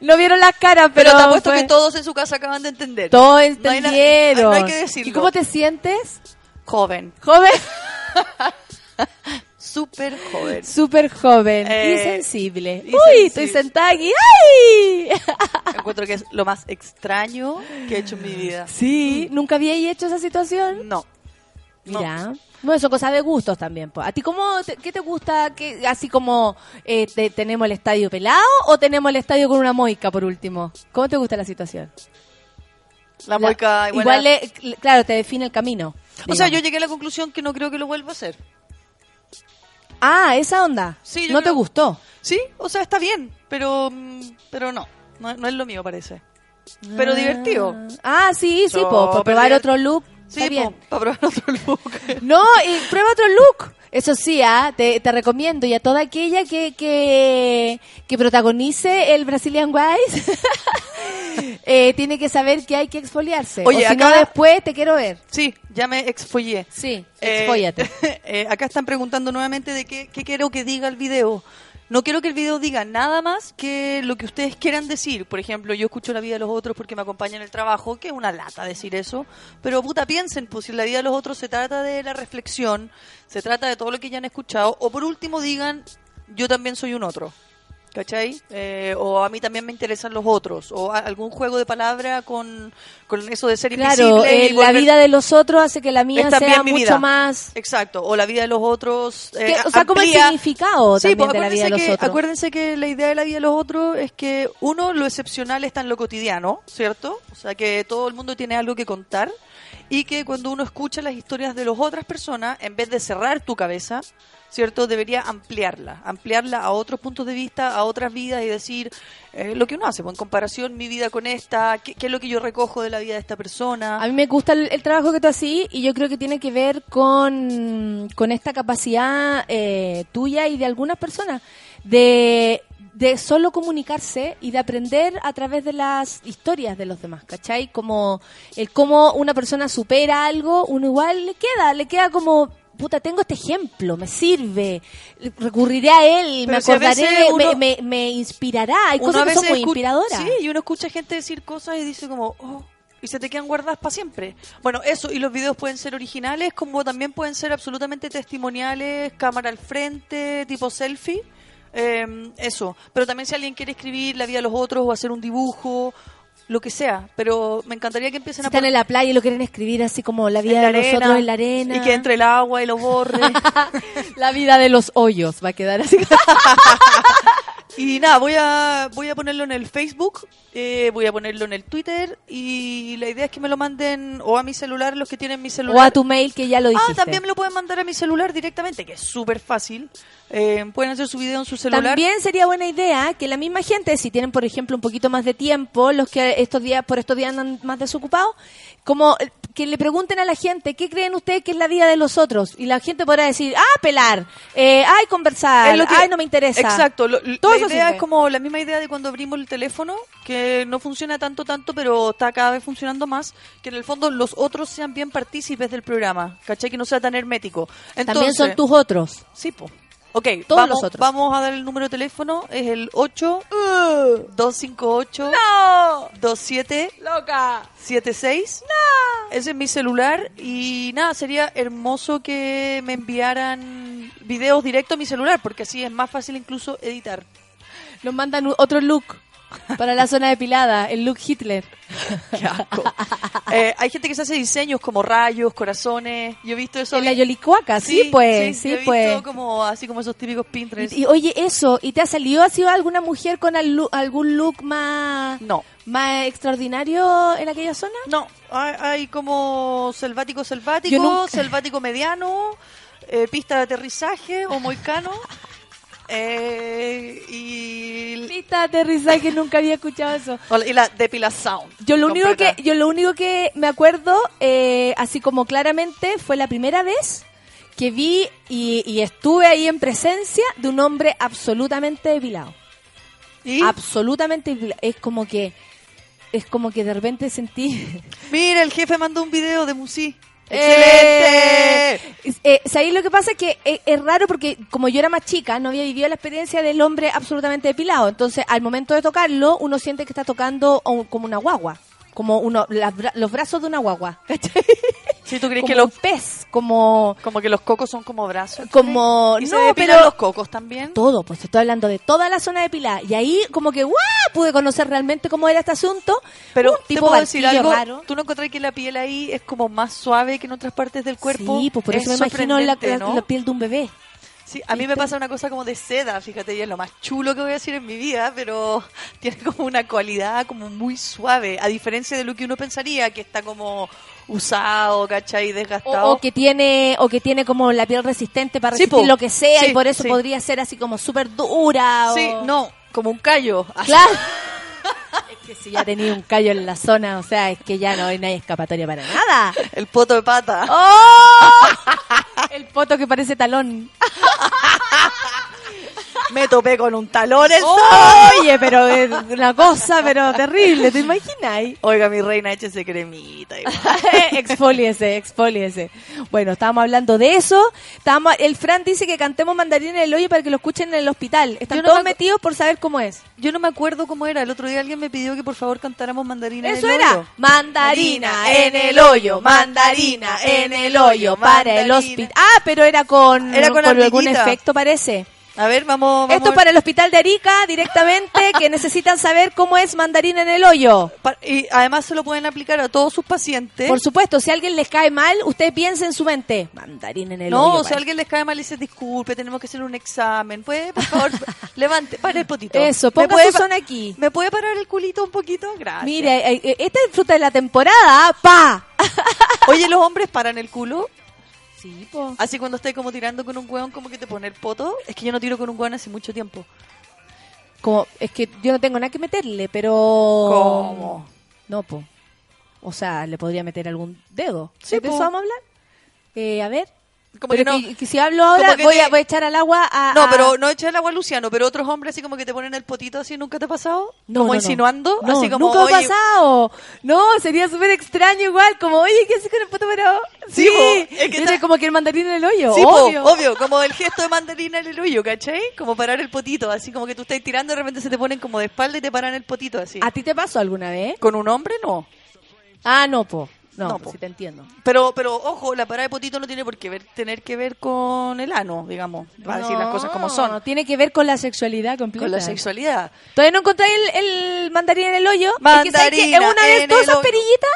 No vieron las caras, pero, Pero, te apuesto fue- que todos en su casa acaban de entender. todos No hay na- entendieron. No hay, que decirlo. ¿Y cómo te sientes? Joven. Joven. Súper joven. Súper joven y Eh, sensible. y Uy, sensible. estoy sentada aquí. ¡Ay! Encuentro que es lo más extraño que he hecho en mi vida. Sí, ¿nunca había hecho esa situación? No. Mira. Bueno, son cosas de gustos también. ¿A ti cómo, te- qué te gusta? ¿Qué- así como eh, te- tenemos el estadio pelado o tenemos el estadio con una moica por último? ¿Cómo te gusta la situación? La moica igual igual, le- claro, te define el camino. O sea, yo llegué a la conclusión que no creo que lo vuelva a hacer. Ah, esa onda. Sí, yo ¿No te gustó? Sí, o sea, está bien, pero mm, pero no. No, no es lo mío, parece. Pero divertido. Ah, sí, sí, So, po, probar otro look. Sí, para probar otro look. No, y prueba otro look. Eso sí, ah, te, te recomiendo. Y a toda aquella que, que, que protagonice el Brazilian Wise, eh, tiene que saber que hay que exfoliarse. Oye, o si no, acá- después te quiero ver. Sí, ya me exfollé. Sí, Eh, exfóllate. eh, acá están preguntando nuevamente de qué, qué quiero que diga el video. No quiero que el video diga nada más que lo que ustedes quieran decir. Por ejemplo, yo escucho la vida de los otros porque me acompaña en el trabajo, que es una lata decir eso. Pero puta, piensen, pues si la vida de los otros se trata de la reflexión, se trata de todo lo que ya han escuchado. O por último digan, yo también soy un otro. ¿Cachai? Eh, o a mí también me interesan los otros. O algún juego de palabra con, con eso de ser Claro, invisible. eh, la vida de los otros hace que la mía sea mi mucho vida. más... Exacto, o la vida de los otros. eh, o sea, como el amplía- significado Sí, también pues, de la vida de los acuérdense que, otros. Acuérdense que la idea de la vida de los otros es que, uno, lo excepcional está en lo cotidiano, ¿cierto? O sea, que todo el mundo tiene algo que contar y que cuando uno escucha las historias de las otras personas, en vez de cerrar tu cabeza, ¿cierto? Debería ampliarla, ampliarla a otros puntos de vista, a otras vidas y decir eh, lo que uno hace, pues, en comparación mi vida con esta, ¿qué, es lo que yo recojo de la vida de esta persona. A mí me gusta el, el trabajo que tú haces y yo creo que tiene que ver con, con esta capacidad eh, tuya y de algunas personas de, de solo comunicarse y de aprender a través de las historias de los demás, ¿cachai? Como el cómo una persona supera algo, uno igual le queda, le queda como... Puta, tengo este ejemplo, me sirve, recurriré a él, Pero me acordaré, uno- me, me, me inspirará. Hay cosas que son muy inspiradoras. Sí, y uno escucha gente decir cosas y dice como, oh, y se te quedan guardadas para siempre. Bueno, eso, y los videos pueden ser originales, como también pueden ser absolutamente testimoniales, cámara al frente, tipo selfie. Eh, eso, pero también si alguien quiere escribir la vida de los otros o hacer un dibujo, lo que sea, pero me encantaría que empiecen Si a están en la playa y lo quieren escribir así como la vida la de arena, nosotros en la arena. y que entre el agua y lo borre. la vida de los hoyos va a quedar así. Y nada, voy a, voy a ponerlo en el Facebook, eh, voy a ponerlo en el Twitter y la idea es que me lo manden o a mi celular, los que tienen mi celular. o a tu mail que ya lo dijiste. Ah, también me lo pueden mandar a mi celular directamente, que es súper fácil. Eh, pueden hacer su video en su celular. También sería buena idea que la misma gente, si tienen por ejemplo un poquito más de tiempo, los que estos días por estos días andan más desocupados, como eh, que le pregunten a la gente qué creen ustedes que es la vida de los otros y la gente podrá decir, ah, pelar, eh, ay, conversar, que- ay, no me interesa. Exacto. lo- Todo idea sirve. es como la misma idea de cuando abrimos el teléfono, que no funciona tanto, tanto, pero está cada vez funcionando más, que en el fondo los otros sean bien partícipes del programa, ¿cachai? Que no sea tan hermético. También Entonces, son tus otros. Sí, po. Ok, Todos vamos, los otros. vamos a dar el número de teléfono, es el 8 258 ¡No! 27 ¡Loca! 76. ¡No! Ese es mi celular y nada, sería hermoso que me enviaran videos directo a mi celular, porque así es más fácil incluso editar. Nos mandan otro look. Para la zona depilada, el look Hitler. Qué asco. Eh, hay gente que se hace diseños como rayos, corazones. Yo he visto eso. En la Yolicuaca, sí, pues, sí, yo he pues. visto como, así como esos típicos Pinterest. Y, y, oye, eso, ¿y te ha salido ha sido alguna mujer con al- algún look más No. más extraordinario en aquella zona? No, hay, hay como selvático selvático, nunca- selvático mediano, eh, pista de aterrizaje o moicano. eh, y, Pista de aterrizaje, nunca había escuchado eso. y la depila sound. Yo lo único que yo lo único que me acuerdo, eh, así como claramente, fue la primera vez que vi y, y estuve ahí en presencia de un hombre absolutamente depilado. ¿Y? Absolutamente depilado. Es como que es como que de repente sentí Mira, el jefe mandó un video de Musi. ¡Excelente! Eh, ¿sabéis lo que pasa? Es que es, es raro porque como yo era más chica, no había vivido la experiencia del hombre absolutamente depilado. Entonces, al momento de tocarlo, uno siente que está tocando como una guagua. Como uno, las los brazos de una guagua. ¿cachai? Si tú crees como que los pez, como... como que los cocos son como brazos. Como... ¿Y se no, depilan pero... los cocos también? Todo, pues estoy hablando de toda la zona depilada. Y ahí como que, ¡guau! Pude conocer realmente cómo era este asunto. Pero un ¿te tipo puedo decir algo? raro. ¿Tú no encontrás que la piel ahí es como más suave que en otras partes del cuerpo? Sí, pues por Es eso me imagino la, sorprendente, la- ¿no? la piel de un bebé. Sí, a mí me pasa una cosa como de seda, fíjate, y es lo más chulo que voy a decir en mi vida, pero tiene como una cualidad como muy suave, a diferencia de lo que uno pensaría, que está como usado, ¿cachai? Desgastado. o que tiene o que tiene como la piel resistente para resistir lo que sea Sí, y por eso sí. podría ser así como súper dura. o- Sí, no, como un callo. Claro. es que si ya tenía un callo en la zona, o sea, es que ya no hay, no hay escapatoria para nada. El poto de pata. ¡Oh! El poto que parece talón. Me topé con un talón el Oye, pero es una cosa, pero terrible, ¿te imagináis? Oiga, mi reina, échese cremita. exfoliese, exfoliese. Bueno, estábamos hablando de eso. Estábamos, el Fran dice que cantemos mandarín en el hoyo para que lo escuchen en el hospital. Están no todos me metidos por saber cómo es. Yo no me acuerdo cómo era. El otro día alguien me pidió que por favor cantáramos mandarina Eso en el era. hoyo. Mandarina en el hoyo, mandarina en el hoyo para el hospital. Ah, pero era con, Era con algún ardillita. efecto, parece. A ver, vamos. vamos Esto ver. para el hospital de Arica directamente, que necesitan saber cómo es mandarina en el hoyo. Y además se lo pueden aplicar a todos sus pacientes. Por supuesto, si a alguien les cae mal, usted piense en su mente. Mandarina en el no, hoyo. si a para- alguien les cae mal y dice disculpe, tenemos que hacer un examen. ¿Puede, por favor, levante, pare el potito? Eso, ¿Me ponga su zona aquí. ¿Me puede parar el culito un poquito? Gracias. Mire, eh, eh, esta es fruta de la temporada, pa. Oye, ¿los hombres paran el culo? Sí, po. Así cuando estáis como tirando con un hueón, como que te pone el poto. Es que yo no tiro con un hueón hace mucho tiempo. Como, es que yo no tengo nada que meterle, pero... ¿Cómo? No, po. O sea, le podría meter algún dedo. Sí, ¿De po. eso vamos a hablar? Eh, a ver. Como Pero que no- que si hablo ahora, voy, te- a, voy a echar al agua a... No, pero no echa el agua a Luciano, pero otros hombres así como que te ponen el potito así, ¿nunca te ha pasado? No, como no, insinuando, No, así como, nunca ha pasado. No, sería súper extraño igual, como, oye, ¿qué haces con el poto parado? Sí, Sí, es que está- como que el mandarín en el hoyo, Sí, po, obvio. obvio, como el gesto de mandarina en el hoyo, ¿cachai? Como parar el potito, así como que tú estás tirando y de repente se te ponen como de espalda y te paran el potito así. ¿A ti te pasó alguna vez? Con un hombre no. Ah, no, po. No, No, pues sí te entiendo. Pero, pero ojo, la parada de potito no tiene por qué ver, tener que ver con el ano, digamos, para decir las cosas como son. No, tiene que ver con la sexualidad completa. Con la sexualidad. ¿Todavía no encontráis el, el mandarín en el hoyo? Es que. Mandarina Es una de en todas esas perillitas,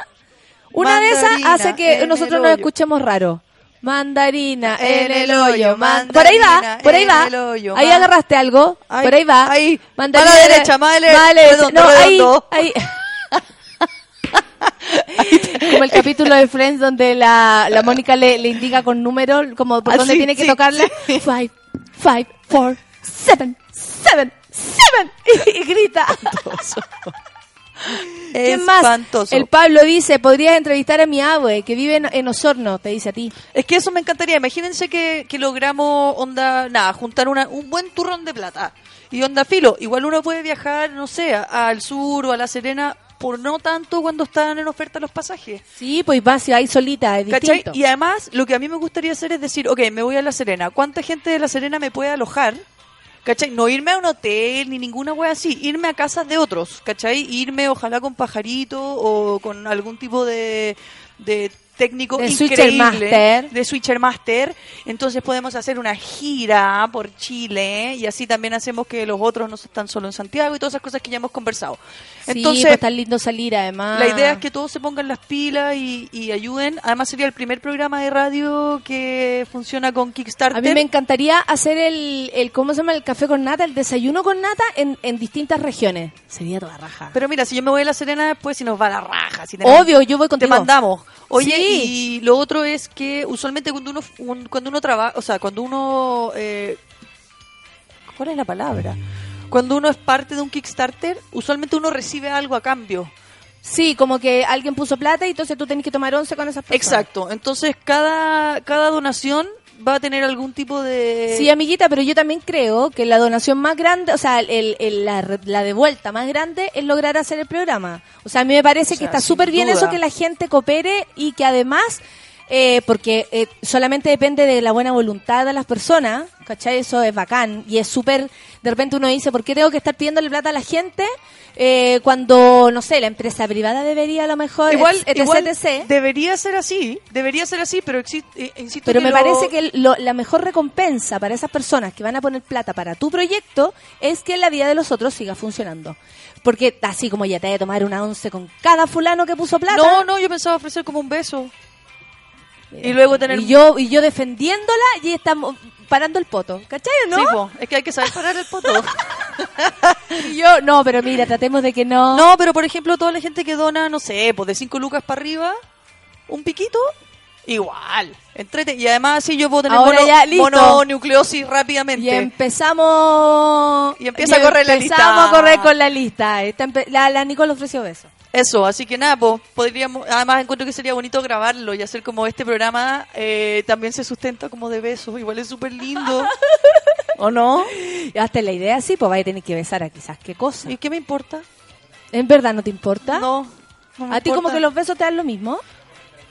una de esas Mandarina hace que en nosotros nos escuchemos raro. Mandarina En en el hoyo. man- Por ahí va, mandarina por ahí en va. hoyo, Ahí agarraste algo. Por ahí va. ahí. Mandarina a la en derecha, más redondo, No, ahí, ahí. Como el capítulo de Friends donde la, la Mónica le, le indica con números como por Ah, dónde sí, tiene que sí, sí. Five, five, four, seven, seven, seven. Y, y grita. ¿Quién más? Espantoso. El Pablo dice, podrías entrevistar a mi abue que vive en, en Osorno, te dice a ti. Es que eso me encantaría. Imagínense que, que logramos, onda, nada, juntar una, un buen turrón de plata. Y onda filo, igual uno puede viajar, no sé, al sur o a La Serena por no tanto cuando están en oferta los pasajes. Sí, pues va, si hay solita, es. Y además, lo que a mí me gustaría hacer es decir, ok, me voy a La Serena. ¿Cuánta gente de La Serena me puede alojar? ¿Cachai? No irme a un hotel ni ninguna wea así, irme a casas de otros, ¿cachai? Irme ojalá con pajarito o con algún tipo de, de técnico De increíble Switcher Master. de Switcher Master. Entonces podemos hacer una gira por Chile y así también hacemos que los otros no están solo en Santiago y todas esas cosas que ya hemos conversado. sí, Entonces, pues tan lindo salir además. la idea es que todos se pongan las pilas y, y ayuden. Además sería el primer programa de radio que funciona con Kickstarter. A mí me encantaría hacer el, el, ¿cómo se llama? El café con nata, el desayuno con nata en, en distintas regiones. Sería toda raja. Pero mira, si yo me voy a La Serena después, si nos va la raja. Si Obvio, yo voy te contigo. mandamos. Oye, Sí. Y lo otro es que usualmente cuando uno un- cuando uno trabaja, o sea, cuando uno eh, ¿cuál es la palabra? Cuando uno es parte de un Kickstarter, usualmente uno recibe algo a cambio. Sí, como que alguien puso plata y entonces tú tenés que tomar once con esas personas. Exacto. Entonces, cada cada donación va a tener algún tipo de Sí, amiguita, pero yo también creo que la donación más grande, o sea, el, el- la, re- la devuelta más grande es lograr hacer el programa. O sea, a mí me parece O que está súper bien eso que la gente coopere y que además, eh, porque eh, solamente depende de la buena voluntad de las personas, ¿cachai? Eso es bacán y es súper, de repente uno dice, ¿por qué tengo que estar pidiéndole plata a la gente eh, cuando, no sé, la empresa privada debería a lo mejor, Igual, etc, igual etc. debería ser así, debería ser así, pero existe, eh, insisto Pero que me lo- parece que lo- la mejor recompensa para esas personas que van a poner plata para tu proyecto es que la vida de los otros siga funcionando. Porque así como ya te de tomar una once con cada fulano que puso plata. No, no, yo pensaba ofrecer como un beso. Y luego tener Y yo, y yo defendiéndola y estamos parando el poto. ¿Cachai o no? Sí, po, es que hay que saber parar el poto. Y yo, no, pero mira, tratemos de que no. No, pero por ejemplo, toda la gente que dona, no sé, pues de 5 lucas para arriba, un piquito, igual. Entrete. Y además así yo puedo tener Ahora mono- ya, mononucleosis rápidamente. Y empezamos. Y empieza a correr la Empezamos lista. a correr con la lista. Esta la, la Nicole ofreció beso. Eso, así que nada, pues podríamos, además encuentro que sería bonito grabarlo y hacer como este programa eh, también se sustenta como de besos, igual es súper lindo. ¿O no? Y hasta la idea sí, pues vaya a tener que besar a quizás qué cosa. ¿Y qué me importa? ¿En verdad no te importa? No. no me ¿A ti como que los besos te dan lo mismo?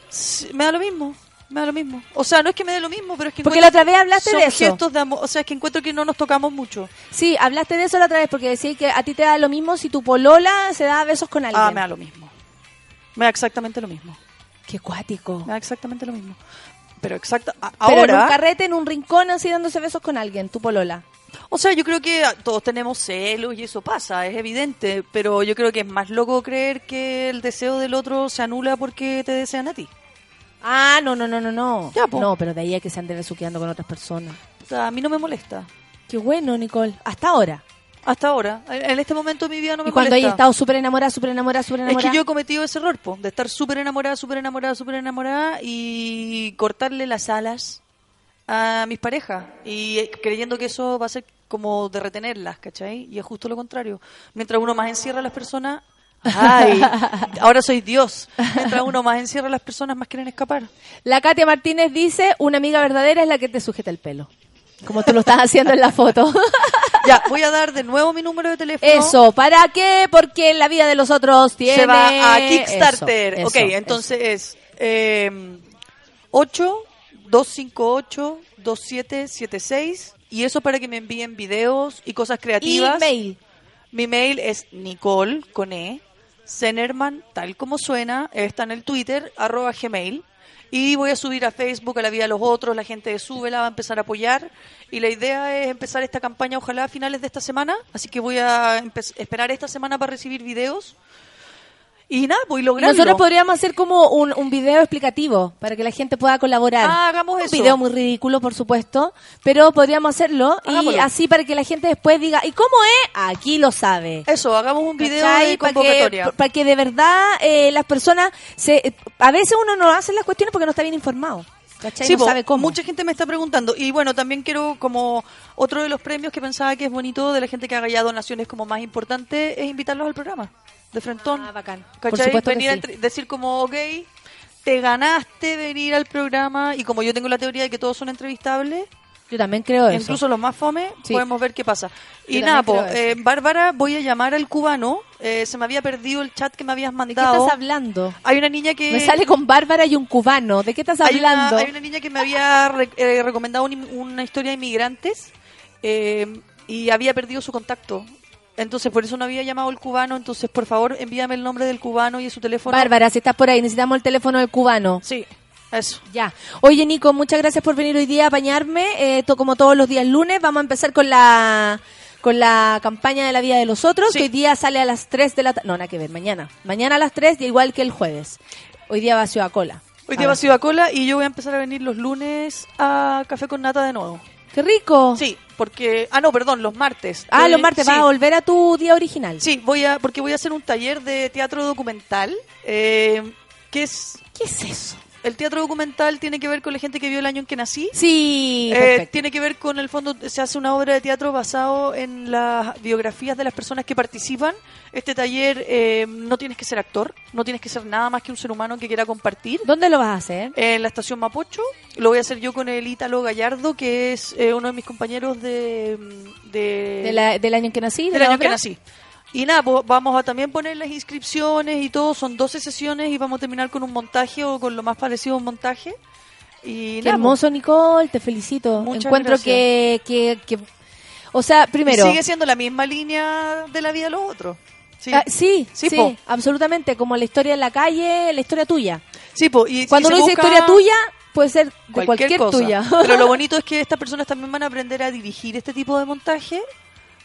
Sí, me da lo mismo. Me da lo mismo. O sea, no es que me dé lo mismo, pero es que Porque la otra vez hablaste son de eso. gestos de amor. O sea, es que encuentro que no nos tocamos mucho. Sí, hablaste de eso la otra vez porque decías que a ti te da lo mismo si tu polola se da besos con alguien. Ah, me da lo mismo. Me da exactamente lo mismo. Qué cuático. Me da exactamente lo mismo. Pero exacta. a- Pero en un ahora. carrete, en un rincón, así dándose besos con alguien, tu polola. O sea, yo creo que ah, todos tenemos celos y eso pasa, es evidente. Pero yo creo que es más loco creer que el deseo del otro se anula porque te desean a ti. Ah, no, no, no, no, no. Ya, po. No, pero de ahí a que se ande besuqueando con otras personas. O sea, a mí no me molesta. Qué bueno, Nicole. Hasta ahora. Hasta ahora. En en este momento de mi vida no me y cuando molesta. hayas estado súper enamorada, súper enamorada, súper Es enamorada. que yo he cometido ese error, po, de estar súper enamorada, súper enamorada, súper enamorada y cortarle las alas a mis parejas y eh, creyendo que eso va a ser como de retenerlas, ¿cachai? Y es justo lo contrario. Mientras uno más encierra a las personas, ¡ay! Ahora soy Dios. Mientras uno más encierra a las personas, más quieren escapar. La Katia Martínez dice, una amiga verdadera es la que te sujeta el pelo. Como tú lo estás haciendo en la foto. Ya, voy a dar de nuevo mi número de teléfono. Eso, ¿para qué? Porque la vida de los otros tiene... Se va a Kickstarter. Eso, ok, eso, entonces es eh, 8 258 2776 y eso para que me envíen videos y cosas creativas. Email. Mi mail es Nicole con E, Zenerman, tal como suena, está en el Twitter, arroba gmail. Y voy a subir a Facebook a la vida de los otros, la gente de Súbela va a empezar a apoyar. Y la idea es empezar esta campaña ojalá a finales de esta semana. Así que voy a esperar esta semana para recibir videos. Y nada, a lograrlo. Nosotros podríamos hacer como un, un video explicativo para que la gente pueda colaborar. Ah, hagamos un eso. video muy ridículo, por supuesto, pero podríamos hacerlo y así para que la gente después diga, ¿y cómo es? Aquí lo sabe. Eso, hagamos un video ¿Cachai? de Para que, convocatoria. para que de verdad eh, las personas se a veces uno no hace las cuestiones porque no está bien informado. ¿Cachai? Sí, no po, sabe cómo. mucha gente me está preguntando. Y bueno, también quiero, como otro de los premios que pensaba que es bonito de la gente que haga ya donaciones como más importante, es invitarlos al programa. De frentón. Ah, bacán. ¿Cachai? Por Venir a sí. decir como, ok, te ganaste venir al programa. Y como yo tengo la teoría de que todos son entrevistables, Yo también creo eso. incluso los más fome, Sí. podemos ver qué pasa. Yo Y nada, po, eh, Bárbara, voy a llamar al cubano. Eh, se me había perdido el chat que me habías ¿De qué mandado. estás hablando? Hay una niña que... Me sale con Bárbara y un cubano. ¿De qué estás Hay una, hablando? hay una niña que me había re- eh, recomendado un- una historia de inmigrantes eh, y había perdido su contacto. Entonces, por eso no había llamado el cubano. Entonces, por favor, envíame el nombre del cubano y su teléfono. Bárbara, si estás por ahí, necesitamos el teléfono del cubano. Sí, eso. Ya. Oye, Nico, muchas gracias por venir hoy día a apañarme. Eh, to- como todos los días lunes, vamos a empezar con la con la campaña de la vida de los otros, que hoy día sale a las 3 de la tarde. No, nada que ver, mañana. Mañana a las 3, y igual que el jueves. Hoy día va a Ciudad Cola. Hoy día va a. Ciudad Cola y yo voy a empezar a venir los lunes a Café con Nata de nuevo. ¡Qué rico! Sí, porque... Ah, no, perdón, los martes. Ah, los martes, sí. vas a volver a tu día original. Sí, voy a, porque voy a hacer un taller de teatro documental. Eh, ¿Qué es? ¿Qué es eso? El teatro documental tiene que ver con la gente que vio el año en que nací. Sí, Eh, tiene que ver con el fondo, se hace una obra de teatro basado en las biografías de las personas que participan. Este taller eh, no tienes que ser actor, no tienes que ser nada más que un ser humano que quiera compartir. ¿Dónde lo vas a hacer? En la estación Mapocho. Lo voy a hacer yo con el Ítalo Gallardo, que es eh, uno de mis compañeros de, de- De la- del año en que nací. de del la año que obra? nací. Y nada, pues vamos a también poner las inscripciones y todo. Son 12 sesiones y vamos a terminar con un montaje o con lo más parecido a un montaje. Y Qué nada, hermoso, Nicole, te felicito. Muchas Encuentro gracias. que, que, que- O sea, primero... Sigue siendo la misma línea de la vida de los otros. Sí, Ah, sí, Sí, absolutamente. Como la historia en la calle, la historia tuya. Sí, po, y- Cuando uno dice historia tuya, puede ser de cualquier, cosa. tuya. Pero lo bonito es que estas personas también van a aprender a dirigir este tipo de montaje,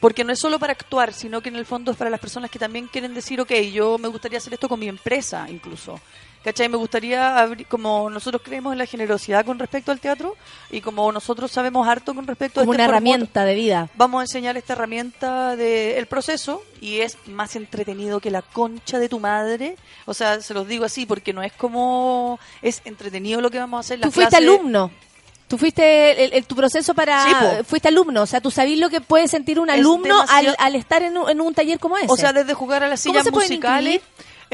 porque no es solo para actuar, sino que en el fondo es para las personas que también quieren decir, ok, yo me gustaría hacer esto con mi empresa incluso. ¿Cachai? Me gustaría abrir, como nosotros creemos en la generosidad con respecto al teatro y como nosotros sabemos harto con respecto Como a este una formato, herramienta de vida. Vamos a enseñar esta herramienta del proceso y es más entretenido que la concha de tu madre. O sea, se los digo así porque no es como... Es entretenido lo que vamos a hacer. Tú fuiste alumno. Tú fuiste el, el- tu proceso para... Sí, fuiste alumno. O sea, tú sabías lo que puede sentir un alumno al, al estar en un, en un taller como ese. O sea, desde jugar a las ¿Cómo sillas musicales.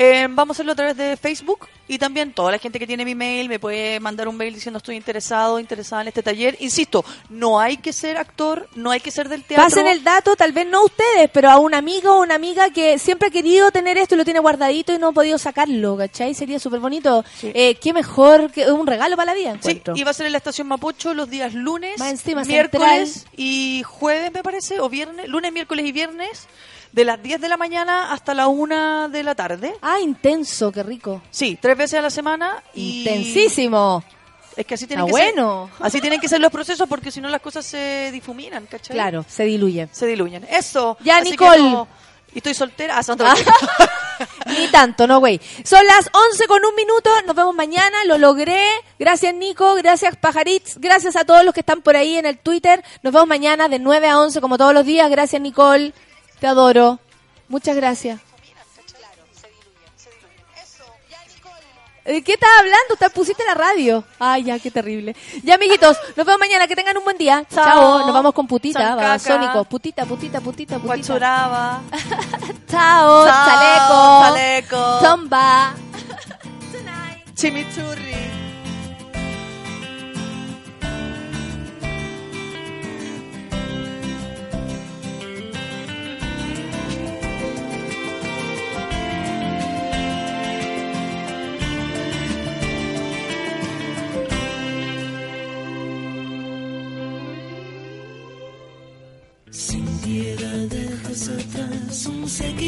Eh, vamos a hacerlo a través de Facebook y también toda la gente que tiene mi mail me puede mandar un mail diciendo estoy interesado, interesada en este taller. Insisto, no hay que ser actor, no hay que ser del teatro. Pasen el dato, tal vez no ustedes, pero a un amigo o una amiga que siempre ha querido tener esto y lo tiene guardadito y no ha podido sacarlo, ¿cachai? Sería súper bonito. Eh, qué mejor que un regalo para la vida, Sí, encuentro. y va a ser en la estación Mapocho los días lunes, encima, miércoles central. y jueves, me parece, o viernes, lunes, miércoles y viernes, de las 10 de la mañana hasta la 1 de la tarde. Ah, intenso, qué rico. Sí, tres veces a la semana. Y Intensísimo. Es que así tienen que bueno. ser. Así tienen que ser los procesos porque si no las cosas se difuminan, ¿cachai? Claro, se diluye. Se diluyen. Eso. Ya, Así Nicole. que no- Y estoy soltera. Ah, son Ni tanto, no, güey. Son las 11 con un minuto. Nos vemos mañana. Lo logré. Gracias, Nico. Gracias, Pajaritz. Gracias a todos los que están por ahí en el Twitter. Nos vemos mañana de 9 a 11, como todos los días. Gracias, Nicole. Te adoro. Muchas gracias. ¿De qué estás hablando? Te pusiste la radio. Ay, ya, qué terrible. Ya, amiguitos, nos vemos mañana. Que tengan un buen día. Chao. Chao. Nos vamos con putita, babasónico. Putita, putita, putita, putita. Guachuraba. Chao, Chao, chaleco. chaleco. Zomba. Chimichurri. Atrás